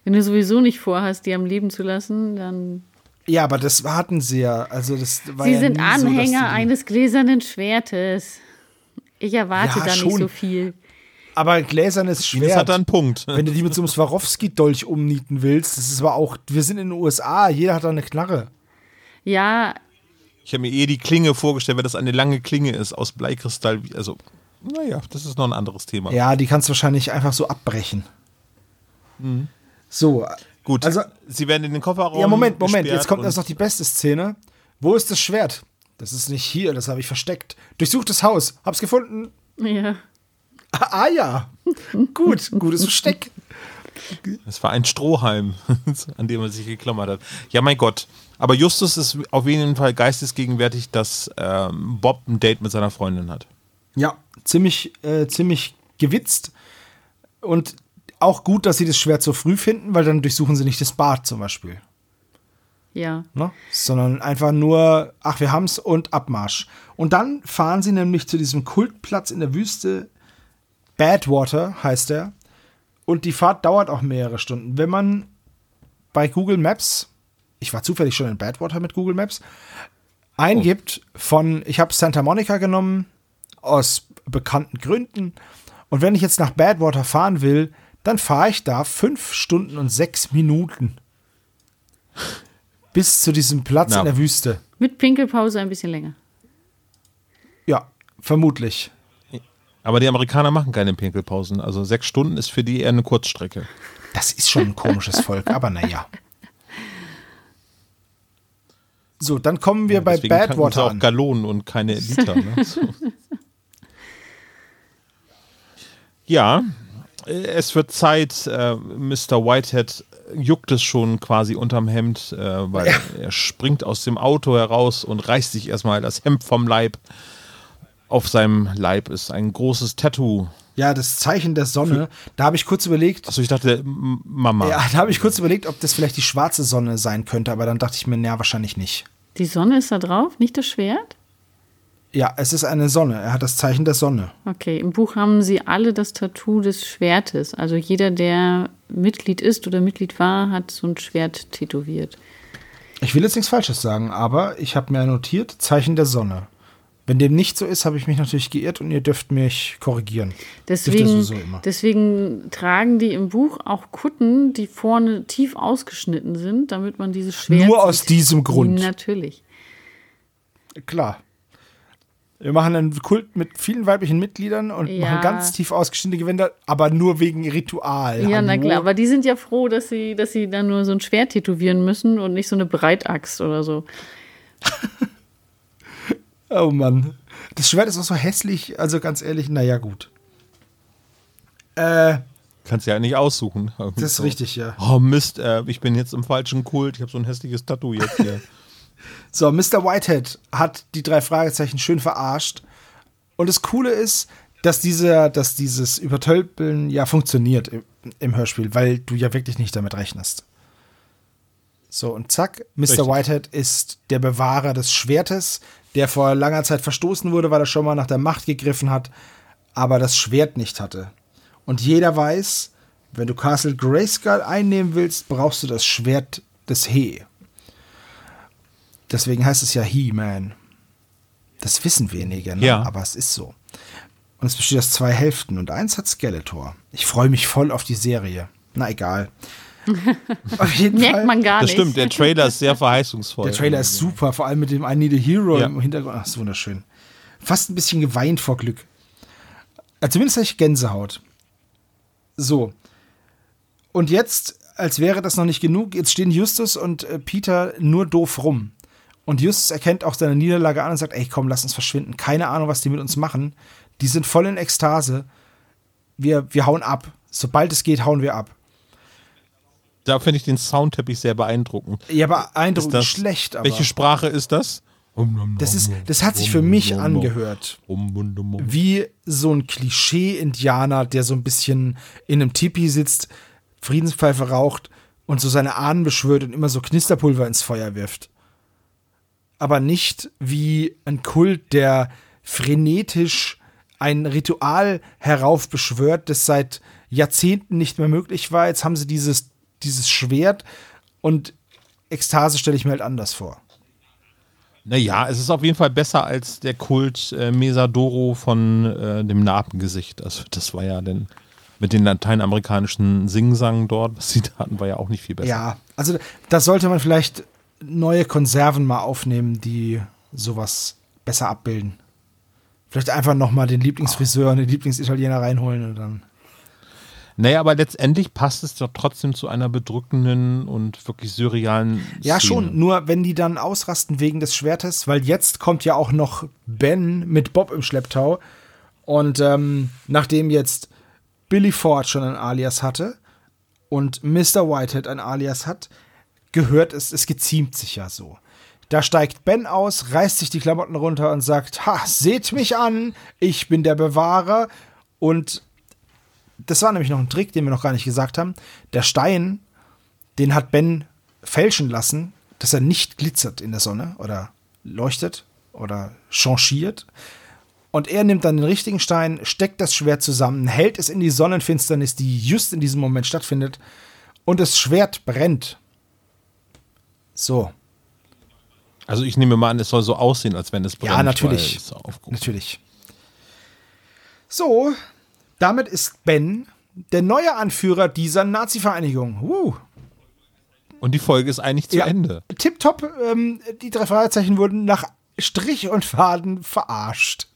Wenn du sowieso nicht vorhast, die am Leben zu lassen, dann. Ja, aber das hatten sie ja. Also das war Sie ja sind so, Anhänger die- eines gläsernen Schwertes. Ich erwarte Ja, da schon. nicht so viel. Aber gläsernes Das Schwert. hat er einen Punkt. wenn du die mit so einem Swarovski-Dolch umnieten willst, das ist aber auch, wir sind in den USA, jeder hat da eine Knarre. Ja, Ich habe mir eh die Klinge vorgestellt, weil das eine lange Klinge ist aus Bleikristall. Also, naja, das ist noch ein anderes Thema. Ja, die kannst du wahrscheinlich einfach so abbrechen. So, Gut, Also- sie werden in den Kofferraum. ja, Moment, Moment, jetzt kommt erst noch die beste Szene. Wo ist das Schwert? Das ist nicht hier, das habe ich versteckt. Durchsucht das Haus, hab's gefunden. ja. Ah, ah ja, gut, gutes Versteck. Es war ein Strohhalm, an dem er sich geklammert hat. Ja, mein Gott. Aber Justus ist auf jeden Fall geistesgegenwärtig, dass ähm, Bob ein Date mit seiner Freundin hat. Ja, ziemlich, äh, ziemlich gewitzt. Und auch gut, dass sie das Schwert so früh finden, weil dann durchsuchen sie nicht das Bad zum Beispiel. Ja. ne? sondern einfach nur, ach, wir haben's und Abmarsch. Und dann fahren sie nämlich zu diesem Kultplatz in der Wüste. Badwater heißt er. Und die Fahrt dauert auch mehrere Stunden. Wenn man bei Google Maps, ich war zufällig schon in Badwater mit Google Maps, eingibt von, ich habe Santa Monica genommen, aus bekannten Gründen. Und wenn ich jetzt nach Badwater fahren will, dann fahre ich da fünf Stunden und sechs Minuten. Bis zu diesem Platz Na. in der Wüste. Mit Pinkelpause ein bisschen länger. Ja, vermutlich. Aber die Amerikaner machen keine Pinkelpausen. Also sechs Stunden ist für die eher eine Kurzstrecke. Das ist schon ein komisches Volk, aber naja. So, dann kommen wir bei tanken sie Badwater auch. Gallonen und keine Liter. Ne? So. Ja, es wird Zeit. Äh, Mr. Whitehead juckt es schon quasi unterm Hemd, äh, weil er springt aus dem Auto heraus und reißt sich erstmal das Hemd vom Leib. Auf seinem Leib ist ein großes Tattoo. Ja, das Zeichen der Sonne. Da habe ich kurz überlegt, Achso, ich dachte, Mama. ja, da habe ich kurz überlegt, ob das vielleicht die schwarze Sonne sein könnte, aber dann dachte ich mir, ja, wahrscheinlich nicht. Die Sonne ist da drauf, nicht das Schwert? Ja, es ist eine Sonne. Er hat das Zeichen der Sonne. Okay, im Buch haben sie alle das Tattoo des Schwertes. Also jeder, der Mitglied ist oder Mitglied war, hat so ein Schwert tätowiert. Ich will jetzt nichts Falsches sagen, aber ich habe mir notiert, Zeichen der Sonne. Wenn dem nicht so ist, habe ich mich natürlich geirrt und ihr dürft mich korrigieren. Deswegen, deswegen tragen die im Buch auch Kutten, die vorne tief ausgeschnitten sind, damit man dieses Schwert. Nur aus diesem Grund. Natürlich. Klar. Wir machen einen Kult mit vielen weiblichen Mitgliedern und Ja. machen ganz tief ausgeschnittene Gewänder, aber nur wegen Ritual. Ja, na klar, aber die sind ja froh, dass sie, dass sie dann nur so ein Schwert tätowieren müssen und nicht so eine Breitaxt oder so. Oh Mann. Das Schwert ist auch so hässlich, also ganz ehrlich, naja, gut. Äh, Kannst ja nicht aussuchen. Das ist so. richtig, ja. Oh Mist, äh, ich bin jetzt im falschen Kult. Ich habe so ein hässliches Tattoo jetzt hier. so, Mr. Whitehead hat die drei Fragezeichen schön verarscht. Und das Coole ist, dass, dieser, dass dieses Übertölpeln ja funktioniert im, im Hörspiel, weil du ja wirklich nicht damit rechnest. So, und zack, Mr. Richtig. Whitehead ist der Bewahrer des Schwertes, der vor langer Zeit verstoßen wurde, weil er schon mal nach der Macht gegriffen hat, aber das Schwert nicht hatte. Und jeder weiß, wenn du Castle Grayskull einnehmen willst, brauchst du das Schwert des He. Deswegen heißt es ja He-Man. Das wissen wenige, ne? ja. aber es ist so. Und es besteht aus zwei Hälften und eins hat Skeletor. Ich freue mich voll auf die Serie. Na egal. auf jeden Merkt Fall. man gar nicht. Das stimmt, der Trailer ist sehr verheißungsvoll. Der Trailer ist super, vor allem mit dem I Need a Hero ja. im Hintergrund. Ach, ist wunderschön. Fast ein bisschen geweint vor Glück. Äh, zumindest habe ich Gänsehaut. So. Und jetzt, als wäre das noch nicht genug, jetzt stehen Justus und äh, Peter nur doof rum. Und Justus erkennt auch seine Niederlage an und sagt, ey, komm, lass uns verschwinden. Keine Ahnung, was die mit uns machen. Die sind voll in Ekstase. Wir, wir hauen ab. Sobald es geht, hauen wir ab. Da finde ich den Soundteppich sehr beeindruckend. Ja, beeindruckend schlecht. Aber. Welche Sprache ist das? Das, ist, das hat sich für mich angehört wie so ein Klischee-Indianer, der so ein bisschen in einem Tipi sitzt, Friedenspfeife raucht und so seine Ahnen beschwört und immer so Knisterpulver ins Feuer wirft. Aber nicht wie ein Kult, der frenetisch ein Ritual heraufbeschwört, das seit Jahrzehnten nicht mehr möglich war. Jetzt haben sie dieses, dieses Schwert und Ekstase stelle ich mir halt anders vor. Naja, es ist auf jeden Fall besser als der Kult äh, Mesadoro von äh, dem Narbengesicht. Also das war ja denn mit den lateinamerikanischen Singsangen dort, was sie da hatten, war ja auch nicht viel besser. Ja, also da sollte man vielleicht neue Konserven mal aufnehmen, die sowas besser abbilden. Vielleicht einfach noch mal den Lieblingsfriseur und den Lieblingsitaliener reinholen und dann naja, aber letztendlich passt es doch trotzdem zu einer bedrückenden und wirklich surrealen Szene. Ja, schon. Nur wenn die dann ausrasten wegen des Schwertes, weil jetzt kommt ja auch noch Ben mit Bob im Schlepptau. Und ähm, nachdem jetzt Billy Ford schon ein Alias hatte und Mr. Whitehead ein Alias hat, gehört es, es geziemt sich ja so. Da steigt Ben aus, reißt sich die Klamotten runter und sagt: Ha, seht mich an, ich bin der Bewahrer. Und das war nämlich noch ein Trick, den wir noch gar nicht gesagt haben. Der Stein, den hat Ben fälschen lassen, dass er nicht glitzert in der Sonne oder leuchtet oder changiert. Und er nimmt dann den richtigen Stein, steckt das Schwert zusammen, hält es in die Sonnenfinsternis, die just in diesem Moment stattfindet, und das Schwert brennt. So. Also ich nehme mal an, es soll so aussehen, als wenn es brennt. Ja, natürlich. Natürlich. So, damit ist Ben der neue Anführer dieser Nazi-Vereinigung. Uh. Und die Folge ist eigentlich zu ja, Ende. Tipptopp, ähm, die drei Fragezeichen wurden nach Strich und Faden verarscht.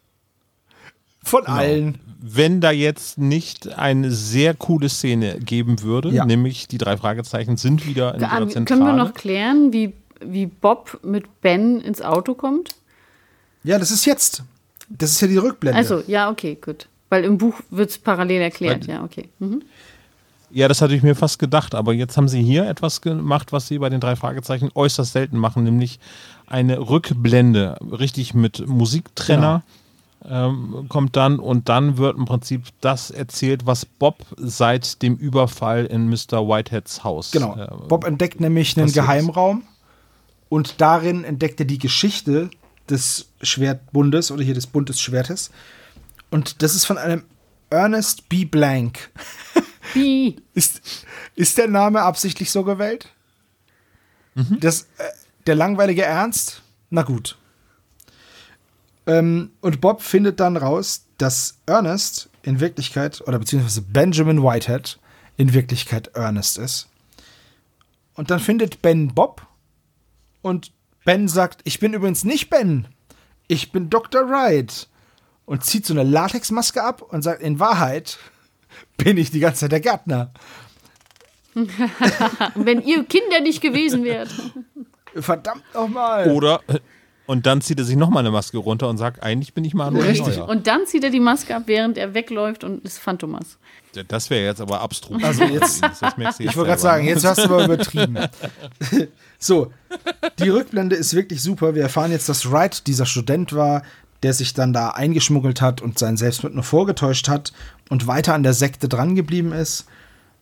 Von genau. allen. Wenn da jetzt nicht eine sehr coole Szene geben würde, ja. nämlich die drei Fragezeichen sind wieder in ihrer Zentrale. Können wir noch klären, wie, wie Bob mit Ben ins Auto kommt? Ja, das ist jetzt. Das ist ja die Rückblende. Also, ja, okay, gut. Weil im Buch wird es parallel erklärt, Weil, ja, okay. Mhm. Ja, das hatte ich mir fast gedacht, aber jetzt haben sie hier etwas gemacht, was sie bei den drei Fragezeichen äußerst selten machen, nämlich eine Rückblende, richtig mit Musiktrenner. Genau. Ähm, kommt dann und dann wird im Prinzip das erzählt, was Bob seit dem Überfall in Mr. Whiteheads Haus. Genau. Äh, Bob entdeckt nämlich einen Geheimraum und darin entdeckt er die Geschichte des Schwertbundes oder hier des Bund des Schwertes. Und das ist von einem Ernest B. Blank. B. ist, ist der Name absichtlich so gewählt? Mhm. Das, äh, der langweilige Ernst? Na gut. Ähm, und Bob findet dann raus, dass Ernest in Wirklichkeit, oder beziehungsweise Benjamin Whitehead in Wirklichkeit Ernest ist. Und dann findet Ben Bob und Ben sagt, ich bin übrigens nicht Ben. Ich bin Dr. Wright und zieht so eine Latexmaske ab und sagt, in Wahrheit bin ich die ganze Zeit der Gärtner. Wenn ihr Kinder nicht gewesen wärt. Verdammt nochmal. Oder, Und dann zieht er sich nochmal eine Maske runter und sagt, eigentlich bin ich Manuel Richtig. Neuer. Und dann zieht er die Maske ab, während er wegläuft und ist Phantomas. Das wäre jetzt aber abstrus. Also jetzt- Das merkst du Ich jetzt wollte gerade sagen, jetzt hast du aber übertrieben. so, die Rückblende ist wirklich super. Wir erfahren jetzt, dass Wright dieser Student war, der sich dann da eingeschmuggelt hat und seinen Selbstmord nur vorgetäuscht hat und weiter an der Sekte drangeblieben ist.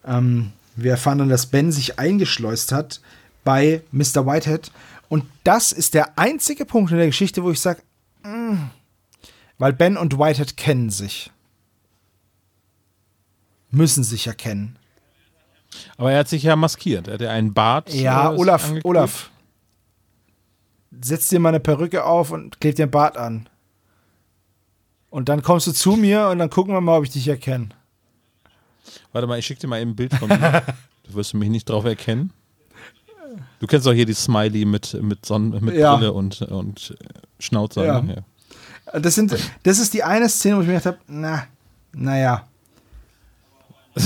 Ähm, wir erfahren dann, dass Ben sich eingeschleust hat bei Mr. Whitehead. Und das ist der einzige Punkt in der Geschichte, wo ich sage, weil Ben und Whitehead kennen sich. Müssen sich ja kennen. Aber er hat sich ja maskiert. Er hat ja einen Bart. Ja, äh, sich Olaf, angeklebt. Olaf. Setz dir mal eine Perücke auf und kleb dir ein Bart an. Und dann kommst du zu mir und dann gucken wir mal, ob ich dich erkenne. Warte mal, ich schicke dir mal eben ein Bild von mir. Du wirst mich nicht drauf erkennen. Du kennst doch hier die Smiley mit, mit, Sonn mit Ja. Brille und, und äh, Schnauzer. Ja. Ne? Ja. Das, sind, das ist die eine Szene, wo ich mir gedacht habe, na, naja.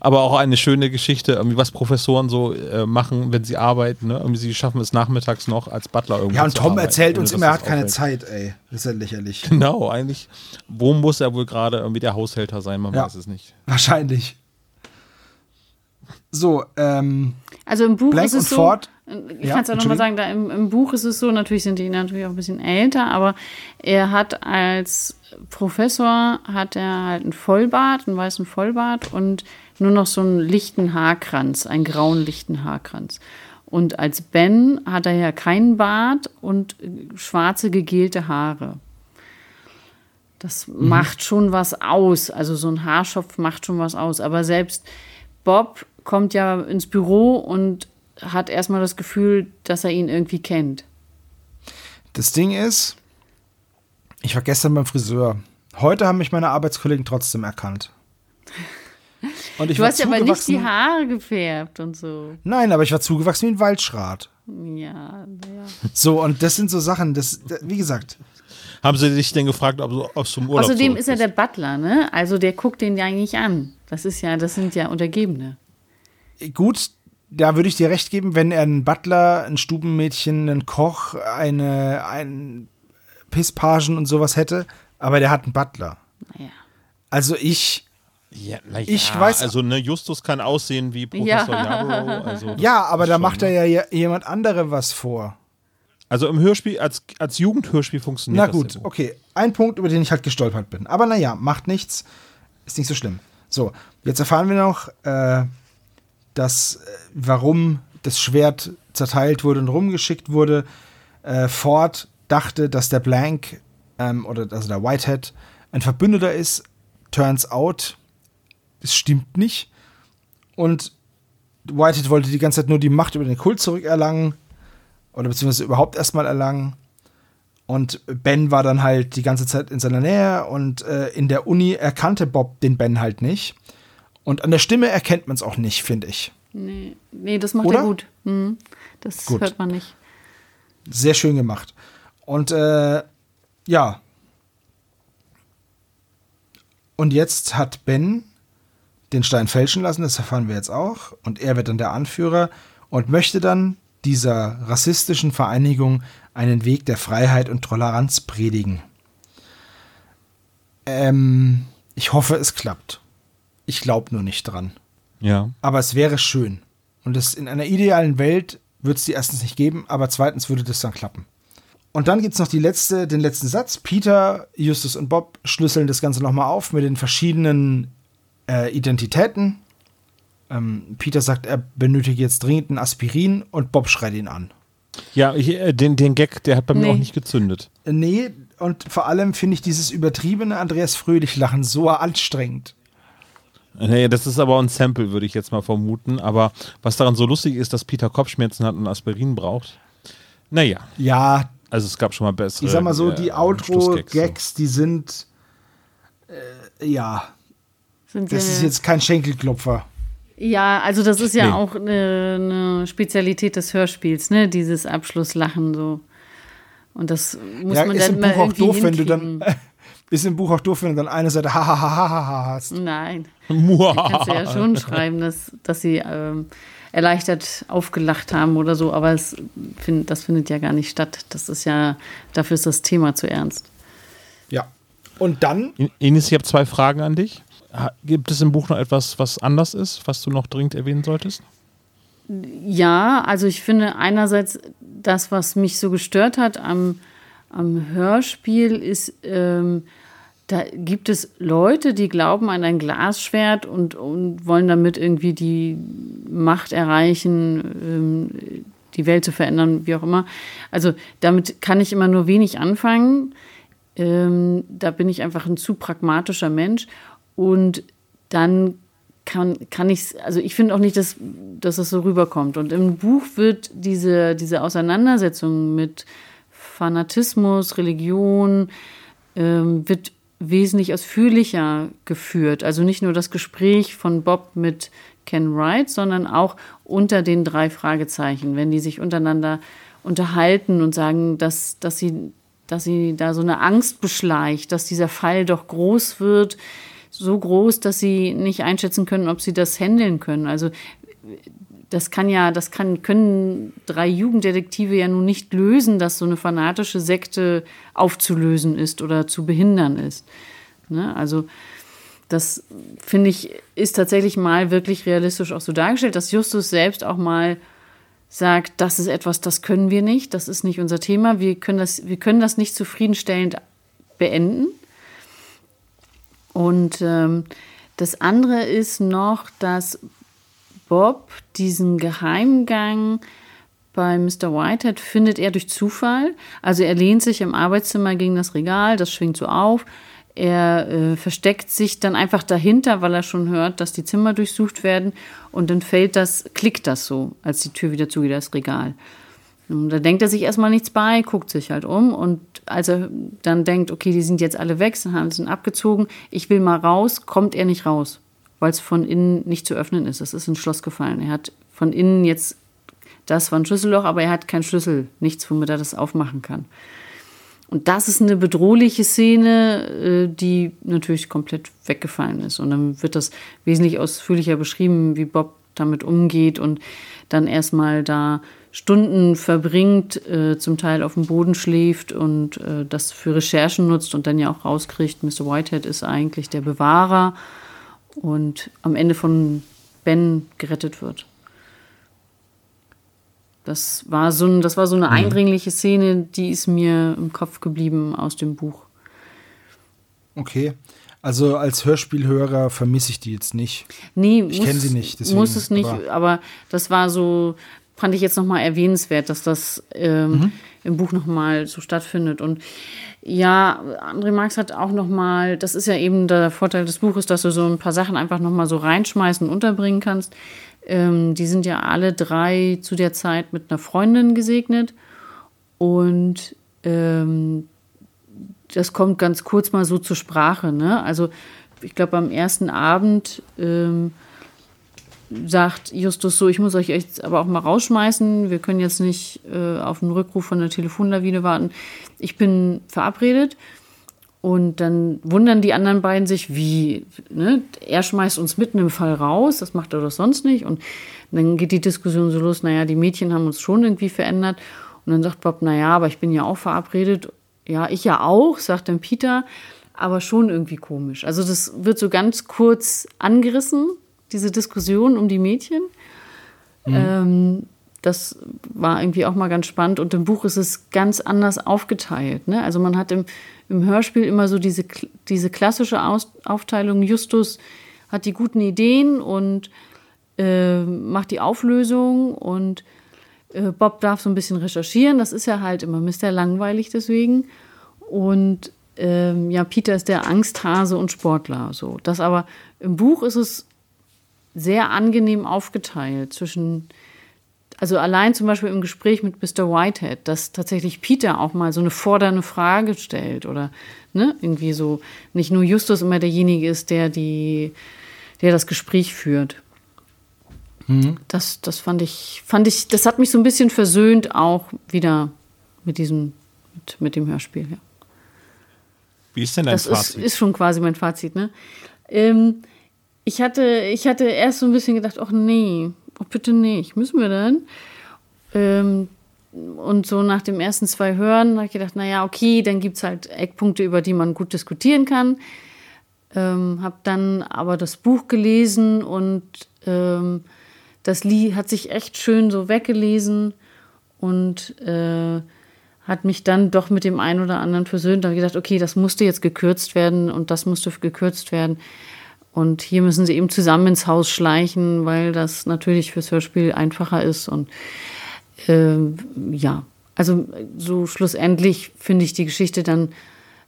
Aber auch eine schöne Geschichte, irgendwie was Professoren so äh, machen, wenn sie arbeiten. Ne? Irgendwie sie schaffen es nachmittags noch als Butler irgendwie Ja, und zu Tom arbeiten, erzählt uns immer, er hat keine auffällt. Zeit, ey. Das ist ja lächerlich. Genau, eigentlich. Wo muss er wohl gerade irgendwie der Haushälter sein? Man Ja. weiß es nicht. Wahrscheinlich. So, ähm, Also im Buch Blank ist und es so. Ford. Ich Ja, kann es auch nochmal sagen, da im, im Buch ist es so, natürlich sind die natürlich auch ein bisschen älter, aber er hat als Professor hat er halt einen Vollbart, einen weißen Vollbart und nur noch so einen lichten Haarkranz, einen grauen lichten Haarkranz. Und als Ben hat er ja keinen Bart und schwarze gegelte Haare. Das Mhm. macht schon was aus. Also so ein Haarschopf macht schon was aus. Aber selbst Bob kommt ja ins Büro und hat erstmal das Gefühl, dass er ihn irgendwie kennt. das Ding ist, ich war gestern beim Friseur. Heute haben mich meine Arbeitskollegen trotzdem erkannt. Und ich Du hast ja aber nicht die Haare gefärbt und so. Nein, aber ich war zugewachsen wie ein Waldschrat. Ja, ja. So, und das sind so Sachen, das, das wie gesagt, Haben sie dich denn gefragt, ob du zum Urlaub Außerdem ist er der Butler, ne? Also der guckt den ja nicht an. Das ist ja, das sind ja Untergebene. gut, da würde ich dir recht geben, wenn er einen Butler, ein Stubenmädchen, einen Koch, eine, einen Pisspagen und sowas hätte, aber der hat einen Butler. Naja. Also ich, Ja, na ja, Ich weiß- Also, ne, Justus kann aussehen wie Professor Ja. Also, das ja, aber da schon, macht er ja jemand andere was vor. Also im Hörspiel, als, als Jugendhörspiel funktioniert Na das gut, sehr gut. okay. Ein Punkt, über den ich halt gestolpert bin. Aber naja, macht nichts. Ist nicht so schlimm. So, jetzt erfahren wir noch, äh, dass, äh, warum das Schwert zerteilt wurde und rumgeschickt wurde. Äh, Ford dachte, dass der Blank, ähm, oder also der Whitehead, ein Verbündeter ist. Turns out, es stimmt nicht. Und Whitehead wollte die ganze Zeit nur die Macht über den Kult zurückerlangen. Oder beziehungsweise überhaupt erstmal erlangen. Und Ben war dann halt die ganze Zeit in seiner Nähe und äh, in der Uni erkannte Bob den Ben halt nicht. Und an der Stimme erkennt man es auch nicht, finde ich. Nee, nee, das macht Oder? er gut. Hm. Das Gut. hört man nicht. Sehr schön gemacht. Und äh, ja. Und jetzt hat Ben den Stein fälschen lassen, das erfahren wir jetzt auch. Und er wird dann der Anführer und möchte dann dieser rassistischen Vereinigung einen Weg der Freiheit und Toleranz predigen. Ähm, ich hoffe, es klappt. Ich glaube nur nicht dran. Ja. Aber es wäre schön. Und es in einer idealen Welt würde es die erstens nicht geben, aber zweitens würde das dann klappen. Und dann gibt es noch die letzte, den letzten Satz. Peter, Justus und Bob schlüsseln das Ganze nochmal auf mit den verschiedenen äh, Identitäten. Ähm, Peter sagt, er benötige jetzt dringend ein Aspirin und Bob schreit ihn an. Ja, ich, äh, den, den Gag, der hat bei mir Nee. auch nicht gezündet. Äh, Nee, und vor allem finde ich dieses übertriebene Andreas Fröhlich-Lachen so anstrengend. Nee, das ist aber ein Sample, würde ich jetzt mal vermuten. Aber was daran so lustig ist, dass Peter Kopfschmerzen hat und Aspirin braucht. Naja, Ja, also es gab schon mal bessere. ich sag mal so, äh, die so. Outro-Gags, die sind, äh, ja, Sind Das ist jetzt kein Schenkelklopfer. ja, also das ist ja Nee. auch eine, eine Spezialität des Hörspiels, ne? Dieses Abschlusslachen so. Und das muss ja, man ist dann im mal Buch auch irgendwie doof, wenn du hinkriegen. dann, ist im Buch auch doof, wenn du dann eine Seite hahaha hast. Nein. kannst du ja schon schreiben, dass, dass sie ähm, erleichtert aufgelacht haben oder so, aber es find, das findet ja gar nicht statt. Das ist ja, dafür ist das Thema zu ernst. Ja. Und dann. Ines, ich habe zwei Fragen an dich. Gibt es im Buch noch etwas, was anders ist, was du noch dringend erwähnen solltest? Ja, also ich finde einerseits das, was mich so gestört hat am, am Hörspiel, ist, ähm, da gibt es Leute, die glauben an ein Glasschwert und, und wollen damit irgendwie die Macht erreichen, ähm, die Welt zu verändern, wie auch immer. Also damit kann ich immer nur wenig anfangen. Ähm, da bin ich einfach ein zu pragmatischer Mensch. Und dann kann, kann ich, also ich finde auch nicht, dass, dass das so rüberkommt. Und im Buch wird diese, diese Auseinandersetzung mit Fanatismus, Religion, ähm, wird wesentlich ausführlicher geführt. Also nicht nur das Gespräch von Bob mit Ken Wright, sondern auch unter den drei Fragezeichen, wenn die sich untereinander unterhalten und sagen, dass, dass, sie, dass sie da so eine Angst beschleicht, dass dieser Fall doch groß wird, so groß, dass sie nicht einschätzen können, ob sie das handeln können. Also das kann ja, das kann, können drei Jugenddetektive ja nun nicht lösen, dass so eine fanatische Sekte aufzulösen ist oder zu behindern ist. Ne? Also das finde ich, ist tatsächlich mal wirklich realistisch auch so dargestellt, dass Justus selbst auch mal sagt, das ist etwas, das können wir nicht, das ist nicht unser Thema, wir können das, wir können das nicht zufriedenstellend beenden. Und ähm, das andere ist noch, dass Bob diesen Geheimgang bei Mr. Whitehead findet er durch Zufall. Also er lehnt sich im Arbeitszimmer gegen das Regal, das schwingt so auf. Er äh, versteckt sich dann einfach dahinter, weil er schon hört, dass die Zimmer durchsucht werden. Und dann fällt das, klickt das so, als die Tür wieder zugeht, das Regal. Und da denkt er sich erstmal nichts bei, guckt sich halt um und als er dann denkt, okay, die sind jetzt alle weg, haben sie abgezogen, ich will mal raus, kommt er nicht raus, weil es von innen nicht zu öffnen ist. Es ist ins Schloss gefallen. Er hat von innen jetzt, das war ein Schlüsselloch, aber er hat keinen Schlüssel, nichts, womit er das aufmachen kann. Und das ist eine bedrohliche Szene, äh, die natürlich komplett weggefallen ist. Und dann wird das wesentlich ausführlicher beschrieben, wie Bob damit umgeht und dann erstmal da Stunden verbringt, äh, zum Teil auf dem Boden schläft und äh, das für Recherchen nutzt und dann ja auch rauskriegt, Mr. Whitehead ist eigentlich der Bewahrer und am Ende von Ben gerettet wird. Das war so, ein, das war so eine mhm. eindringliche Szene, die ist mir im Kopf geblieben aus dem Buch. Okay. Also als Hörspielhörer vermisse ich die jetzt nicht. Nee, ich kenne sie nicht. Deswegen, muss es nicht, aber, aber, das war so, fand ich jetzt nochmal erwähnenswert, dass das ähm, mhm. im Buch nochmal so stattfindet. Und ja, André Marx hat auch nochmal, das ist ja eben der Vorteil des Buches, dass du so ein paar Sachen einfach nochmal so reinschmeißen und unterbringen kannst. Ähm, die sind ja alle drei zu der Zeit mit einer Freundin gesegnet. Und ähm, das kommt ganz kurz mal so zur Sprache. Ne? Also ich glaube, am ersten Abend ähm, sagt Justus so, ich muss euch jetzt aber auch mal rausschmeißen. Wir können jetzt nicht äh, auf einen Rückruf von der Telefonlawine warten. Ich bin verabredet. Und dann wundern die anderen beiden sich, wie, ne? er schmeißt uns mitten im Fall raus, das macht er doch sonst nicht. Und dann geht die Diskussion so los, naja, die Mädchen haben uns schon irgendwie verändert. Und dann sagt Bob, naja, aber ich bin ja auch verabredet. Ja, ich ja auch, sagt dann Peter, aber schon irgendwie komisch. Also das wird so ganz kurz angerissen, diese Diskussion um die Mädchen. Mhm. Ähm, das war irgendwie auch mal ganz spannend. Und im Buch ist es ganz anders aufgeteilt. Ne? Also man hat im, im Hörspiel immer so diese, diese klassische Aus, Aufteilung. Justus hat die guten Ideen und äh, macht die Auflösung und äh, Bob darf so ein bisschen recherchieren. Das ist ja halt immer Mr. Langweilig deswegen. Und ähm, ja, Peter ist der Angsthase und Sportler. So. Das aber im Buch ist es sehr angenehm aufgeteilt zwischen, also allein zum Beispiel im Gespräch mit Mr. Whitehead, dass tatsächlich Peter auch mal so eine fordernde Frage stellt oder ne, irgendwie so nicht nur Justus immer derjenige ist, der die, der das Gespräch führt. Mhm. Das, das fand ich, fand ich, das hat mich so ein bisschen versöhnt auch wieder mit diesem, mit, mit dem Hörspiel, ja. Wie ist denn dein das Fazit? Ist, ist schon quasi mein Fazit, ne? Ähm, ich, hatte, ich hatte erst so ein bisschen gedacht, ach nee, oh, bitte nicht, müssen wir denn? Ähm, und so nach dem ersten zwei Hören habe ich gedacht, naja, okay, dann gibt es halt Eckpunkte, über die man gut diskutieren kann. Ähm, habe dann aber das Buch gelesen und ähm, das Lied hat sich echt schön so weggelesen und äh, hat mich dann doch mit dem einen oder anderen versöhnt. Da habe ich gedacht, okay, das musste jetzt gekürzt werden und das musste gekürzt werden. Und hier müssen sie eben zusammen ins Haus schleichen, weil das natürlich fürs Hörspiel einfacher ist. Und äh, ja, also so schlussendlich finde ich die Geschichte dann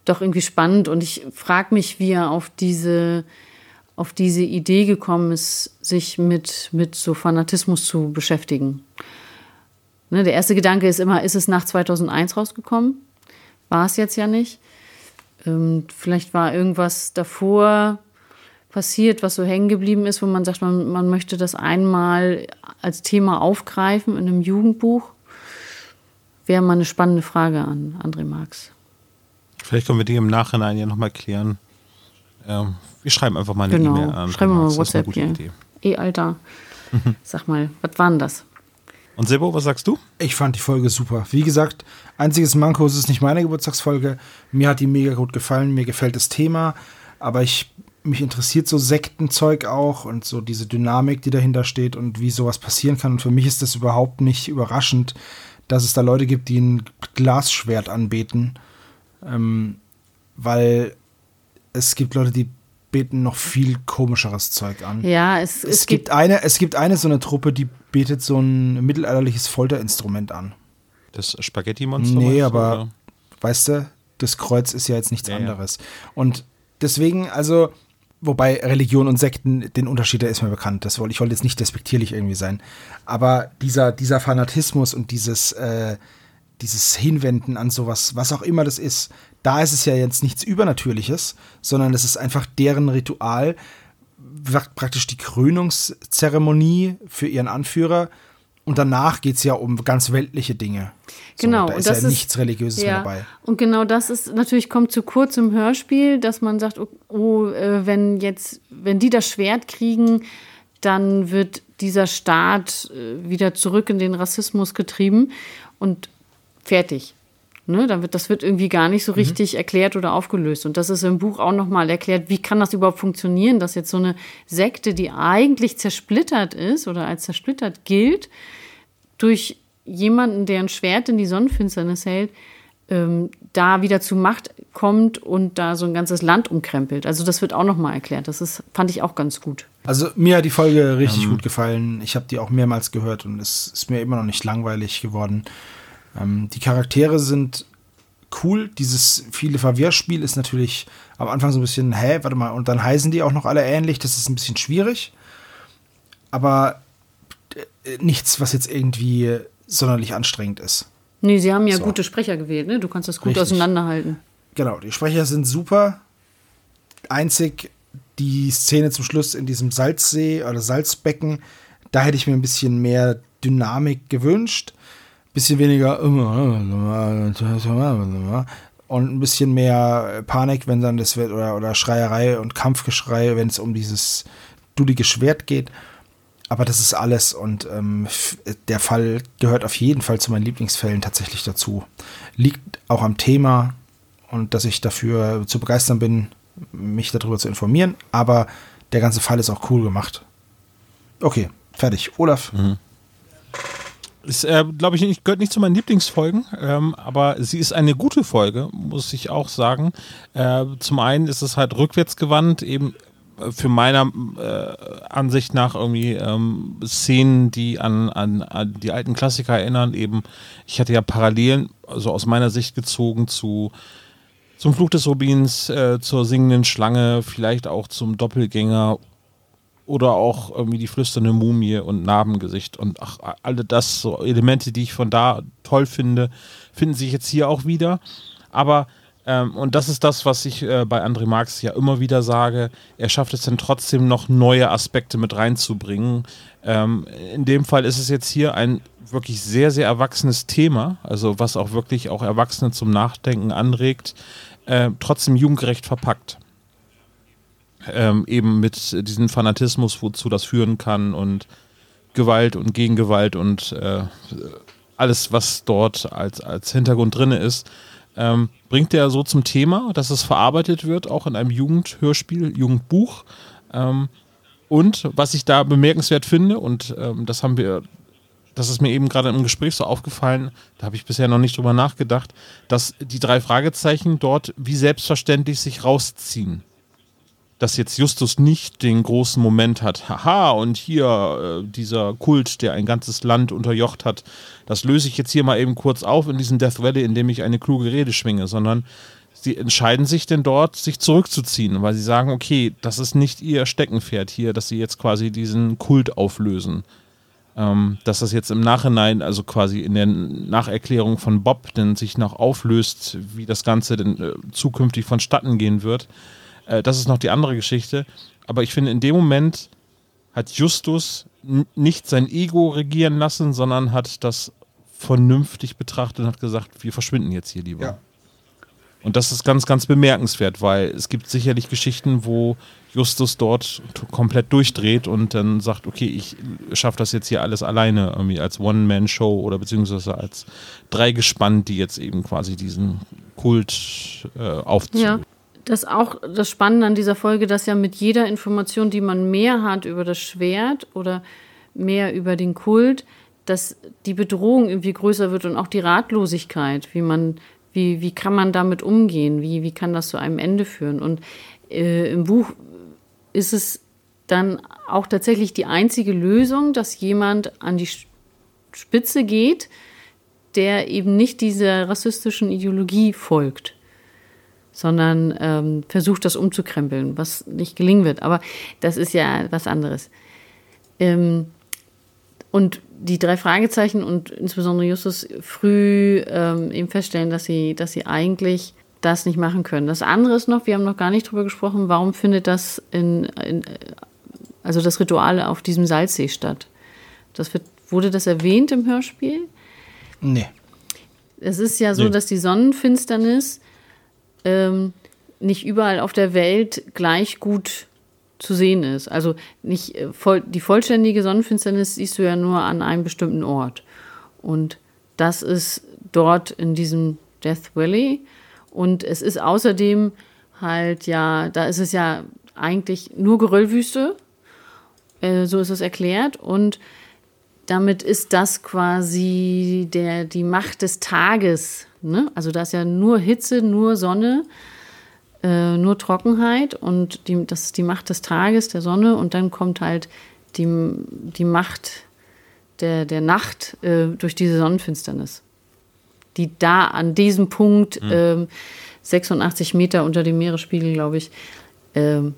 doch irgendwie spannend und ich frage mich, wie er auf diese, auf diese Idee gekommen ist, sich mit, mit so Fanatismus zu beschäftigen. Ne, der erste Gedanke ist immer, ist es nach 2001 rausgekommen? War es jetzt ja nicht. Ähm, vielleicht war irgendwas davor passiert, was so hängen geblieben ist, wo man sagt, man, man möchte das einmal als Thema aufgreifen in einem Jugendbuch. Wäre mal eine spannende Frage an André Marx. Vielleicht können wir die im Nachhinein ja nochmal klären. Ähm, wir schreiben einfach mal eine genau. E-Mail an. Schreiben wir mal Das ist eine WhatsApp gute hier. Idee. Eh, Alter. Sag mal, was war denn das? Und Sebo, was sagst du? Ich fand die Folge super. Wie gesagt, einziges Manko, es ist nicht meine Geburtstagsfolge. Mir hat die mega gut gefallen, mir gefällt das Thema, aber ich mich interessiert so Sektenzeug auch und so diese Dynamik, die dahinter steht und wie sowas passieren kann. Und für mich ist das überhaupt nicht überraschend, dass es da Leute gibt, die ein Glasschwert anbeten, ähm, weil es gibt Leute, die beten noch viel komischeres Zeug an. Ja, es, Es, gibt eine, es gibt eine so eine Truppe, die betet so ein mittelalterliches Folterinstrument an. Das Spaghetti-Monster? Nee, aber oder? weißt du, das Kreuz ist ja jetzt nichts ja. anderes. Und deswegen, also, wobei Religion und Sekten, den Unterschied, der ist mir bekannt. Das wollte, ich wollte jetzt nicht despektierlich irgendwie sein. Aber dieser, dieser Fanatismus und dieses, äh, dieses Hinwenden an sowas, was auch immer das ist, da ist es ja jetzt nichts Übernatürliches, sondern es ist einfach deren Ritual, praktisch die Krönungszeremonie für ihren Anführer. Und danach geht es ja um ganz weltliche Dinge. So, Genau, da und ist das ja ist- nichts Religiöses mehr dabei. Und genau das ist natürlich kommt zu kurz im Hörspiel, dass man sagt, oh, oh äh, wenn jetzt, wenn die das Schwert kriegen, dann wird dieser Staat äh, wieder zurück in den Rassismus getrieben und fertig. Ne, dann wird, das wird irgendwie gar nicht so richtig erklärt oder aufgelöst. Und das ist im Buch auch nochmal erklärt, wie kann das überhaupt funktionieren, dass jetzt so eine Sekte, die eigentlich zersplittert ist oder als zersplittert gilt, durch jemanden, der ein Schwert in die Sonnenfinsternis hält, ähm, da wieder zu Macht kommt und da so ein ganzes Land umkrempelt. Also das wird auch nochmal erklärt. Das ist, fand ich auch ganz gut. Also mir hat die Folge richtig gut gefallen. Ich habe die auch mehrmals gehört und es ist mir immer noch nicht langweilig geworden. Ähm, die Charaktere sind cool. Dieses viele Verwirrspiel ist natürlich am Anfang so ein bisschen, hä, warte mal, und dann heißen die auch noch alle ähnlich. Das ist ein bisschen schwierig. Aber äh, nichts, was jetzt irgendwie sonderlich anstrengend ist. Nee, sie haben ja So. gute Sprecher gewählt, ne? Du kannst das gut Richtig. auseinanderhalten. Genau, die Sprecher sind super. Einzig die Szene zum Schluss in diesem Salzsee oder Salzbecken, da hätte ich mir ein bisschen mehr Dynamik gewünscht. Bisschen weniger und ein bisschen mehr Panik, wenn dann das wird, oder, oder Schreierei und Kampfgeschrei, wenn es um dieses dullige Schwert geht. Aber das ist alles und ähm, der Fall gehört auf jeden Fall zu meinen Lieblingsfällen tatsächlich dazu. Liegt auch am Thema und dass ich dafür zu begeistern bin, mich darüber zu informieren. Aber der ganze Fall ist auch cool gemacht. Okay, fertig. Olaf. Ist, äh, glaube ich, nicht, gehört nicht zu meinen Lieblingsfolgen, ähm, aber sie ist eine gute Folge, muss ich auch sagen. Äh, zum einen ist es halt rückwärtsgewandt, eben äh, für meiner äh, Ansicht nach irgendwie ähm, Szenen, die an, an, an die alten Klassiker erinnern. Eben, ich hatte ja Parallelen, also aus meiner Sicht gezogen zu zum Fluch des Rubins, äh, zur singenden Schlange, vielleicht auch zum Doppelgänger oder auch irgendwie die flüsternde Mumie und Narbengesicht und ach, alle das, so Elemente, die ich von da toll finde, finden sich jetzt hier auch wieder. Aber, ähm, und das ist das, was ich äh, bei André Marx ja immer wieder sage, er schafft es dann trotzdem noch neue Aspekte mit reinzubringen. Ähm, in dem Fall ist es jetzt hier ein wirklich sehr, sehr erwachsenes Thema, also was auch wirklich auch Erwachsene zum Nachdenken anregt. äh, trotzdem jugendgerecht verpackt. Ähm, eben mit diesem Fanatismus, wozu das führen kann und Gewalt und Gegengewalt und äh, alles, was dort als, als Hintergrund drin ist, ähm, bringt er so zum Thema, dass es verarbeitet wird, auch in einem Jugendhörspiel, Jugendbuch. Ähm, und was ich da bemerkenswert finde, und ähm, das haben wir, das ist mir eben gerade im Gespräch so aufgefallen, da habe ich bisher noch nicht drüber nachgedacht, dass die drei Fragezeichen dort wie selbstverständlich sich rausziehen dass jetzt Justus nicht den großen Moment hat, haha, und hier äh, dieser Kult, der ein ganzes Land unterjocht hat, das löse ich jetzt hier mal eben kurz auf in diesen Death Valley, indem ich eine kluge Rede schwinge, sondern sie entscheiden sich denn dort, sich zurückzuziehen, weil sie sagen, okay, das ist nicht ihr Steckenpferd hier, dass sie jetzt quasi diesen Kult auflösen. Ähm, dass das jetzt im Nachhinein, also quasi in der Nacherklärung von Bob, denn sich noch auflöst, wie das Ganze denn äh, zukünftig vonstatten gehen wird äh, das ist noch die andere Geschichte. Aber ich finde, in dem Moment hat Justus nicht sein Ego regieren lassen, sondern hat das vernünftig betrachtet und hat gesagt, wir verschwinden jetzt hier lieber. Ja. Und das ist ganz, ganz bemerkenswert, weil es gibt sicherlich Geschichten, wo Justus dort komplett durchdreht und dann sagt, okay, ich schaffe das jetzt hier alles alleine, irgendwie als One-Man-Show oder beziehungsweise als Dreigespann, die jetzt eben quasi diesen Kult äh, aufziehen. Ja. Das auch das Spannende an dieser Folge, dass ja mit jeder Information, die man mehr hat über das Schwert oder mehr über den Kult, dass die Bedrohung irgendwie größer wird und auch die Ratlosigkeit, wie man, wie, wie kann man damit umgehen, wie, wie kann das zu einem Ende führen. Und äh, im Buch ist es dann auch tatsächlich die einzige Lösung, dass jemand an die Spitze geht, der eben nicht dieser rassistischen Ideologie folgt sondern ähm, versucht, das umzukrempeln, was nicht gelingen wird. Aber das ist ja was anderes. Ähm, und die drei Fragezeichen und insbesondere Justus früh ähm, eben feststellen, dass sie, dass sie eigentlich das nicht machen können. Das andere ist noch, wir haben noch gar nicht drüber gesprochen, warum findet das in, in also das Ritual auf diesem Salzsee statt? Das wird, wurde das erwähnt im Hörspiel? Nee. Es ist ja so, nee. dass die Sonnenfinsternis ähm, nicht überall auf der Welt gleich gut zu sehen ist. Also nicht äh, voll, die vollständige Sonnenfinsternis siehst du ja nur an einem bestimmten Ort. Und das ist dort in diesem Death Valley. Und es ist außerdem halt ja, da ist es ja eigentlich nur Geröllwüste. Äh, so ist es erklärt. Und damit ist das quasi der, die Macht des Tages Ne? Also da ist ja nur Hitze, nur Sonne, äh, nur Trockenheit und die, das ist die Macht des Tages, der Sonne und dann kommt halt die, die Macht der, der Nacht äh, durch diese Sonnenfinsternis, die da an diesem Punkt mhm. äh, 86 Meter unter dem Meeresspiegel, glaube ich, ähm,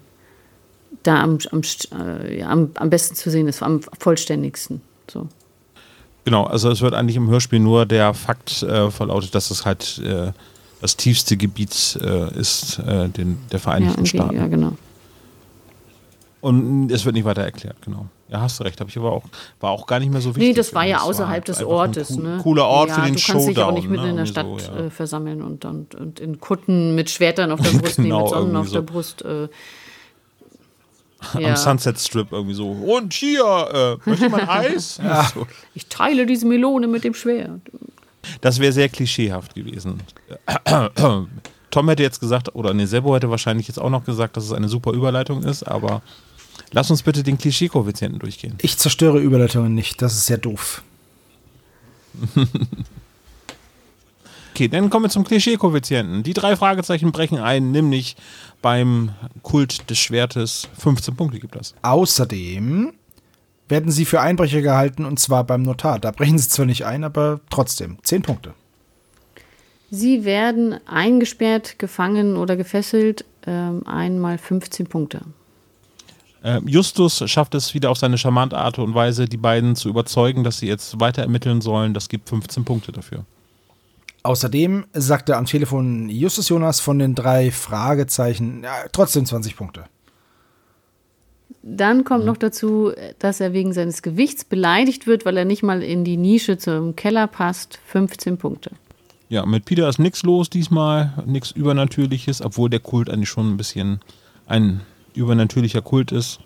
da am, am, äh, ja, am, am besten zu sehen ist, am vollständigsten. So. Genau, also es wird eigentlich im Hörspiel nur der Fakt äh, verlautet, dass es halt äh, das tiefste Gebiet äh, ist äh, den, der Vereinigten ja, Staaten. Ja, genau. Und es wird nicht weiter erklärt, genau. Ja, hast du recht, habe ich aber auch, war auch gar nicht mehr so wichtig. Nee, das war ja außerhalb des Ortes. Ein cool, ne? Cooler Ort ja, für den Showdown. Du kannst dich auch nicht mitten ne? in der Stadt so, ja. äh, versammeln und, und, und in Kutten mit Schwertern auf der Brust, genau, nee, mit Sonnen auf so. der Brust. Ja. am Sunset Strip irgendwie so. Und hier, äh, möchte man Eis? ja. so. Ich teile diese Melone mit dem Schwert. Das wäre sehr klischeehaft gewesen. Tom hätte jetzt gesagt, oder ne, Sebo hätte wahrscheinlich jetzt auch noch gesagt, dass es eine super Überleitung ist, aber lass uns bitte den Klischee-Koeffizienten durchgehen. Ich zerstöre Überleitungen nicht, das ist sehr doof. okay, dann kommen wir zum Klischee-Koeffizienten. Die drei Fragezeichen brechen ein, nämlich beim Kult des Schwertes 15 Punkte gibt das. Außerdem werden sie für Einbrecher gehalten und zwar beim Notar. Da brechen sie zwar nicht ein, aber trotzdem 10 Punkte. Sie werden eingesperrt, gefangen oder gefesselt, ähm, einmal 15 Punkte. Ähm, Justus schafft es wieder auf seine charmante Art und Weise, die beiden zu überzeugen, dass sie jetzt weiter ermitteln sollen. Das gibt 15 Punkte dafür. Außerdem sagte am Telefon Justus Jonas von den drei Fragezeichen ja, trotzdem 20 Punkte. Dann kommt noch dazu, dass er wegen seines Gewichts beleidigt wird, weil er nicht mal in die Nische zum Keller passt. 15 Punkte. Ja, mit Peter ist nichts los diesmal, nichts Übernatürliches, obwohl der Kult eigentlich schon ein bisschen ein übernatürlicher Kult ist.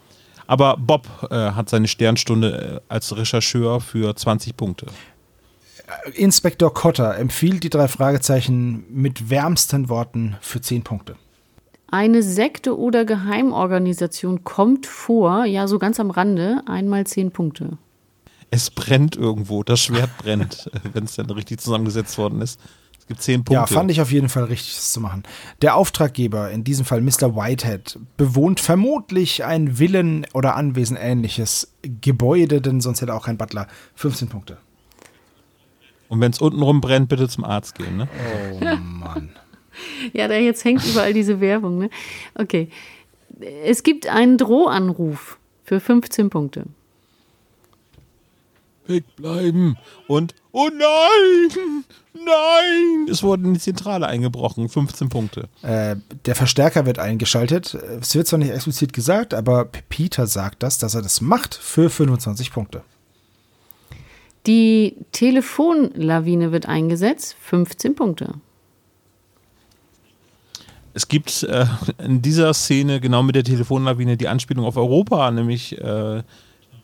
Aber Bob äh, hat seine Sternstunde äh, als Rechercheur für 20 Punkte. Inspektor Cotter empfiehlt die drei Fragezeichen mit wärmsten Worten für 10 Punkte. Eine Sekte oder Geheimorganisation kommt vor, ja, so ganz am Rande, einmal 10 Punkte. Es brennt irgendwo, das Schwert brennt, wenn es dann richtig zusammengesetzt worden ist. Es gibt 10 Punkte. Ja, fand ich auf jeden Fall richtig, das zu machen. Der Auftraggeber, in diesem Fall Mr. Whitehead, bewohnt vermutlich ein Villen- oder Anwesen ähnliches Gebäude, denn sonst hätte er auch kein Butler. 15 Punkte. Und wenn es untenrum brennt, bitte zum Arzt gehen. Ne? Oh Mann. Ja, da jetzt hängt überall diese Werbung, ne? Okay. Es gibt einen Drohanruf für 15 Punkte. Wegbleiben. Und, oh nein, nein. Es wurde in die Zentrale eingebrochen, 15 Punkte. Äh, der Verstärker wird eingeschaltet. Es wird zwar nicht explizit gesagt, aber Peter sagt das, dass er das macht für 25 Punkte. Die Telefonlawine wird eingesetzt, 15 Punkte. Es gibt äh, in dieser Szene genau mit der Telefonlawine die Anspielung auf Europa, nämlich äh,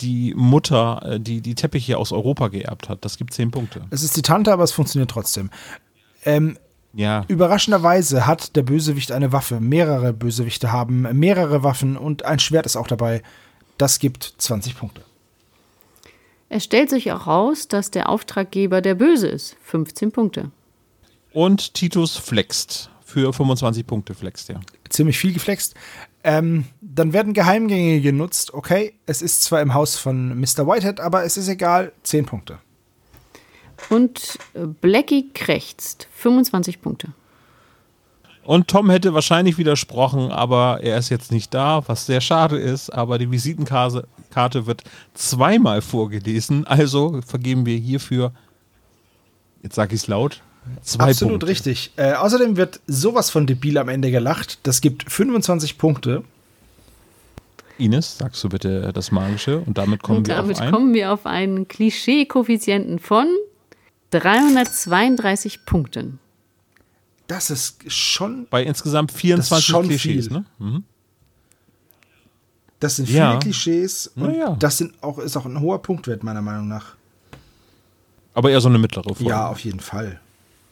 die Mutter, äh, die die Teppiche aus Europa geerbt hat. Das gibt 10 Punkte. Es ist die Tante, aber es funktioniert trotzdem. Ähm, Ja, Überraschenderweise hat der Bösewicht eine Waffe. Mehrere Bösewichte haben mehrere Waffen und ein Schwert ist auch dabei. Das gibt 20 Punkte. Es stellt sich auch raus, dass der Auftraggeber der Böse ist, 15 Punkte. und Titus flext. Für 25 Punkte flext er. Ziemlich viel geflext. Ähm, dann werden Geheimgänge genutzt. Okay, es ist zwar im Haus von Mr. Whitehead, aber es ist egal. 10 Punkte. Und äh, Blackie krächzt, 25 Punkte. Und Tom hätte wahrscheinlich widersprochen, aber er ist jetzt nicht da, was sehr schade ist. Aber die Visitenkarte Karte wird zweimal vorgelesen. Also vergeben wir hierfür, jetzt sage ich es laut, zwei Absolut Punkte. richtig. Äh, außerdem wird sowas von debil am Ende gelacht. Das gibt 25 Punkte. Ines, sagst du bitte das Magische und damit kommen Und wir damit auf ein. kommen wir auf einen Klischee-Koeffizienten von 332 Punkten. Das ist schon, Bei insgesamt 24 schon Klischees, viel. ne? Mhm. Das sind viele Ja. Klischees und ja. das sind auch, ist auch ein hoher Punktwert meiner Meinung nach. Aber eher so eine mittlere Folge. Ja, auf jeden Fall.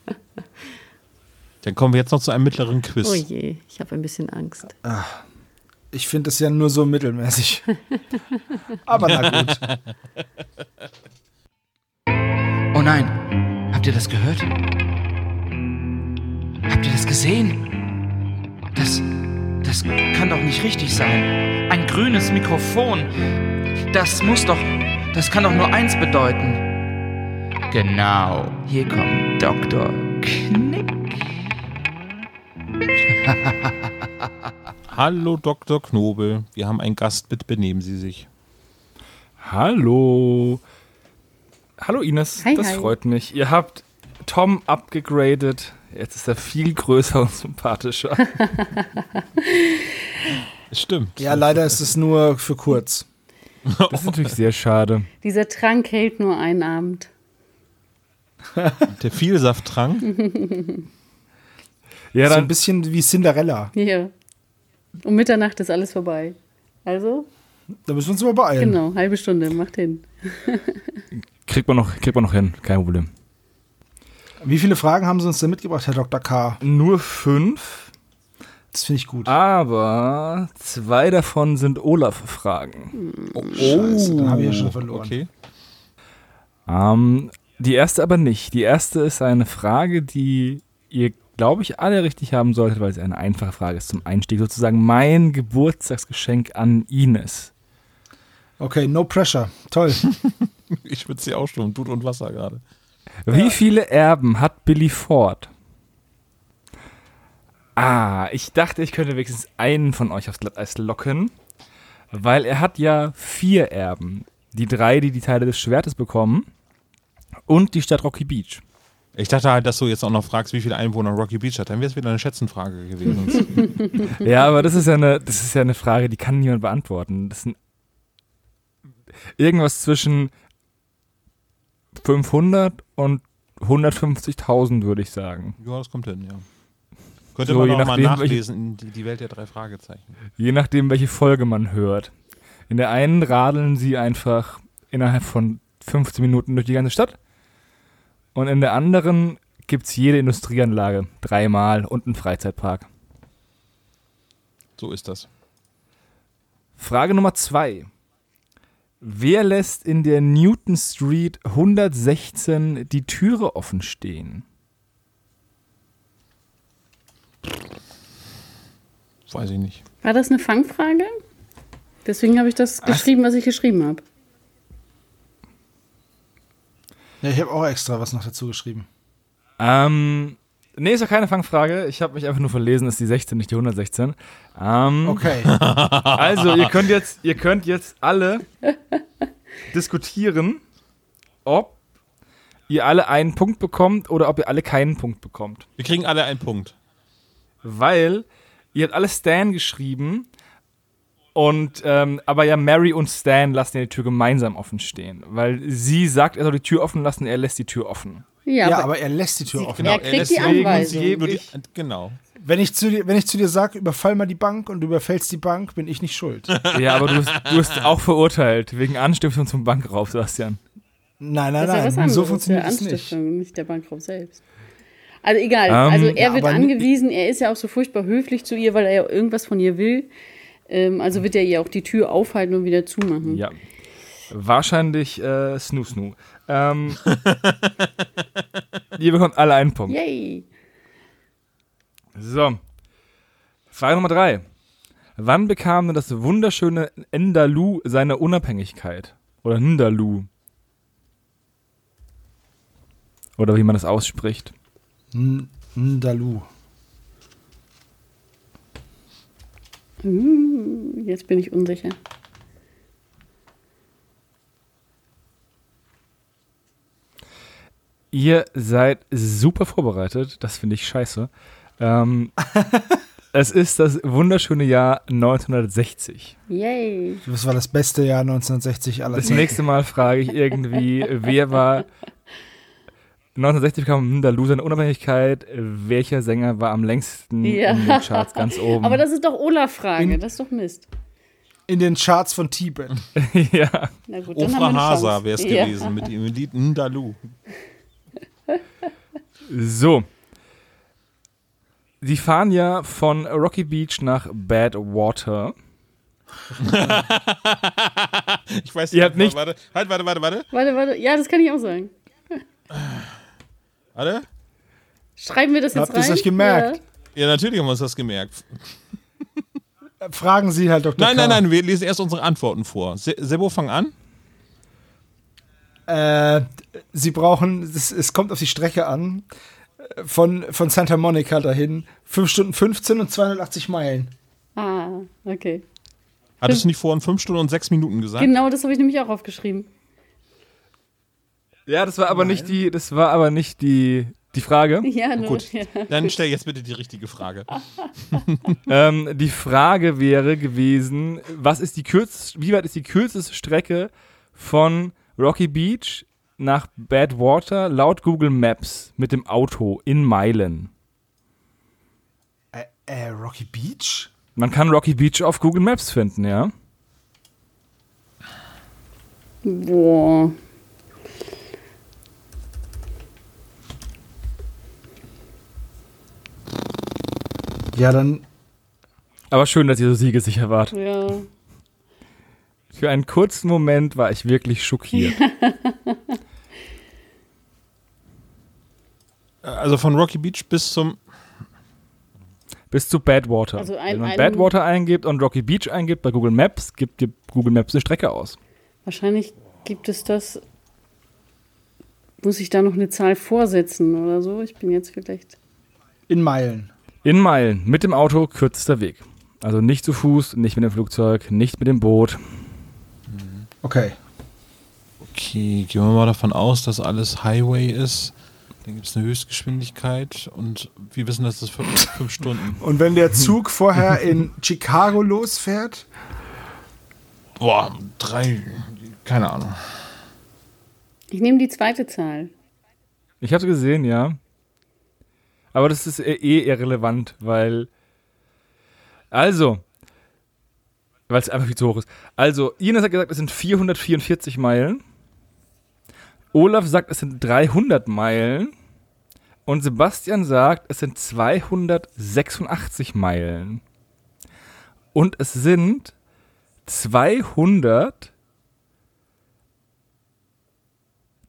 Dann kommen wir jetzt noch zu einem mittleren Quiz. Oh je, ich habe ein bisschen Angst. Ich finde es ja nur so mittelmäßig. Aber na gut. Oh nein, habt ihr das gehört? Habt ihr das gesehen? Das, das kann doch nicht richtig sein. Ein grünes Mikrofon. Das muss doch, das kann doch nur eins bedeuten. Genau, hier kommt Dr. Knick. Hallo Dr. Knobel, wir haben einen Gast, bitte benehmen Sie sich. Hallo. Hallo Ines, Hi, das hi. freut mich. Ihr habt Tom abgegradet. Jetzt ist er viel größer und sympathischer. Es stimmt. Ja, leider ist es nur für kurz. Das ist natürlich sehr schade. Dieser Trank hält nur einen Abend. Der Vielsafttrank. Ja, so ein dann bisschen wie Cinderella. Hier. Um Mitternacht ist alles vorbei. Also, Da müssen wir uns mal beeilen. genau, halbe Stunde, macht hin. kriegt man, noch, kriegt man noch hin, kein Problem. Wie viele Fragen haben Sie uns denn mitgebracht, Herr Dr. K? Nur fünf, Das finde ich gut. aber zwei davon sind Olaf-Fragen. Scheiße, dann habe ich ja schon verloren. Okay. Ähm, die erste aber nicht. Die erste ist eine Frage, die ihr, glaube ich, alle richtig haben solltet, weil es eine einfache Frage ist zum Einstieg. Sozusagen mein Geburtstagsgeschenk an Ines. Okay, no pressure. Toll. Ich schwitze hier auch schon, Blut und Wasser gerade. Wie viele Erben hat Billy Ford? Ah, ich dachte, ich könnte wenigstens einen von euch aufs Glatteis locken, weil er hat ja vier Erben. Die drei, die die Teile des Schwertes bekommen und die Stadt Rocky Beach. Ich dachte halt, dass du jetzt auch noch fragst, wie viele Einwohner Rocky Beach hat. Dann wäre es wieder eine Schätzenfrage gewesen. Ja, aber das ist ja eine, das ist ja eine Frage, die kann niemand beantworten. Das sind irgendwas zwischen 500 und 150.000, würde ich sagen. Ja, das kommt hin, ja. Könnte So, man auch mal nachdem, welche- nachlesen, die, die Welt der drei Fragezeichen. Je nachdem, welche Folge man hört. In der einen radeln sie einfach innerhalb von 15 Minuten durch die ganze Stadt. Und in der anderen gibt es jede Industrieanlage dreimal und einen Freizeitpark. So ist das. Frage Nummer zwei. Wer lässt in der Newton Street 116 die Türe offen stehen? Weiß ich nicht. War das eine Fangfrage? Deswegen habe ich das geschrieben, was ich geschrieben habe. Ja, ich habe auch extra was noch dazu geschrieben. Ähm, nee, ist ja keine Fangfrage. Ich habe mich einfach nur verlesen, ist die 16, nicht die 116. Ähm, Okay. Also, ihr könnt jetzt, ihr könnt jetzt alle diskutieren, ob ihr alle einen Punkt bekommt oder ob ihr alle keinen Punkt bekommt. Wir kriegen alle einen Punkt. Weil ihr habt alle Stan geschrieben und ähm, aber ja Mary und Stan lassen ja die Tür gemeinsam offen stehen, weil sie sagt, er soll die Tür offen lassen, er lässt die Tür offen. Ja, Ja, aber, aber er lässt die Tür offen. er kriegt lässt die Anweisung. die- Genau. Wenn ich zu dir, wenn ich zu dir sage, überfall mal die Bank und du überfällst die Bank, bin ich nicht schuld. Ja, aber du hast, du hast auch verurteilt wegen Anstiftung zum Bankraub, Sebastian. Nein, das nein, ja nein. anderes. So funktioniert der es nicht. Anstiftung, nicht der Bankraub selbst. Also egal, Ähm, also er ja, wird angewiesen, er ist ja auch so furchtbar höflich zu ihr, weil er ja irgendwas von ihr will. Ähm, also wird er ihr auch die Tür aufhalten und wieder zumachen. Ja. Wahrscheinlich äh, Snoo Snoo. Ähm, ihr bekommt alle einen Punkt. Yay! So. Frage Nummer drei. Wann bekam denn das wunderschöne Endalu seine Unabhängigkeit? Oder Ndalu? Oder wie man das ausspricht. Ndalu. Uh, jetzt bin ich unsicher. Ihr seid super vorbereitet. Das finde ich scheiße. Ähm, es ist das wunderschöne Jahr 1960. Yay! Das war das beste Jahr 1960 aller Das Zeiten. nächste Mal frage ich irgendwie, wer war 1960 bekam Ndalu seine Unabhängigkeit. Welcher Sänger war am längsten Ja. in den Charts ganz oben? Aber das ist doch Olaf-Frage, In- das ist doch Mist. In den Charts von Tibet. ja. Na gut, dann haben wir Ofra Hasa wäre es Ja. gewesen mit dem Lied Ndalu. So. Sie fahren ja von Rocky Beach nach Badwater. Ich weiß Ihr habt nicht- Warte, halt, warte, warte, warte. Warte, warte, ja, das kann ich auch sagen. Warte. Schreiben wir das jetzt Habt rein? euch gemerkt? Ja, natürlich haben wir uns das gemerkt. Fragen Sie halt Dr. Nein, K. nein, nein, wir lesen erst unsere Antworten vor. Se Sebo, fang an. Äh, Sie brauchen, es, es kommt auf die Strecke an, von, von Santa Monica dahin, 5 Stunden 15 und 280 Meilen. Ah, okay. Hattest du nicht vorhin 5 Stunden und 6 Minuten gesagt? Genau, das habe ich nämlich auch aufgeschrieben. Ja, das war aber nicht die, das war aber nicht die, die Frage. Ja, nur, gut. Ja. Dann stell jetzt bitte die richtige Frage. ähm, die Frage wäre gewesen, was ist die kürzeste, wie weit ist die kürzeste Strecke von Rocky Beach nach Badwater laut Google Maps mit dem Auto in Meilen? Äh, äh, Rocky Beach? Man kann Rocky Beach auf Google Maps finden, ja. Boah. Ja, dann, Aber schön, dass ihr so siegesicher wart. Ja. Für einen kurzen Moment war ich wirklich schockiert. Also von Rocky Beach bis zum. Bis zu Badwater. Also ein- Wenn man Badwater eingibt und Rocky Beach eingibt bei Google Maps, gibt dir Google Maps eine Strecke aus. Wahrscheinlich gibt es das. Muss ich da noch eine Zahl vorsetzen oder so? Ich bin jetzt vielleicht. in Meilen. In Meilen, mit dem Auto, kürzester Weg. Also nicht zu Fuß, nicht mit dem Flugzeug, nicht mit dem Boot. Okay. Okay, gehen wir mal davon aus, dass alles Highway ist. Dann gibt es eine Höchstgeschwindigkeit und wir wissen, dass das fünf, fünf Stunden. Und wenn der Zug vorher in Chicago losfährt, Boah, drei. Keine Ahnung. Ich nehme die zweite Zahl. Ich habe gesehen, ja. Aber das ist eh eh irrelevant, weil. Also. Weil es einfach viel zu hoch ist. Also, Ines hat gesagt, es sind 444 Meilen. Olaf sagt, es sind 300 Meilen. Und Sebastian sagt, es sind 286 Meilen. Und es sind 200.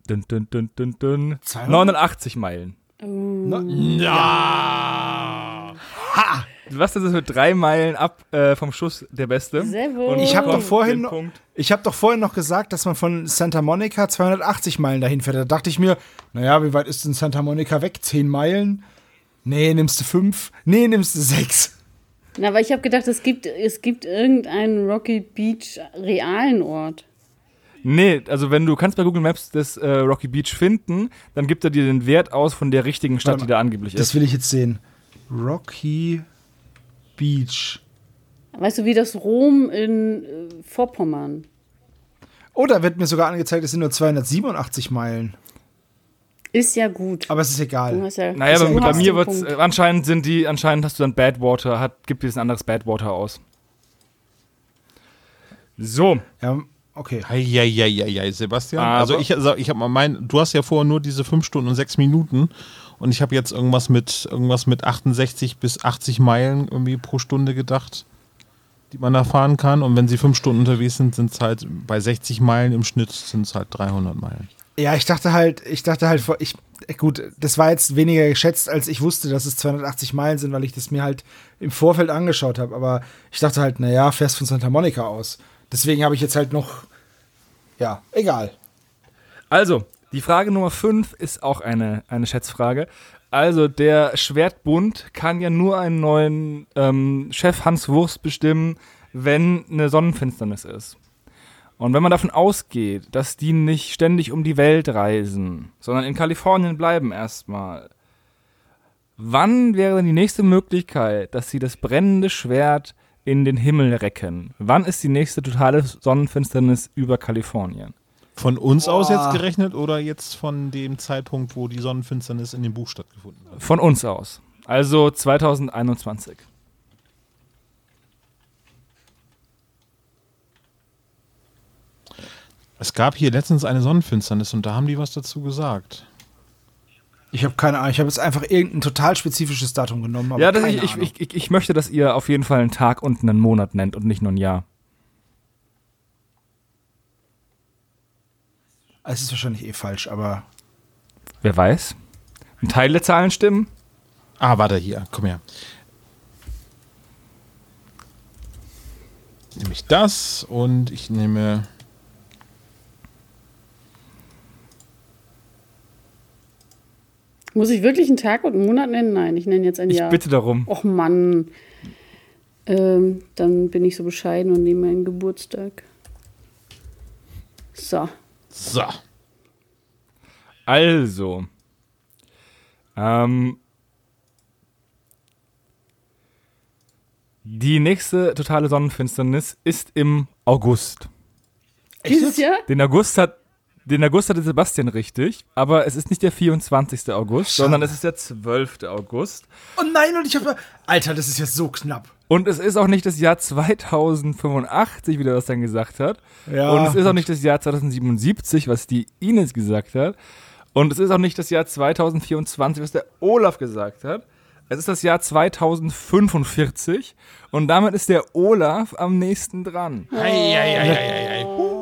Dun, dun, dun, dun, dun, 200? 89 Meilen. Ja! Sebastian ist mit drei Meilen ab äh, vom Schuss der Beste. Sehr wohl. Und Ich hab doch vorhin noch- Punkt. Ich habe doch vorhin noch gesagt, dass man von Santa Monica 280 Meilen dahin fährt. Da dachte ich mir, naja, wie weit ist denn Santa Monica weg? 10 Meilen? Nee, nimmst du 5? Nee, nimmst du 6. Na, aber ich habe gedacht, es gibt, es gibt irgendeinen Rocky Beach realen Ort. Nee, also wenn du kannst bei Google Maps das äh, Rocky Beach finden, dann gibt er dir den Wert aus von der richtigen Stadt, die da angeblich Das ist. will ich jetzt sehen. Rocky Beach. Weißt du, wie das Rom in äh, Vorpommern? Oh, da wird mir sogar angezeigt, es sind nur 287 Meilen. Ist ja gut. Aber es ist egal. ja, Naja, aber bei mir Punkt. äh, anscheinend sind die, anscheinend hast du dann Badwater, hat, gibt dir ein anderes Badwater aus. So, Ja, okay. Eieieiei, Sebastian. Aber- also ich, also ich habe mal mein, du hast ja vorher nur diese 5 Stunden und 6 Minuten und ich habe jetzt irgendwas mit irgendwas mit 68 bis 80 Meilen irgendwie pro Stunde gedacht, die man da fahren kann. Und wenn sie 5 Stunden unterwegs sind, sind es halt bei 60 Meilen im Schnitt sind es halt 300 Meilen. Ja, ich dachte halt, ich dachte halt, vor- ich, gut, das war jetzt weniger geschätzt, als ich wusste, dass es 280 Meilen sind, weil ich das mir halt im Vorfeld angeschaut habe. Aber ich dachte halt, naja, fährst von Santa Monica aus. Deswegen habe ich jetzt halt noch, ja, egal. also, die Frage Nummer 5 ist auch eine, eine Schätzfrage. Also, der Schwertbund kann ja nur einen neuen ähm, Chef Hans Wurst bestimmen, wenn eine Sonnenfinsternis ist. Und wenn man davon ausgeht, dass die nicht ständig um die Welt reisen, sondern in Kalifornien bleiben erstmal, wann wäre denn die nächste Möglichkeit, dass sie das brennende Schwert in den Himmel recken? Wann ist die nächste totale Sonnenfinsternis über Kalifornien? Von uns aus Boah. jetzt gerechnet oder jetzt von dem Zeitpunkt, wo die Sonnenfinsternis in dem Buch stattgefunden hat? Von uns aus. Also 2021. Es gab hier letztens eine Sonnenfinsternis und da haben die was dazu gesagt. Ich habe keine Ahnung, ich habe jetzt einfach irgendein total spezifisches Datum genommen. Aber ja, ich, ich, ich, ich möchte, dass ihr auf jeden Fall einen Tag und einen Monat nennt und nicht nur ein Jahr. Es ist wahrscheinlich eh falsch, aber Wer weiß? Ein Teil der Zahlen stimmen? Ah, warte hier, komm her. Nehme ich das und ich nehme. Muss ich wirklich einen Tag und einen Monat nennen? Nein, ich nenne jetzt ein Ich Jahr. bitte darum. Och Mann. Ähm, dann bin ich so bescheiden und nehme meinen Geburtstag. So. So. Also. Ähm, die nächste totale Sonnenfinsternis ist im August. Dieses Jahr? Den August hat den August hatte Sebastian richtig, aber es ist nicht der 24. August, Schade. sondern es ist der 12. August. Oh nein, und ich habe. Alter, das ist jetzt so knapp. Und es ist auch nicht das Jahr 2085, wie der das dann gesagt hat. Ja. Und es ist auch nicht das Jahr 2077, was die Ines gesagt hat. Und es ist auch nicht das Jahr 2024, was der Olaf gesagt hat. Es ist das Jahr 2045 und damit ist der Olaf am nächsten dran.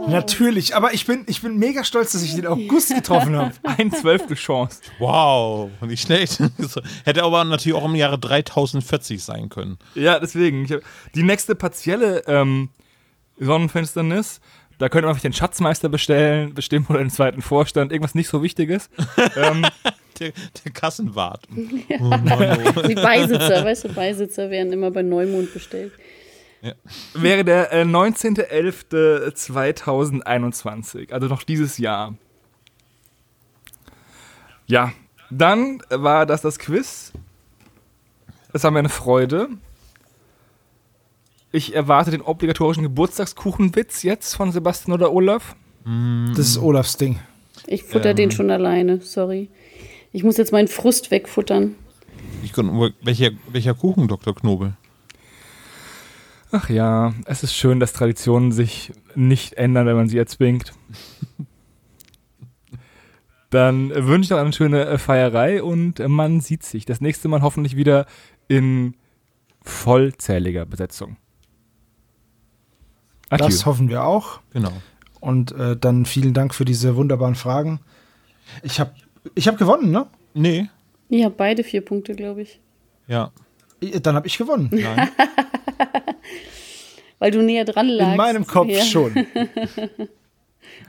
Natürlich, aber ich bin, ich bin mega stolz, dass ich den August getroffen habe. Ein zwölfte Chance. Wow, nicht schlecht. Hätte aber natürlich auch im Jahre 3040 sein können. Ja, deswegen. Ich hab, die nächste partielle ähm, Sonnenfinsternis, da könnte man vielleicht den Schatzmeister bestellen, bestimmen oder den zweiten Vorstand, irgendwas nicht so Wichtiges. ähm, Der, der Kassenwart. Die Beisitzer, weißt du, Beisitzer werden immer bei Neumond bestellt. Wäre der äh, 19.11.2021, also noch dieses Jahr. Ja, dann war das das Quiz. Es war mir eine Freude. Ich erwarte den obligatorischen Geburtstagskuchenwitz jetzt von Sebastian oder Olaf. Das ist Olafs Ding. Ich futter den schon alleine, sorry. Ich muss jetzt meinen Frust wegfuttern. Ich, welcher, welcher Kuchen, Dr. Knobel? Ach ja, es ist schön, dass Traditionen sich nicht ändern, wenn man sie erzwingt. Dann wünsche ich noch eine schöne äh, Feierei und äh, man sieht sich. Das nächste Mal hoffentlich wieder in vollzähliger Besetzung. Adieu. Das hoffen wir auch. Genau. Und äh, dann vielen Dank für diese wunderbaren Fragen. Ich habe ich hab gewonnen, ne? Nee. Ihr habt beide vier Punkte, glaube ich. Ja. Dann habe ich gewonnen. Nein. Weil du näher dran lagst. In meinem Kopf ja. schon.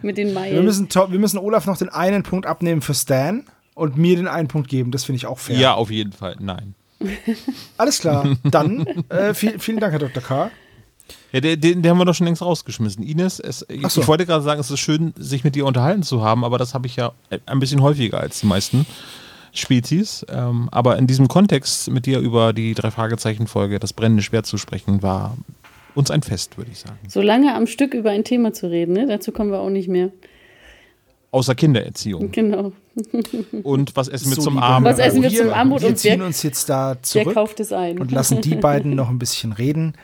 Mit den Meilen. Wir müssen, wir müssen Olaf noch den einen Punkt abnehmen für Stan und mir den einen Punkt geben. Das finde ich auch fair. Ja, auf jeden Fall. Nein. Alles klar. Dann äh, viel, vielen Dank, Herr Dr. K. Ja, den, den, den, haben wir doch schon längst rausgeschmissen. Ines, es, ich, so. ich, wollte gerade sagen, es ist schön, sich mit dir unterhalten zu haben, aber das habe ich ja ein bisschen häufiger als die meisten Spezies. Ähm, aber in diesem Kontext mit dir über die drei Fragezeichen-Folge, das brennende Schwert zu sprechen, war uns ein Fest, würde ich sagen. So lange am Stück über ein Thema zu reden, ne? dazu kommen wir auch nicht mehr. Außer Kindererziehung. Genau. Und was essen wir so zum Abend? Was essen wir zum Abend? Wir ziehen uns jetzt da zurück wer kauft es ein? und lassen die beiden noch ein bisschen reden.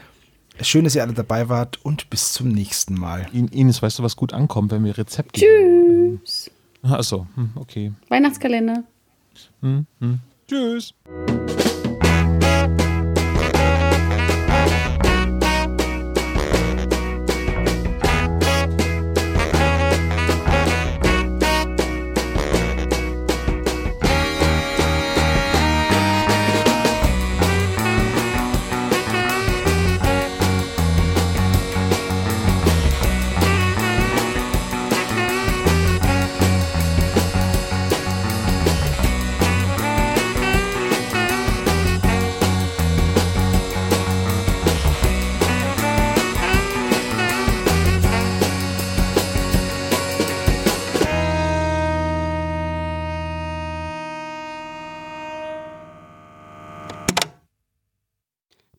Schön, dass ihr alle dabei wart und bis zum nächsten Mal. Ines, weißt du, was gut ankommt, wenn wir Rezepte Tschüss. Achso, hm, okay. Weihnachtskalender. Hm, hm. Tschüss.